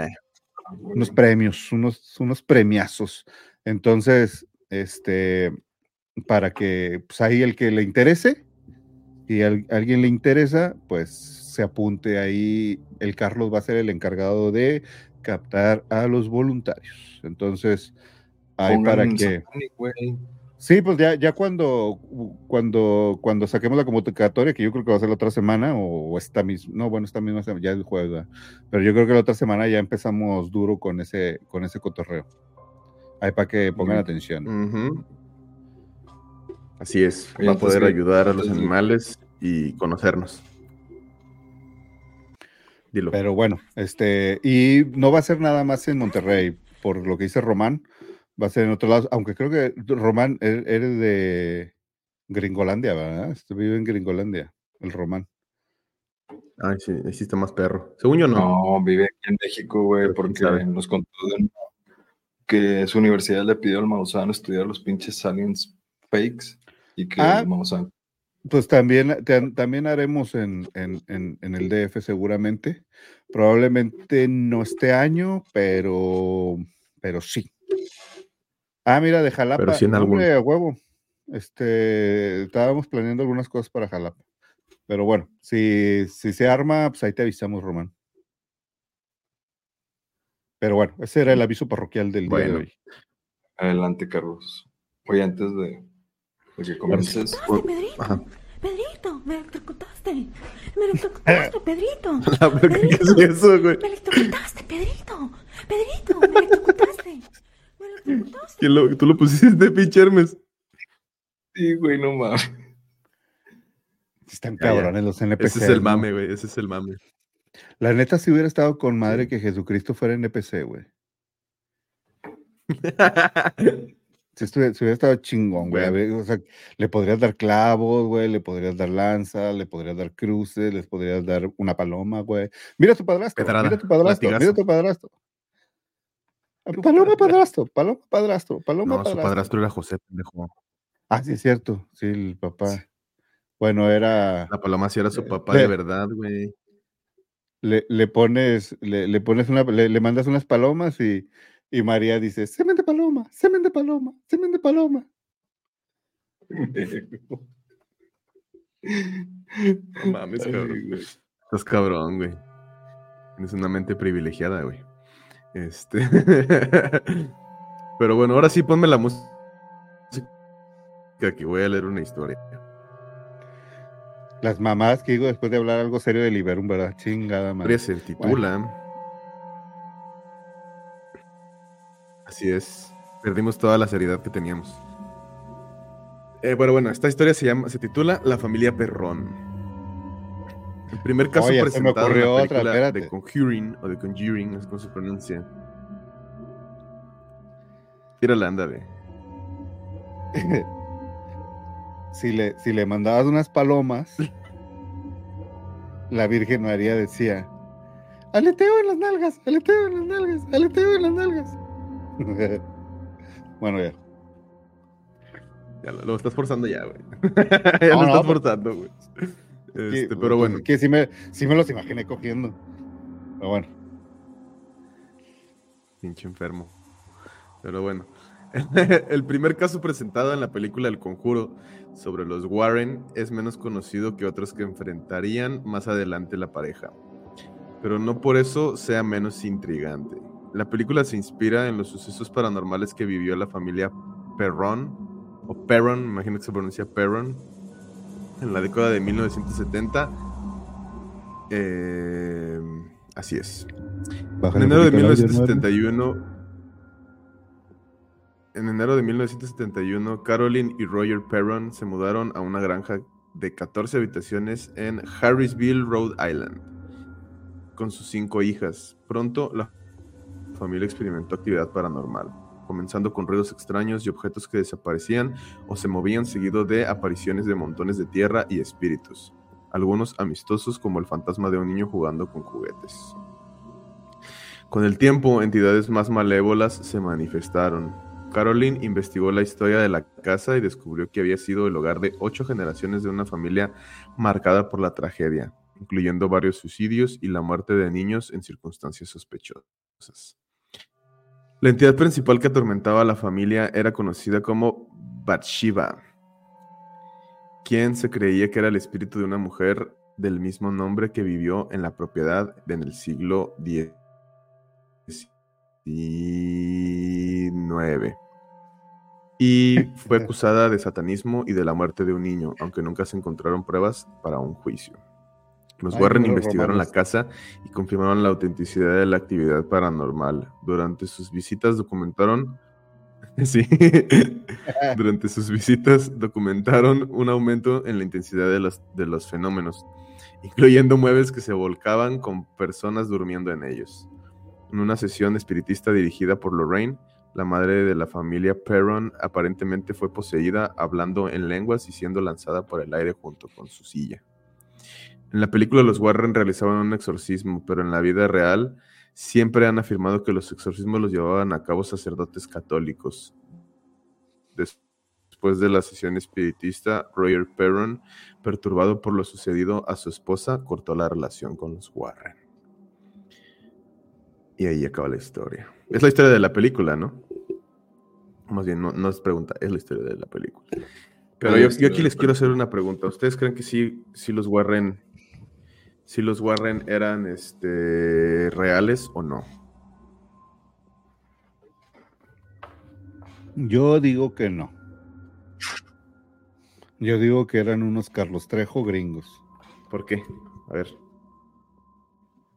Unos premios, unos, unos premiazos. Entonces, este, para que pues, ahí el que le interese y al- alguien le interesa, pues se apunte ahí. El Carlos va a ser el encargado de captar a los voluntarios. Entonces, ahí Pongan para que. Sí, pues ya, ya cuando, cuando, cuando saquemos la convocatoria, que yo creo que va a ser la otra semana, o, o esta misma, no, bueno, esta misma semana, ya es el jueves, ¿verdad? pero yo creo que la otra semana ya empezamos duro con ese, con ese cotorreo. Ahí para que pongan atención. Así es, va a poder ayudar a los animales y conocernos. Dilo. Pero bueno, este, y no va a ser nada más en Monterrey, por lo que dice Román, Va a ser en otro lado, aunque creo que Román, eres de Gringolandia, ¿verdad? Este vive en Gringolandia, el Román. Ay, sí, está más perro. Según yo, no. No, vive aquí en México, güey, porque sabe. nos contó de una- que su universidad le pidió al Maussan estudiar los pinches aliens fakes y que Ah. el Maussan Pues también, te- también haremos en, en, en, en el DF seguramente. Probablemente no este año, pero, pero sí. Ah, mira, de Jalapa. sí en no, algún. hombre, a huevo. Este, estábamos planeando algunas cosas para Jalapa. Pero bueno, si, si se arma, pues ahí te avisamos, Román. Pero bueno, ese era el aviso parroquial del día de hoy. Adelante, Carlos. Oye, antes de, de que comiences, Pedrito. Pedrito, me electrocutaste. Me electrocutaste, (laughs) Pedrito. La ¿Qué es eso, güey? Me electrocutaste, Pedrito. Pedrito, me electrocutaste. (laughs) Me electrocutaste. ¿Quién lo- ¿Tú lo pusiste, pinche Hermes? sí, güey, no mames. Están cabrones los NPC. Ese es el mame, güey. Ese es el mame. La neta, si hubiera estado con madre que Jesucristo fuera NPC, güey. (laughs) Si, estuviera- si hubiera estado chingón, güey. Bueno. O sea, le podrías dar clavos, güey, le podrías dar lanza, le podrías dar cruces, les podrías dar una paloma, güey. Mira tu padrastro, Pedrada, mira tu padrastro, mira tu padrastro. Paloma padrastro, paloma padrastro, paloma No, su padrastro. era José, pendejo. Ah, sí, es cierto, sí, el papá. Bueno, era. La paloma sí era su papá Le- de verdad, güey. le, le pones, le, le pones una, le, le mandas unas palomas y, y María dice, semen de paloma, semen de paloma, semen de paloma. (laughs) No mames, Ay, cabrón. güey. Estás cabrón, güey. Tienes una mente privilegiada, güey. Este. (laughs) Pero bueno, ahora sí ponme la música que voy a leer una historia. Las mamás que digo después de hablar algo serio de Liberum, ¿verdad? Chingada madre. se titula. Así es. Perdimos toda la seriedad que teníamos. Eh, bueno, bueno, esta historia se llama, se titula La familia Perrón. El primer caso Oye, se me presentado en la otra, película de Conjuring o de Conjuring, es como se pronuncia. Tírala, ándale. (laughs) si, le, si le mandabas unas palomas, la Virgen María decía, aleteo en las nalgas, aleteo en las nalgas, aleteo en las nalgas. (laughs) bueno, ya. Ya lo, lo estás forzando ya, güey. (laughs) ya No, lo no, estás pues- forzando, güey. Que- Este, pero pues, bueno. Que sí me, sí me los imaginé cogiendo. Pero bueno. Pinche enfermo. Pero bueno. (laughs) El primer caso presentado en la película El Conjuro sobre los Warren es menos conocido que otros que enfrentarían más adelante la pareja. Pero no por eso sea menos intrigante. La película se inspira en los sucesos paranormales que vivió la familia Perron, o Perron, me imagino que se pronuncia Perron, en la década de 1970. Eh, así es. En Bájale enero de poquito el audio, ¿no? 1971, en enero de 1971, Caroline y Roger Perron se mudaron a una granja de 14 habitaciones en Harrisville, Rhode Island, con sus cinco hijas. Pronto la familia experimentó actividad paranormal, comenzando con ruidos extraños y objetos que desaparecían o se movían seguido de apariciones de montones de tierra y espíritus, algunos amistosos como el fantasma de un niño jugando con juguetes. Con el tiempo, entidades más malévolas se manifestaron. Caroline investigó la historia de la casa y descubrió que había sido el hogar de ocho generaciones de una familia marcada por la tragedia, incluyendo varios suicidios y la muerte de niños en circunstancias sospechosas. La entidad principal que atormentaba a la familia era conocida como Bathsheba, quien se creía que era el espíritu de una mujer del mismo nombre que vivió en la propiedad en el siglo XIX. Y fue (laughs) acusada de satanismo y de la muerte de un niño, aunque nunca se encontraron pruebas para un juicio. Los Ay, Warren investigaron la casa y confirmaron la autenticidad de la actividad paranormal. Durante sus visitas documentaron (laughs) Sí. (laughs) Durante sus visitas documentaron un aumento en la intensidad de los, de los fenómenos, incluyendo muebles que se volcaban con personas durmiendo en ellos. En una sesión espiritista dirigida por Lorraine, la madre de la familia Perron, aparentemente fue poseída hablando en lenguas y siendo lanzada por el aire junto con su silla. En la película los Warren realizaban un exorcismo, pero en la vida real siempre han afirmado que los exorcismos los llevaban a cabo sacerdotes católicos. Después de la sesión espiritista, Roger Perron, perturbado por lo sucedido a su esposa, cortó la relación con los Warren. Y ahí acaba la historia. Es la historia de la película, ¿no? Más bien, no, es pregunta, es la historia de la película. Pero yo, aquí les quiero hacer una pregunta. ¿Ustedes creen que sí, sí los Warren, si los Warren eran este, reales o no? Yo digo que no. Yo digo que eran unos Carlos Trejo gringos. ¿Por qué? A ver.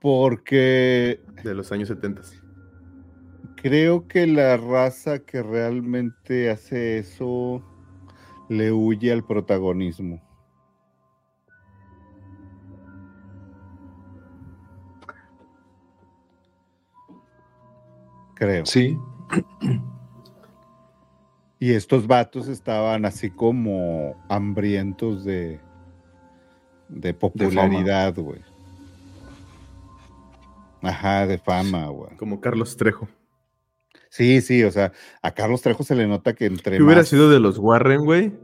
Porque... De los años 70. Creo que la raza que realmente hace eso le huye al protagonismo. Creo. Sí. (clears throat) Y estos vatos estaban así como hambrientos de, de popularidad, güey. Ajá, de fama, güey. Como Carlos Trejo. Sí, sí, o sea, a Carlos Trejo se le nota que entre. ¿Qué hubiera sido de los Warren, güey?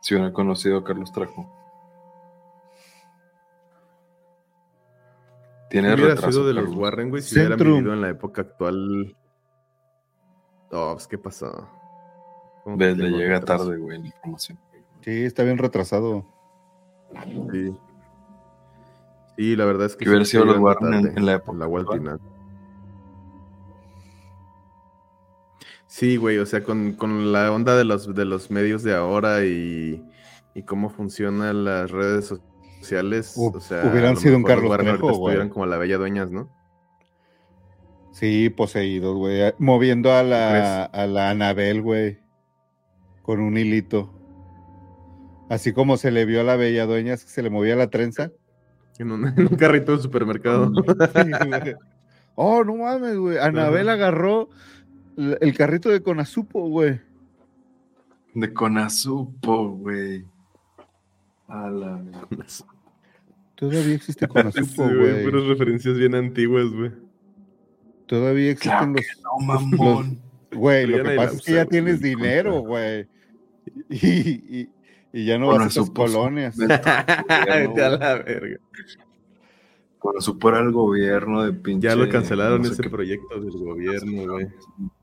Si hubiera conocido a Carlos Trejo. Tiene ¿Qué hubiera sido de los Warren, güey, si hubieran vivido en la época actual? Oh, pues, ¿qué pasó? Le llega tarde, güey, la información. Sí, está bien retrasado. Sí. Sí, la verdad es que. Que hubiera sido los Warren en, la época. La Sí, güey, o sea, con, con, la onda de los, de los medios de ahora y, y cómo funcionan las redes sociales, o sea, hubieran sido un Carlos Trejo, estuvieran como la bella dueñas, ¿no? Sí, poseídos, güey, moviendo a la, a la Anabel, güey, con un hilito. Así como se le vio a la bella dueña, que se le movía la trenza. En un, (laughs) carrito de supermercado. oh, no mames, güey. Anabel agarró el carrito de Conazupo, güey. De Conazupo, güey. A la Todavía existe (laughs) Conazupo, güey. Puras referencias bien antiguas, güey. Todavía existen los, no, mamón. (laughs) Güey, lo que pasa es que ya tienes dinero, güey. (laughs) y, y ya no vas a esas colonias. Vete a la verga. Cuando supera el gobierno de pinche. Ya lo cancelaron ese proyecto del gobierno, güey.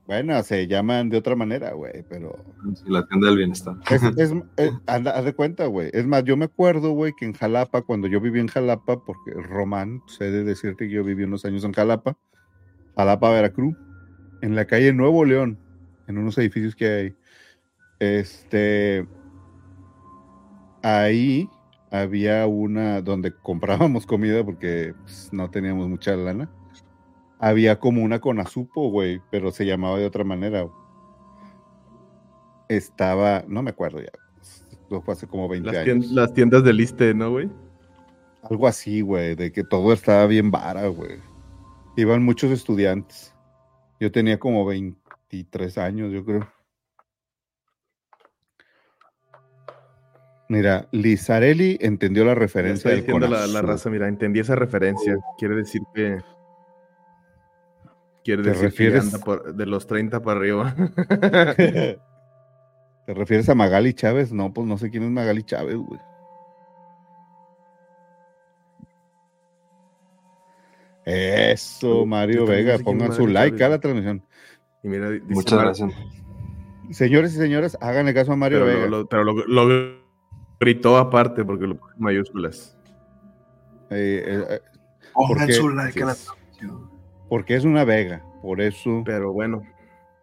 Bueno, se llaman de otra manera, güey, pero. La tienda del bienestar. Es, (laughs) anda, haz de cuenta, güey. Es más, yo me acuerdo, güey, que en Jalapa, cuando yo viví en Jalapa, porque Román, sé de decirte que yo viví unos años en Jalapa, Jalapa, Veracruz, en la calle Nuevo León, en unos edificios que hay. Este ahí había una donde (laughs) comprábamos comida porque pues, no teníamos mucha lana. Había como una con azupo, güey, pero se llamaba de otra manera. Estaba, no me acuerdo ya. Lo fue hace como 20 años. las tiendas de liste, ¿no, güey? Algo así, güey, de que todo estaba bien vara, güey. Iban muchos estudiantes. Yo tenía como 23 años, yo creo. Mira, Lizarelli entendió la referencia del la, la, raza, mira, entendí esa referencia. Quiere decir que. Quiere decir que anda de los 30 para arriba. (laughs) ¿Te refieres a Magali Chávez? No, pues no sé quién es Magali Chávez, güey. Eso, Mario Vega, pongan su like a la transmisión. Y mira, Muchas gracias. Señores y señoras, háganle caso a Mario Vega. pero lo, lo Gritó aparte porque lo puso en mayúsculas. Eh, eh, eh porque, su like porque es una vega, por eso. Pero bueno.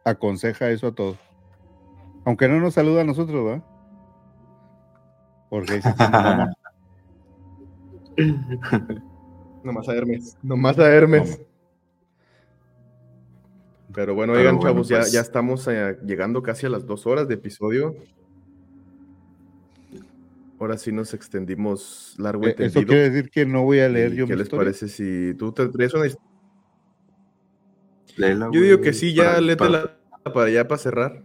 Aconseja eso a todos. Aunque no nos saluda a nosotros, ¿verdad? Porque (laughs) (laughs) Nomás a Hermes. Nomás a Hermes. Pero bueno, oigan, chavos, ya, pues ya estamos eh, llegando casi a las dos horas de episodio. Ahora sí nos extendimos largo y tendido. Eso quiere decir que no voy a leer yo ¿Qué les parece si tú te traes una Léela, Yo digo que sí, ya para- léetela para allá para cerrar.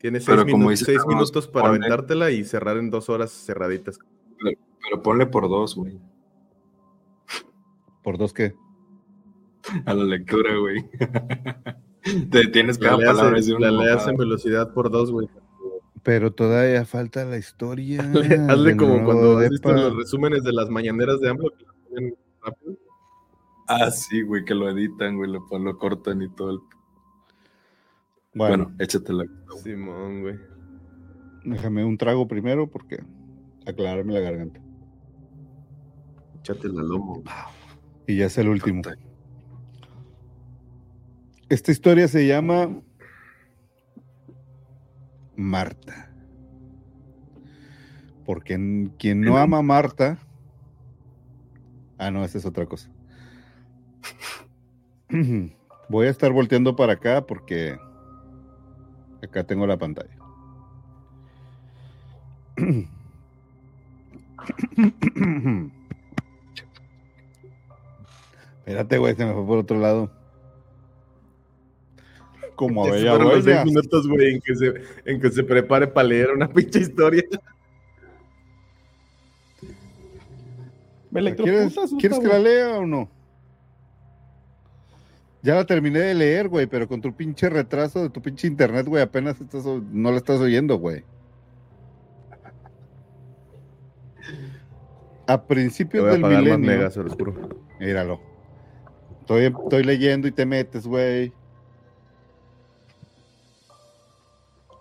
Tienes seis, como minu- dice seis Carlos, minutos para ponle- aventártela y cerrar en dos horas cerraditas. Pero ponle por dos, güey. ¿Por dos qué? A la lectura, güey. (laughs) Te tienes La cada leas, palabra. en, es de una la leas en velocidad por dos, güey. Pero todavía falta la historia. (laughs) Hazle, como cuando has visto depa. los resúmenes de las mañaneras de AMLO. que lo ponen rápido. Ah, sí, güey, que lo editan, güey, lo, lo cortan y todo el... Bueno, Bueno, échatela. Simón, güey. déjame un trago primero porque aclararme la garganta. Échate la lomo. Y ya es el último. Esta historia se llama Marta. Porque en- quien no ama a Marta. Ah, no, esa es otra cosa. Voy a estar volteando para acá porque acá tengo la pantalla. Espérate, güey, se me fue por otro lado. Como a bella los seis minutos, güey, en que se, en que se prepare para leer una (laughs) pinche historia. Me ¿Quieres, ¿Quieres que la lea o no? Ya la terminé de leer, güey, pero con tu pinche retraso de tu pinche internet, güey, apenas estás no la estás oyendo, güey. A principios voy a del más milenio. megas, se los juro. Míralo. Estoy, estoy leyendo y te metes, güey.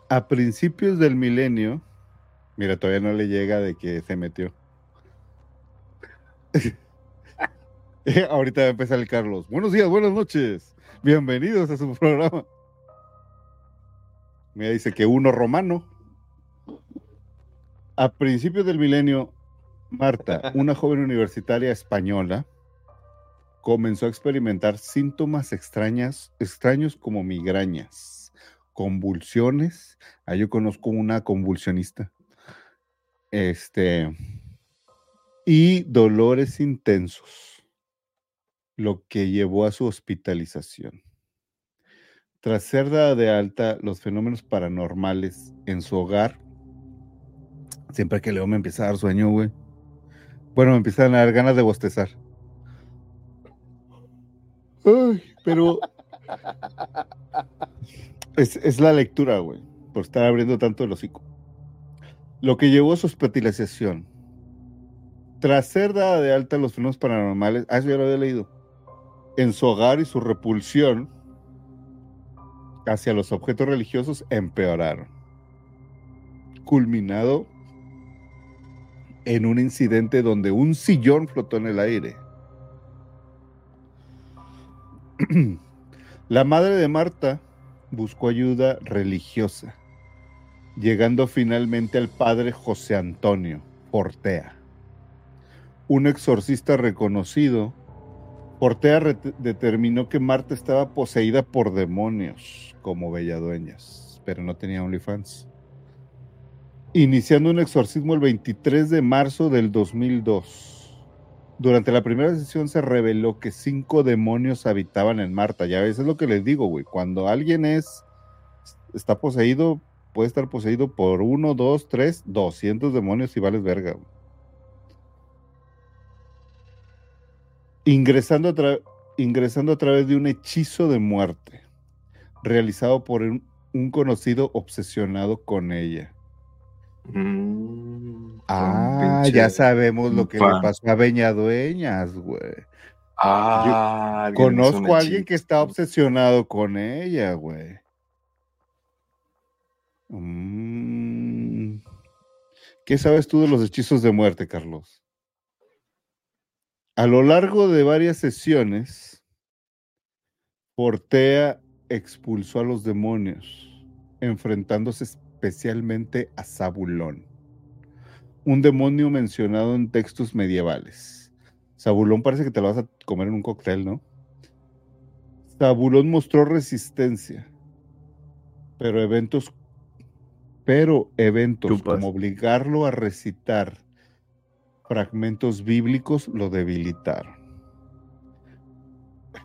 A principios del milenio. Mira, todavía no le llega de que se metió. (laughs) (laughs) Ahorita va a empezar el Carlos. Buenos días, buenas noches. Bienvenidos a su programa. Mira, dice que uno romano. A principios del milenio, Marta, una joven universitaria española, comenzó a experimentar síntomas extrañas, extraños como migrañas, convulsiones. Ah, yo conozco una convulsionista. Este. Y dolores intensos, lo que llevó a su hospitalización. Tras ser dada de alta, los fenómenos paranormales en su hogar, siempre que leo me empieza a dar sueño, güey. Bueno, me empiezan a dar ganas de bostezar. Ay, pero es, es la lectura, güey, por estar abriendo tanto el hocico. Lo que llevó a su hospitalización. Tras ser dada de alta los fenómenos paranormales, ah, eso ya lo había leído. En su hogar y su repulsión hacia los objetos religiosos empeoraron. Culminado en un incidente donde un sillón flotó en el aire. (clears throat) La madre de Marta buscó ayuda religiosa, llegando finalmente al padre José Antonio Portea, un exorcista reconocido. Portea determinó que Marta estaba poseída por demonios como belladueñas, pero no tenía OnlyFans. Iniciando un exorcismo el 23 de marzo del 2002. Durante la primera sesión se reveló que cinco demonios habitaban en Marta. Ya ves, es lo que les digo, güey. Cuando alguien es, está poseído, puede estar poseído por uno, dos, tres, doscientos demonios y vales verga. güey. Ingresando a, ingresando a través de un hechizo de muerte realizado por un, un conocido obsesionado con ella. Mm, Ah, ya sabemos lo que le pasó a Beñadueñas, güey. Ah, Conozco a alguien que está obsesionado con ella, güey. Mm. ¿Qué sabes tú de los hechizos de muerte, Carlos? A lo largo de varias sesiones, Portea expulsó a los demonios, enfrentándose especialmente a Zabulón, un demonio mencionado en textos medievales. Zabulón parece que te lo vas a comer en un cóctel, ¿no? Zabulón mostró resistencia, pero eventos, pero eventos Chupas. como obligarlo a recitar fragmentos bíblicos lo debilitaron.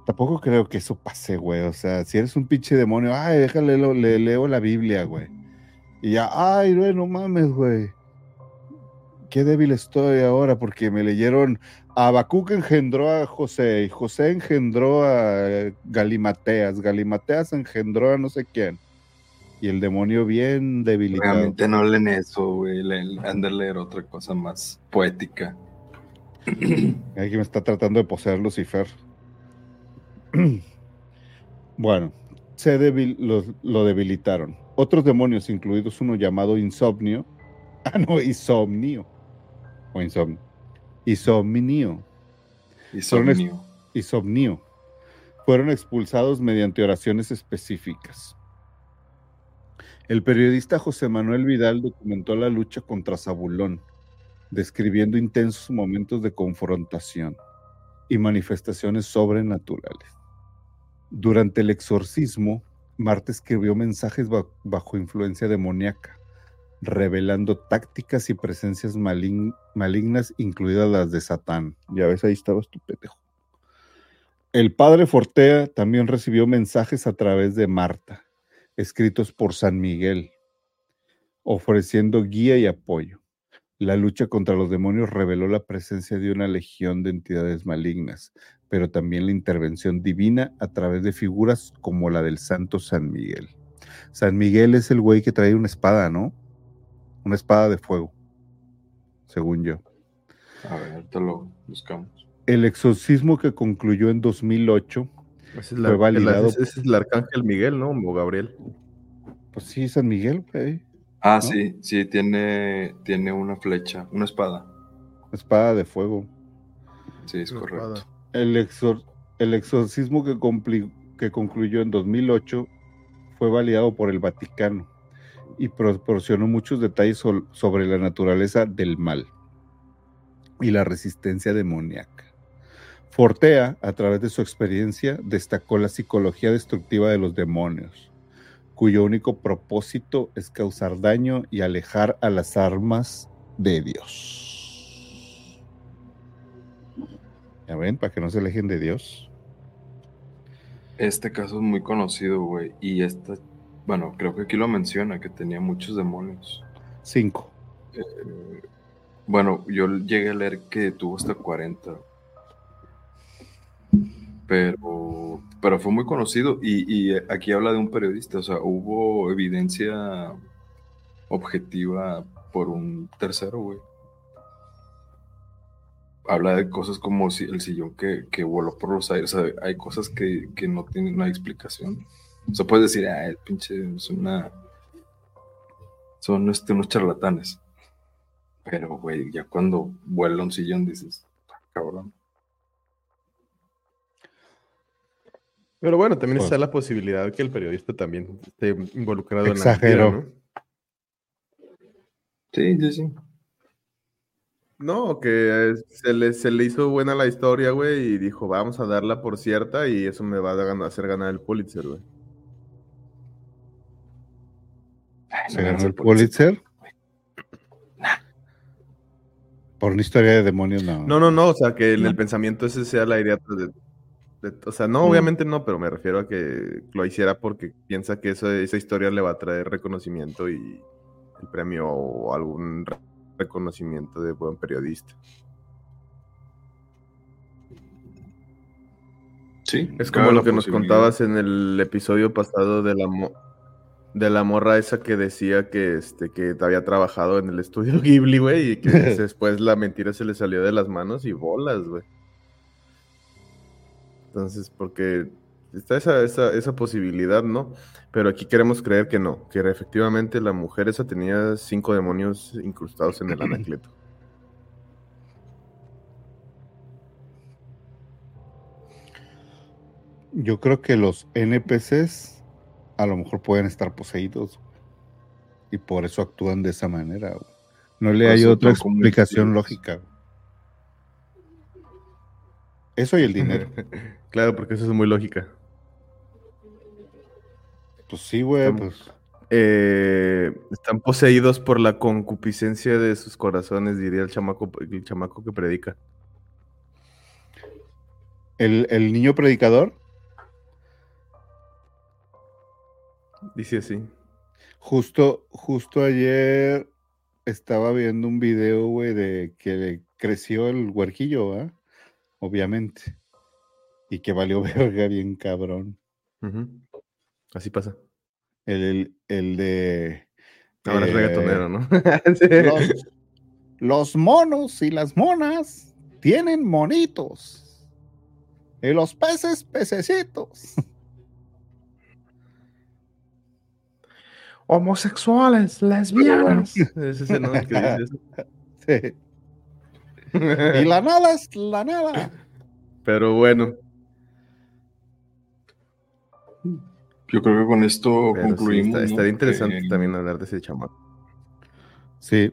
tampoco creo que eso pase, güey. O sea, si eres un pinche demonio, ay, déjale, le leo la Biblia, güey. Y ya, ay, güey, no mames, güey. Qué débil estoy ahora porque me leyeron. Habacuc engendró a José y José engendró a Galimateas. Galimateas engendró a no sé quién. Y el demonio bien debilitado. Realmente no leen eso, güey. Han de leer otra cosa más poética. (clears throat) Aquí me está tratando de poseer Lucifer. (clears throat) bueno, se debil- lo, lo debilitaron. Otros demonios, incluidos uno llamado Insomnio. (laughs) Ah, no, Insomnio. O Insomnio. Insomnio. Insomnio. Fueron expulsados mediante oraciones específicas. El periodista José Manuel Vidal documentó la lucha contra Zabulón, describiendo intensos momentos de confrontación y manifestaciones sobrenaturales. Durante el exorcismo, Marta escribió mensajes ba- bajo influencia demoníaca, revelando tácticas y presencias malignas, incluidas las de Satán. Ya ves, ahí estabas tu pendejo. El padre Fortea también recibió mensajes a través de Marta, escritos por San Miguel, ofreciendo guía y apoyo. La lucha contra los demonios reveló la presencia de una legión de entidades malignas, pero también la intervención divina a través de figuras como la del santo San Miguel. San Miguel es el güey que trae una espada, ¿no? Una espada de fuego, según yo. A ver, ahorita lo buscamos. El exorcismo que concluyó en 2008, Ese es, Fue la- validado. ese es el arcángel Miguel, ¿no? O Gabriel. pues sí, San Miguel, güey. Ah, ¿No? sí, sí, tiene, tiene una flecha, una espada. Espada de fuego. Sí, es Una correcto. espada. El, exor- el exorcismo que, concluyó en 2008 fue validado por el Vaticano y proporcionó muchos detalles sobre la naturaleza del mal y la resistencia demoníaca. Fortea, a través de su experiencia, destacó la psicología destructiva de los demonios, cuyo único propósito es causar daño y alejar a las armas de Dios. Ya ven, para que no se alejen de Dios. Este caso es muy conocido, güey. Y esta, bueno, creo que aquí lo menciona, que tenía muchos demonios. Cinco. Eh, bueno, yo llegué a leer que tuvo hasta 40. Pero, pero fue muy conocido y, y aquí habla de un periodista, o sea, hubo evidencia objetiva por un tercero, güey. Habla de cosas como el sillón que, que voló por los aires, hay cosas que, que no tienen una explicación. O sea, puedes decir, ah, el pinche es una... Son este, unos charlatanes. Pero, güey, ya cuando vuela un sillón dices, "Ah, cabrón. Pero bueno, también está la posibilidad que el periodista también esté involucrado en la Exageró. mentira, Sí, sí, sí. ¿no? No, que se le, se le hizo buena la historia, güey, y dijo, vamos a darla por cierta y eso me va a gan- hacer ganar el Pulitzer, güey. Se no ganó el Pulitzer. Por una historia de demonios, no. No, no, no, o sea, que en No. el pensamiento ese sea la idea de, de- o sea, no, Mm. obviamente no, pero me refiero a que lo hiciera porque piensa que esa historia le va a traer reconocimiento y el premio o algún re- reconocimiento de buen periodista. Sí, Es como lo que nos contabas en el episodio pasado de la mo- de la morra esa que decía que este que había trabajado en el estudio (laughs) Ghibli, güey, y que (laughs) después la mentira se le salió de las manos y bolas, güey. Entonces, porque está esa, esa, esa posibilidad, ¿no? Pero aquí queremos creer que no, que efectivamente la mujer esa tenía cinco demonios incrustados en el (clears throat) anacleto. Yo creo que los NPCs a lo mejor pueden estar poseídos y por eso actúan de esa manera. No le hay otra explicación lógica. Eso y el dinero. (laughs) claro, porque eso es muy lógica. Pues sí, güey, Están- pues Eh, están poseídos por la concupiscencia de sus corazones, diría el chamaco, el chamaco que predica. El, el niño predicador, Dice así. justo, justo ayer estaba viendo un video, güey, de que le creció el huerquillo, ¿ah? Obviamente. Y que valió (laughs) verga bien cabrón. Así pasa. El, el, el de. Ahora es eh, reggaetonero, ¿no? (laughs) Los, los monos y las monas tienen monitos. Y los peces, pececitos. (laughs) Homosexuales, lesbianas. Es ese, ¿no? El que dice eso. Sí. Y la nada es la nada. Pero bueno, Yo creo que con esto pero sí, concluimos. estaría interesante Que- también hablar de ese chamaco. Sí.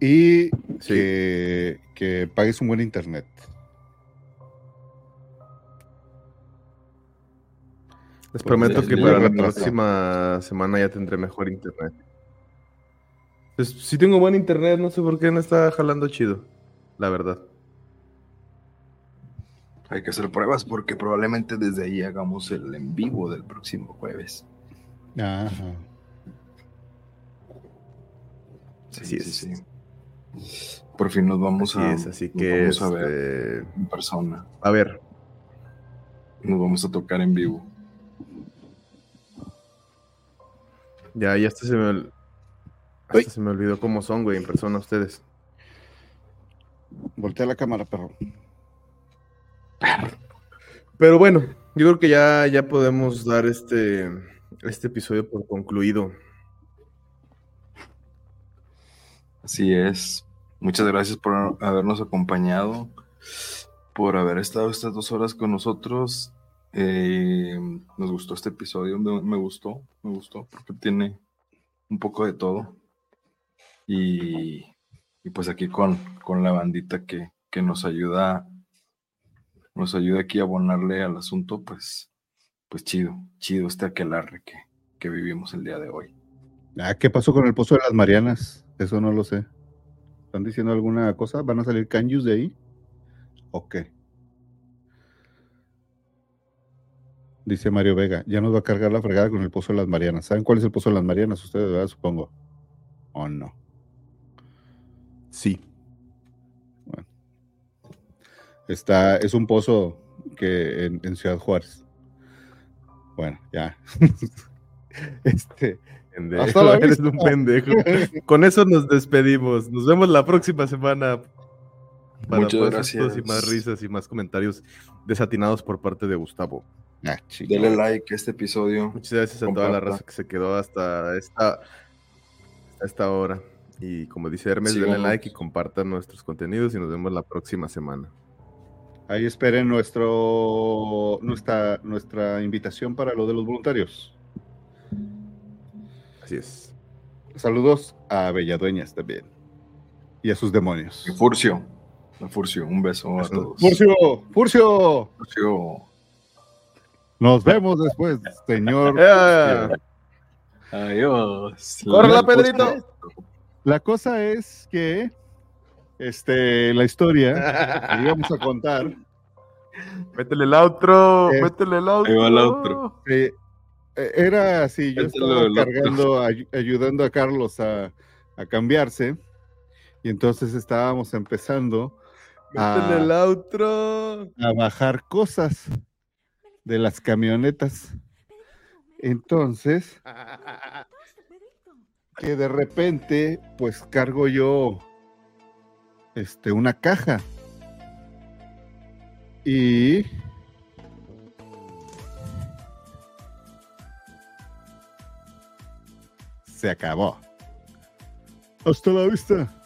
Y Sí. que, que pagues un buen internet. Les Pues, prometo es que para la próxima semana ya tendré mejor internet. Pues sí tengo buen internet, no sé por qué no está jalando chido, la verdad. Hay que hacer pruebas porque probablemente desde ahí hagamos el en vivo del próximo jueves. Ajá. Sí, Así sí, es. sí. Por fin nos vamos Así a, es, así que vamos a ver este, en persona. a ver, Nos vamos a tocar en vivo. ya, ya hasta se me, ol- hasta se me olvidó cómo son, güey, en persona ustedes. Voltea la cámara, perro. Pero bueno, yo creo que ya, ya podemos dar este, este episodio por concluido. Así es. Muchas gracias por habernos acompañado, por haber estado estas dos horas con nosotros. Eh, nos gustó este episodio, me, gustó, me gustó, porque tiene un poco de todo. Y, y pues aquí con, con la bandita que, que nos ayuda, nos ayuda aquí a abonarle al asunto, pues, pues chido, chido este aquelarre que, que vivimos el día de hoy. Ah, ¿qué pasó con el pozo de las Marianas? Eso no lo sé. ¿Están diciendo alguna cosa? ¿Van a salir canjus de ahí? ¿O qué? Dice Mario Vega, ya nos va a cargar la fregada con el pozo de las Marianas. ¿Saben cuál es el pozo de las Marianas? Ustedes, ¿verdad? Supongo. ¿O no? Sí. Está, es un pozo que en, en Ciudad Juárez. Bueno, ya. (laughs) este, Pendejo, Hasta la (laughs) eres un pendejo. (laughs) Con eso nos despedimos. Nos vemos la próxima semana. Para Muchas más gracias. y más risas y más comentarios desatinados por parte de Gustavo. ah. Dele like a este episodio. Muchas gracias a toda la raza que se quedó hasta esta, hasta esta hora. Y como dice Hermes, denle like y compartan nuestros contenidos y nos vemos la próxima semana. Ahí esperen nuestro, nuestra, nuestra invitación para lo de los voluntarios. Así es. Saludos a Belladueñas también. Y a sus demonios. Y Furcio. A Furcio, un beso a todos. Furcio, Furcio. Furcio. Nos vemos después, señor. ¡Eh! Adiós. ¡Córrela, La- Pedrito! La cosa es que este, la historia que (laughs) íbamos a contar Métele el outro, Es- métele el outro. Ahí va el outro. eh, eh, era así, yo estaba cargando, ay- ayudando a Carlos a, a cambiarse y entonces estábamos empezando Métele a- el outro. a bajar cosas de las camionetas. Entonces, (laughs) que de repente, pues cargo yo este, una caja. Y se acabó. Hasta la vista.